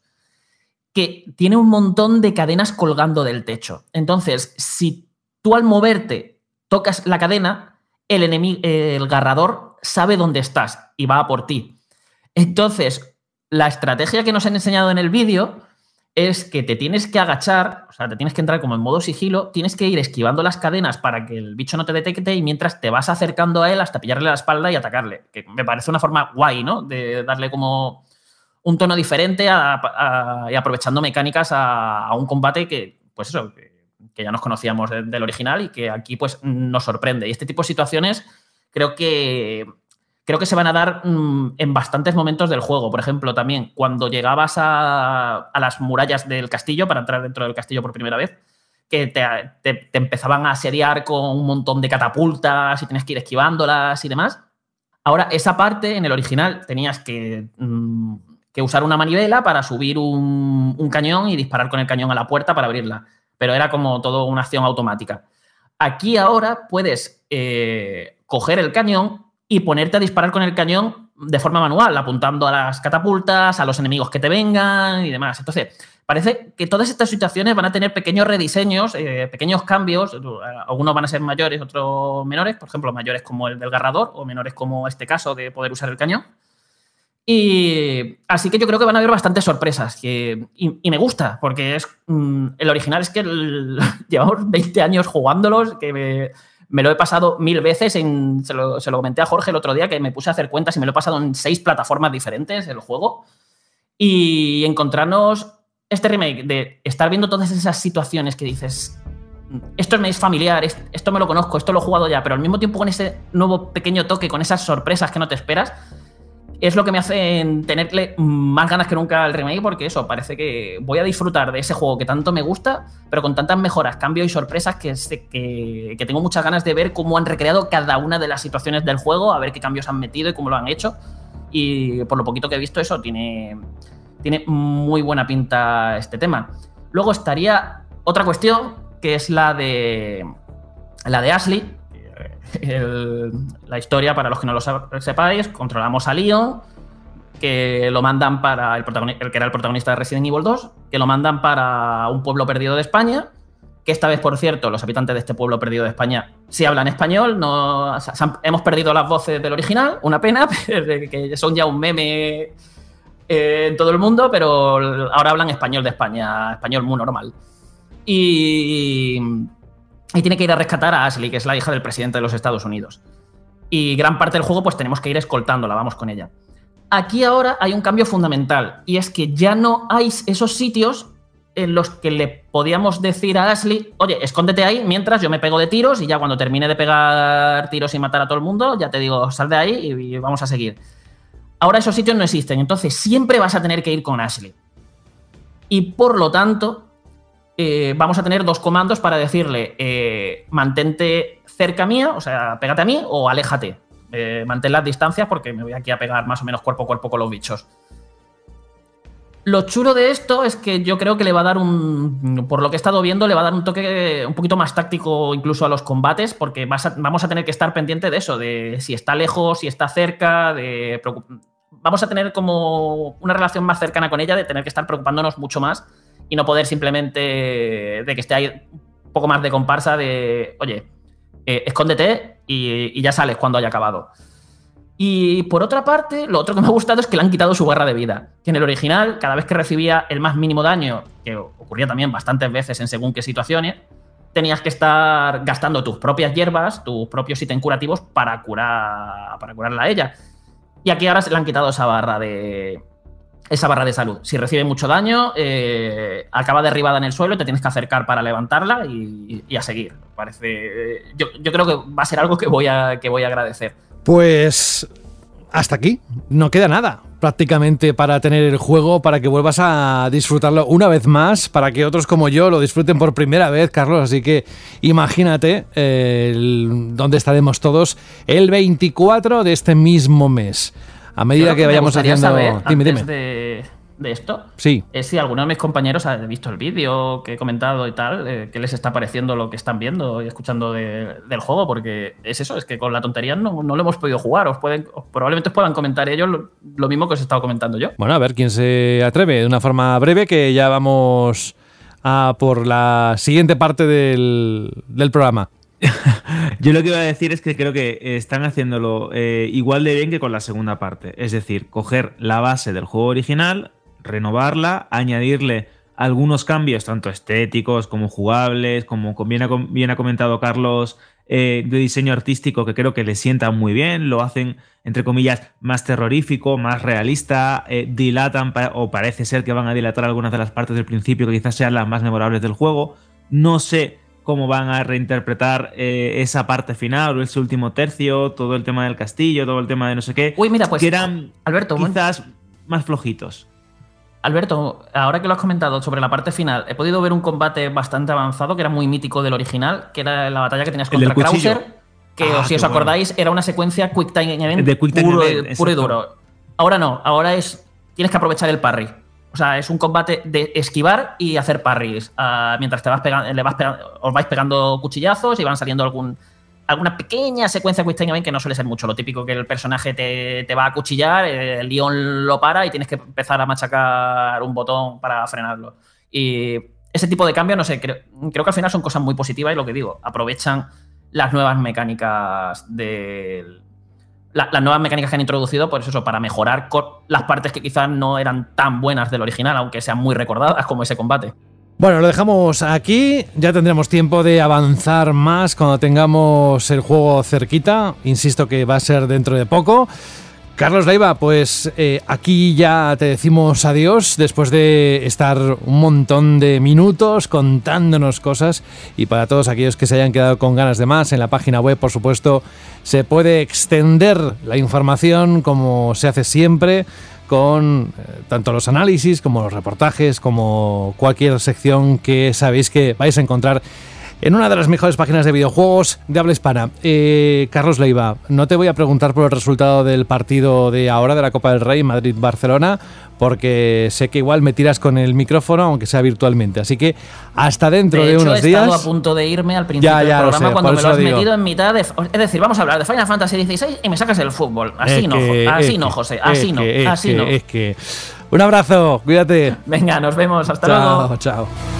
que tiene un montón de cadenas colgando del techo. Entonces, si tú al moverte tocas la cadena, el, enemigo, el garrador sabe dónde estás y va a por ti. Entonces, la estrategia que nos han enseñado en el vídeo es que te tienes que agachar, o sea, te tienes que entrar como en modo sigilo, tienes que ir esquivando las cadenas para que el bicho no te detecte y mientras te vas acercando a él hasta pillarle la espalda y atacarle. Que me parece una forma guay, ¿no? De darle como un tono diferente y aprovechando mecánicas a, un combate que, pues eso, que ya nos conocíamos de- del original y que aquí pues nos sorprende. Y este tipo de situaciones creo que creo que se van a dar mm, en bastantes momentos del juego. Por ejemplo, también cuando llegabas a, a las murallas del castillo para entrar dentro del castillo por primera vez, que te, empezaban a asediar con un montón de catapultas y tienes que ir esquivándolas y demás. Ahora, esa parte en el original tenías que, mm, que usar una manivela para subir un cañón y disparar con el cañón a la puerta para abrirla. Pero era como todo una acción automática. Aquí ahora puedes eh, coger el cañón y ponerte a disparar con el cañón de forma manual, apuntando a las catapultas, a los enemigos que te vengan y demás. Entonces, parece que todas estas situaciones van a tener pequeños rediseños, eh, pequeños cambios. Algunos van a ser mayores, otros menores. Por ejemplo, mayores como el del garrador o menores como este caso de poder usar el cañón. Y así que yo creo que van a haber bastantes sorpresas. que- y, y me gusta, porque es mm, el original es que el- llevamos 20 años jugándolos, que me, me lo he pasado mil veces. En, se, lo, se lo comenté a Jorge el otro día, que me puse a hacer cuentas y me lo he pasado en seis plataformas diferentes el juego. y encontrarnos este remake de estar viendo todas esas situaciones que dices, esto me es familiar, es- esto me lo conozco, esto lo he jugado ya, pero al mismo tiempo con ese nuevo pequeño toque, con esas sorpresas que no te esperas, es lo que me hace tenerle más ganas que nunca al remake, porque eso, parece que voy a disfrutar de ese juego que tanto me gusta, pero con tantas mejoras, cambios y sorpresas que, sé que, tengo muchas ganas de ver cómo han recreado cada una de las situaciones del juego, a ver qué cambios han metido y cómo lo han hecho. Y por lo poquito que he visto, eso tiene, tiene muy buena pinta este tema. Luego estaría otra cuestión, que es la de la de Ashley. La historia, para los que no lo sepáis, controlamos a Leon, que lo mandan para el, que era el protagonista de Resident Evil 2, que lo mandan para un pueblo perdido de España, que esta vez, por cierto, los habitantes de este pueblo perdido de España sí hablan español, no, hemos perdido las voces del original, una pena, que son ya un meme eh, en todo el mundo, pero ahora hablan español de España, español muy normal. Y, y tiene que ir a rescatar a Ashley, que es la hija del presidente de los Estados Unidos. Y gran parte del juego pues tenemos que ir escoltándola, vamos con ella. Aquí ahora hay un cambio fundamental y es que ya no hay esos sitios en los que le podíamos decir a Ashley, oye, escóndete ahí mientras yo me pego de tiros y ya cuando termine de pegar tiros y matar a todo el mundo, ya te digo, sal de ahí y, vamos a seguir. Ahora esos sitios no existen, entonces siempre vas a tener que ir con Ashley. Y por lo tanto, eh, vamos a tener dos comandos para decirle, eh, mantente cerca mía, o sea, pégate a mí o aléjate. Eh, mantén las distancias porque me voy aquí a pegar más o menos cuerpo a cuerpo con los bichos. Lo chulo de esto es que yo creo que le va a dar un. Por lo que he estado viendo, le va a dar un toque un poquito más táctico incluso a los combates, porque vamos a tener que estar pendiente de eso, de si está lejos, si está cerca, de. Vamos a tener como una relación más cercana con ella, de tener que estar preocupándonos mucho más y no poder simplemente de que esté ahí un poco más de comparsa de, oye, eh, escóndete y, ya sales cuando haya acabado. Y por otra parte, lo otro que me ha gustado es que le han quitado su barra de vida. Que en el original, cada vez que recibía el más mínimo daño, que ocurría también bastantes veces en según qué situaciones, tenías que estar gastando tus propias hierbas, tus propios ítems curativos para curar para curarla a ella. Y aquí ahora se le han quitado esa barra de esa barra de salud. Si recibe mucho daño, eh, acaba derribada en el suelo te tienes que acercar para levantarla y, y a seguir. Parece. Yo, yo creo que va a ser algo que voy a, que voy a agradecer. Pues hasta aquí. No queda nada prácticamente para tener el juego, para que vuelvas a disfrutarlo una vez más, para que otros como yo lo disfruten por primera vez, Carlos. Así que imagínate eh, dónde estaremos todos el 24 de este mismo mes. A medida que vayamos haciendo... saber, dime, antes dime. De, de esto, Sí. es si alguno de mis compañeros ha visto el vídeo que he comentado y tal, eh, qué les está pareciendo lo que están viendo y escuchando de- del juego, porque es eso, es que con la tontería no, no lo hemos podido jugar. Os pueden, os- probablemente os puedan comentar ellos lo, lo mismo que os he estado comentando yo. Bueno, a ver quién se atreve de una forma breve, que ya vamos a por la siguiente parte del, del programa. Yo lo que iba a decir es que creo que están haciéndolo eh, igual de bien que con la segunda parte. Es decir, coger la base del juego original, renovarla, añadirle algunos cambios, tanto estéticos como jugables, como bien ha, comentado Carlos, eh, de diseño artístico que creo que le sientan muy bien, lo hacen, entre comillas, más terrorífico, más realista, eh, dilatan o parece ser que van a dilatar algunas de las partes del principio que quizás sean las más memorables del juego. No sé cómo van a reinterpretar eh, esa parte final o ese último tercio, todo el tema del castillo, todo el tema de no sé qué. Uy, mira, pues, que eran Alberto, quizás más flojitos. Alberto, ahora que lo has comentado sobre la parte final, he podido ver un combate bastante avanzado que era muy mítico del original, que era la batalla que tenías contra. Krauser, que Ah, si os acordáis era una secuencia Quick Time Event De Quick Time puro, Event, puro y duro. Ahora no, ahora es tienes que aprovechar el parry. O sea, es un combate de esquivar y hacer parries. ah, mientras te vas pegando, os vais pegando cuchillazos y van saliendo algún, alguna pequeña secuencia Quick Time que no suele ser mucho. Lo típico que el personaje te, te va a cuchillar, el león lo para y tienes que empezar a machacar un botón para frenarlo. Y ese tipo de cambios, no sé, creo que al final son cosas muy positivas y lo que digo, aprovechan las nuevas mecánicas del. La- las nuevas mecánicas que han introducido, pues eso, para mejorar las partes que quizás no eran tan buenas del original, aunque sean muy recordadas como ese combate. Bueno, lo dejamos aquí. Ya tendremos tiempo de avanzar más cuando tengamos el juego cerquita. Insisto que va a ser dentro de poco. Carlos Leiva, pues eh, aquí ya te decimos adiós después de estar un montón de minutos contándonos cosas. Y para todos aquellos que se hayan quedado con ganas de más, en la página web por supuesto se puede extender la información como se hace siempre con eh, tanto los análisis como los reportajes como cualquier sección que sabéis que vais a encontrar en una de las mejores páginas de videojuegos de habla hispana. Eh, Carlos Leiva, no te voy a preguntar por el resultado del partido de ahora de la Copa del Rey Madrid-Barcelona, porque sé que igual me tiras con el micrófono, aunque sea virtualmente. Así que hasta dentro de, hecho, unos he días. estado a punto de irme al principio Ya, ya, del programa sé, cuando me lo has digo. metido en mitad de. Es decir, vamos a hablar de Final Fantasy XVI y me sacas el fútbol. Así Es no, que- así no, José. Así no, es así que- no. Es que. Un abrazo, cuídate. Venga, nos vemos. Hasta chao, luego. chao.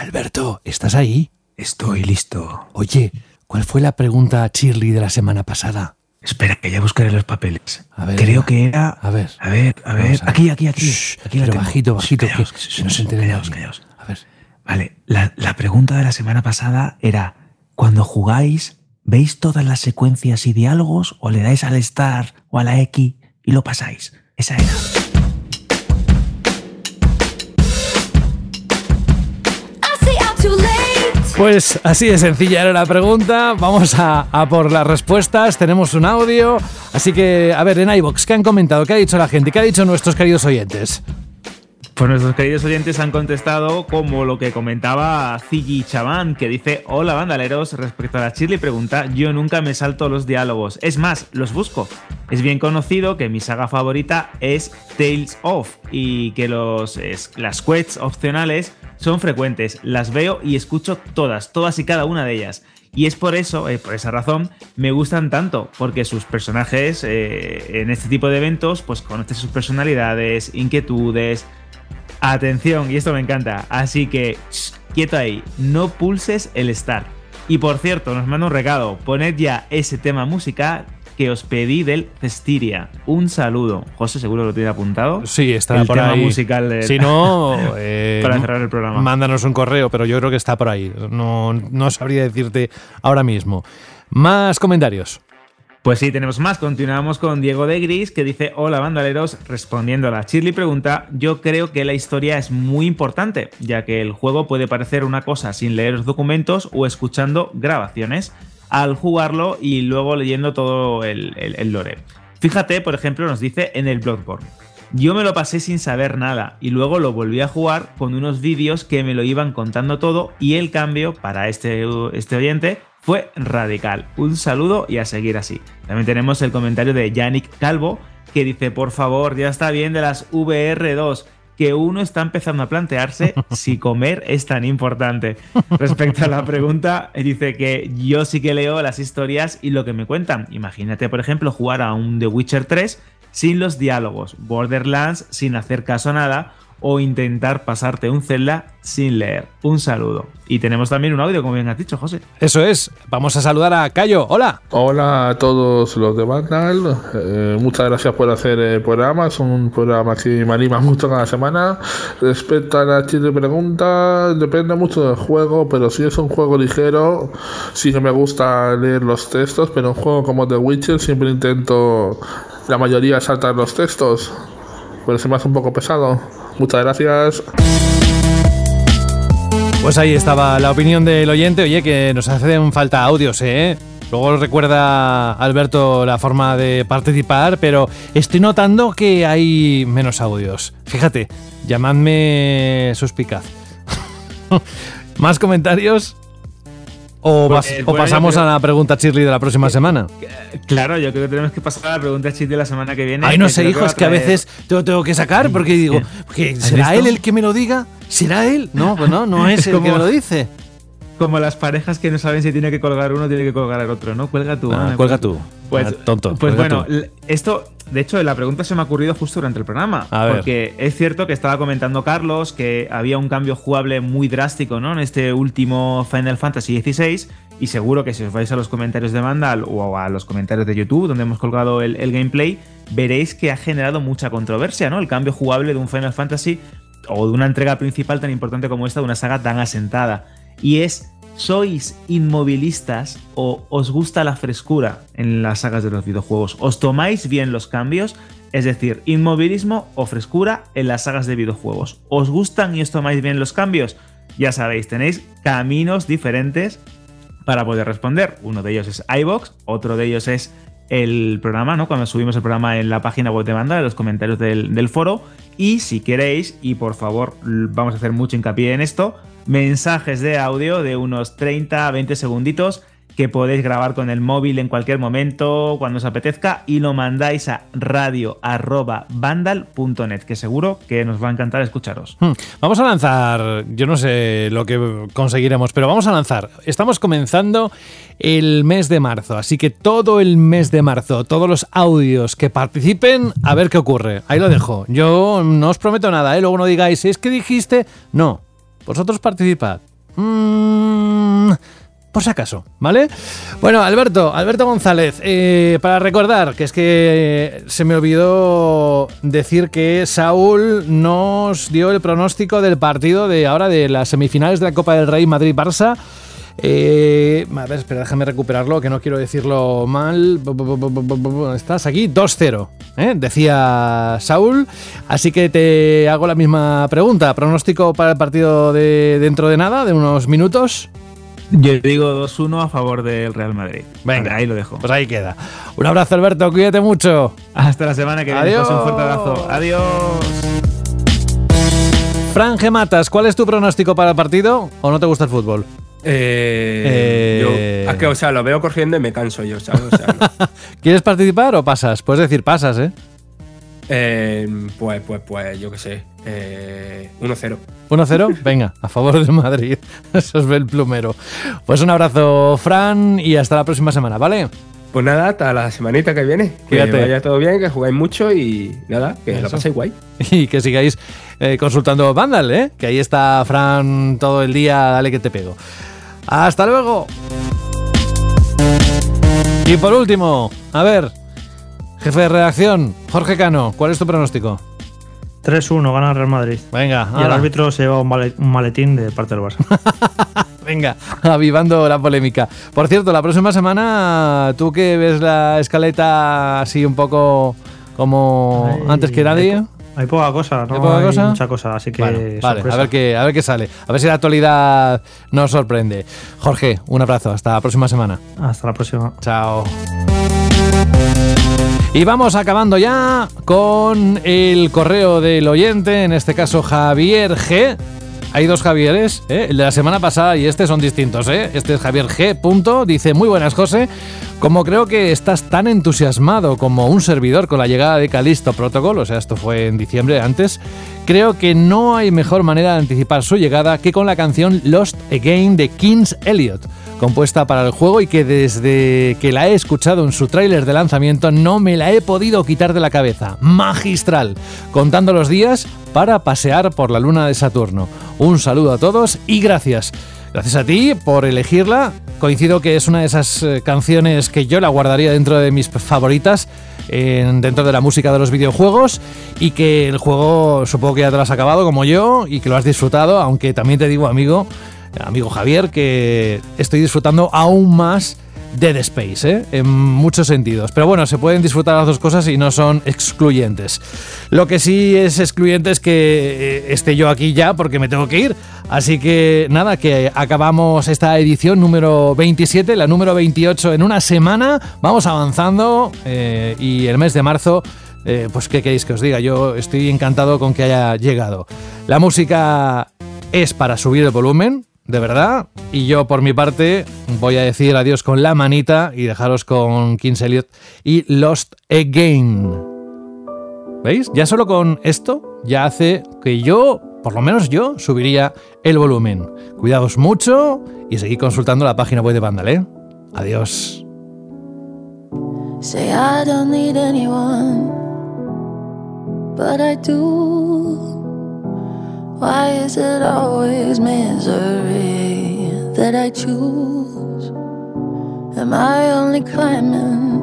Alberto, ¿estás ahí? Estoy listo. Oye, ¿cuál fue la pregunta a Shirley de la semana pasada? Espera, que ya buscaré los papeles. A ver, Creo que era. A ver. A ver, a ver. Aquí, aquí, aquí. Shh, aquí pero bajito, bajito, que- Callaos, que no se entere callaos, nadie. callaos. A ver. Vale, la, la pregunta de la semana pasada era: cuando jugáis, ¿veis todas las secuencias y diálogos o le dais al Star o a la X y lo pasáis? Esa era. Pues así de sencilla era la pregunta. Vamos a, por las respuestas. Tenemos un audio. Así que, a ver, en iBox, ¿qué han comentado? ¿Qué ha dicho la gente? ¿Qué ha dicho nuestros queridos oyentes? Pues nuestros queridos oyentes han contestado como lo que comentaba Ziggy Chaván, que dice, hola bandaleros, respecto a la Shirley pregunta, yo nunca me salto los diálogos, es más, los busco. Es bien conocido que mi saga favorita es Tales of y que los, es- las quests opcionales son frecuentes, las veo y escucho todas, todas y cada una de ellas. Y es por eso, eh, por esa razón, me gustan tanto, porque sus personajes eh, en este tipo de eventos, pues conoces sus personalidades, inquietudes, Atención, y esto me encanta. Así que, quieto ahí, no pulses el start. Y por cierto, nos manda un recado. Poned ya ese tema musical que os pedí del Cestiria. Un saludo. José, seguro lo tiene apuntado. Sí, está el por tema ahí. musical del- Si no, eh, para cerrar el programa. Mándanos un correo, pero yo creo que está por ahí. No, no sabría decirte ahora mismo. Más comentarios. Pues sí, tenemos más. Continuamos con Diego de Gris, que dice: Hola, bandaleros. Respondiendo a la Shirley pregunta, yo creo que la historia es muy importante, ya que el juego puede parecer una cosa sin leer los documentos o escuchando grabaciones al jugarlo y luego leyendo todo el, lore. Fíjate, por ejemplo, nos dice en el Bloodborne. Yo me lo pasé sin saber nada y luego lo volví a jugar con unos vídeos que me lo iban contando todo y el cambio para este, este oyente fue radical. Un saludo y a seguir así. También tenemos el comentario de Yannick Calvo que dice, por favor, ya está bien de las VR2, que uno está empezando a plantearse si comer es tan importante. Respecto a la pregunta, dice que yo sí que leo las historias y lo que me cuentan. Imagínate, por ejemplo, jugar a un The Witcher 3 sin los diálogos, Borderlands sin hacer caso a nada o intentar pasarte un Zelda sin leer. Un saludo. Y tenemos también un audio, como bien has dicho, José. Eso es. Vamos a saludar a Cayo. Hola. Hola a todos los de Vandal. Eh, muchas gracias por hacer el programa. Es un programa que me anima mucho cada semana. Respecto a la chile pregunta, depende mucho del juego, pero si es un juego ligero, sí que me gusta leer los textos, pero un juego como The Witcher siempre intento la mayoría saltar los textos. Pero se me hace un poco pesado. Muchas gracias. Pues ahí estaba la opinión del oyente. Oye, que nos hacen falta audios, ¿eh? Luego recuerda Alberto la forma de participar, pero estoy notando que hay menos audios. Fíjate, llamadme suspicaz. ¿Más comentarios? ¿O, vas- o bueno, pasamos creo- a la pregunta Shirley de la próxima semana? Claro, yo creo que tenemos que pasar a la pregunta chiste de la semana que viene. Ay, no sé, hijo, es que a veces te lo tengo que sacar porque digo, ¿será él el que me lo diga? ¿Será él? No, pues no, no es, el que me lo dice. Como las parejas que no saben si tiene que colgar uno o tiene que colgar el otro, ¿no? Cuelga tú. Ah, Ana, cuelga tú. Pues, Ah, tonto. Pues bueno, tú. esto, de hecho, la pregunta se me ha ocurrido justo durante el programa. A ver. Porque es cierto que estaba comentando Carlos que había un cambio jugable muy drástico, ¿no? En este último Final Fantasy XVI. Y seguro que si os vais a los comentarios de Vandal o a los comentarios de YouTube, donde hemos colgado el, el gameplay, veréis que ha generado mucha controversia, ¿no? El cambio jugable de un Final Fantasy o de una entrega principal tan importante como esta, de una saga tan asentada. Y es, ¿sois inmovilistas o os gusta la frescura en las sagas de los videojuegos? ¿Os tomáis bien los cambios? Es decir, inmovilismo o frescura en las sagas de videojuegos. ¿Os gustan y os tomáis bien los cambios? Ya sabéis, tenéis caminos diferentes para poder responder. Uno de ellos es iBox, otro de ellos es el programa, ¿no? Cuando subimos el programa en la página web de banda, en los comentarios del, foro. Y si queréis, y por favor, vamos a hacer mucho hincapié en esto, mensajes de audio de unos 30 a 20 segunditos que podéis grabar con el móvil en cualquier momento, cuando os apetezca, y lo mandáis a radio.vandal.net, que seguro que nos va a encantar escucharos. Hmm. Vamos a lanzar, yo no sé lo que conseguiremos, pero vamos a lanzar. Estamos comenzando el mes de marzo, así que todo el mes de marzo, todos los audios que participen, a ver qué ocurre. Ahí lo dejo. Yo no os prometo nada, ¿eh? luego no digáis, es que dijiste, no, vosotros participad. Mm, por si acaso, ¿vale? Bueno, Alberto, Alberto González, eh, para recordar que es que se me olvidó decir que Saúl nos dio el pronóstico del partido de ahora de las semifinales de la Copa del Rey Madrid-Barça. Eh, a ver, espera, déjame recuperarlo, que no quiero decirlo mal. Bu- bu- bu- bu- bu- bu- ¿dónde Estás aquí, 2-0, ¿eh? decía Saúl. Así que te hago la misma pregunta. ¿Pronóstico para el partido de dentro de nada, de unos minutos? Yo digo 2-1 a favor del Real Madrid. Venga, ahí lo dejo. Pues ahí queda. Un abrazo, Alberto, cuídate mucho. Hasta la semana que viene. Adiós. José, Un fuerte abrazo. Adiós. Fran Gematas, ¿cuál es tu pronóstico para el partido o no te gusta el fútbol? Eh, Eh. yo- es que, o sea, lo veo corriendo y me canso yo, ¿sabes? O sea, no. ¿Quieres participar o pasas? Puedes decir pasas, ¿eh? Eh, pues, pues, pues, yo qué sé. Eh, 1-0. 1-0, venga, a favor del Madrid. Eso es el plumero. Pues un abrazo, Fran, y hasta la próxima semana, ¿vale? Pues nada, hasta la semanita que viene. Que Cuídate. vaya todo bien, que jugáis mucho y nada, que lo Eso. paséis guay. Y que sigáis eh, consultando Vandal, ¿eh? Que ahí está Fran todo el día, dale que te pego. Hasta luego. Y por último, a ver, jefe de redacción, Jorge Cano, ¿cuál es tu pronóstico? 3-1 gana el Real Madrid. Venga, Y el árbitro se lleva un, male- un maletín de parte del Barça. Venga, avivando la polémica. Por cierto, la próxima semana, tú que ves la escaleta así un poco como Ay, antes que nadie. Hay, hay poca cosa, no ¿Hay poca cosa? mucha cosa, así que Bueno, vale, a ver, qué, a ver qué sale. A ver si la actualidad nos sorprende. Jorge, un abrazo. Hasta la próxima semana. Hasta la próxima. Chao. Y vamos acabando ya con el correo del oyente, en este caso Javier G. Hay dos Javieres, ¿eh? el de la semana pasada y este son distintos. ¿eh? Este es Javier G. Punto. Dice, muy buenas José, como creo que estás tan entusiasmado como un servidor con la llegada de Callisto Protocol, o sea, esto fue en diciembre antes, creo que no hay mejor manera de anticipar su llegada que con la canción Lost Again de Kings Elliot, compuesta para el juego y que desde que la he escuchado en su tráiler de lanzamiento no me la he podido quitar de la cabeza. Magistral, contando los días para pasear por la luna de Saturno. Un saludo a todos y gracias. Gracias a ti por elegirla. Coincido que es una de esas eh, canciones que yo la guardaría dentro de mis favoritas en- dentro de la música de los videojuegos y que el juego supongo que ya te lo has acabado como yo y que lo has disfrutado, aunque también te digo amigo, amigo Javier, que estoy disfrutando aún más Dead Space, ¿eh? en muchos sentidos. Pero bueno, se pueden disfrutar las dos cosas y no son excluyentes. Lo que sí es excluyente es que eh, esté yo aquí ya porque me tengo que ir. Así que nada, que acabamos esta edición número 27, la número 28 en una semana. Vamos avanzando eh, y el mes de marzo... eh, pues qué queréis que os diga, yo estoy encantado con que haya llegado. La música es para subir el volumen, de verdad. Y yo, por mi parte, voy a decir adiós con la manita y dejaros con Kings Elliot y Lost Again. ¿Veis? Ya solo con esto ya hace que yo, por lo menos yo, subiría el volumen. Cuidaos mucho y seguid consultando la página web de Vandal, ¿eh? Adiós. Why is it always misery that I choose? Am I only climbing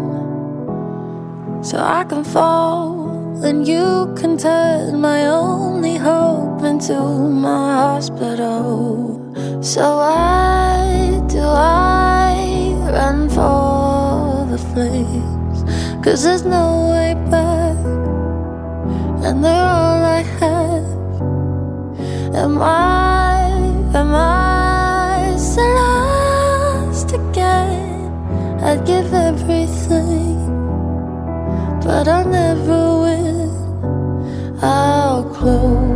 so I can fall? And you can turn my only hope into my hospital. So why do I run for the flames? Cause there's no way back, and they're all I have. Am I, am I so lost again? I'd give everything, but I'll never win. I'll close.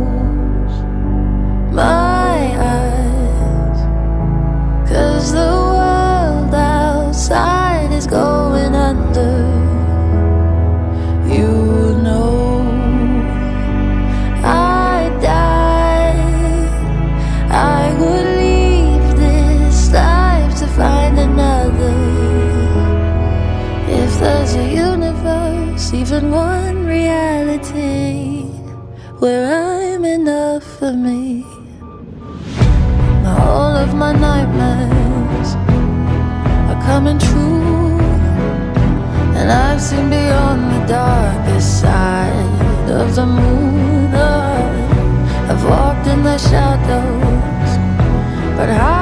where I'm enough for me. All of my nightmares are coming true, and I've seen beyond the darkest side of the moon. I've walked in the shadows, but how?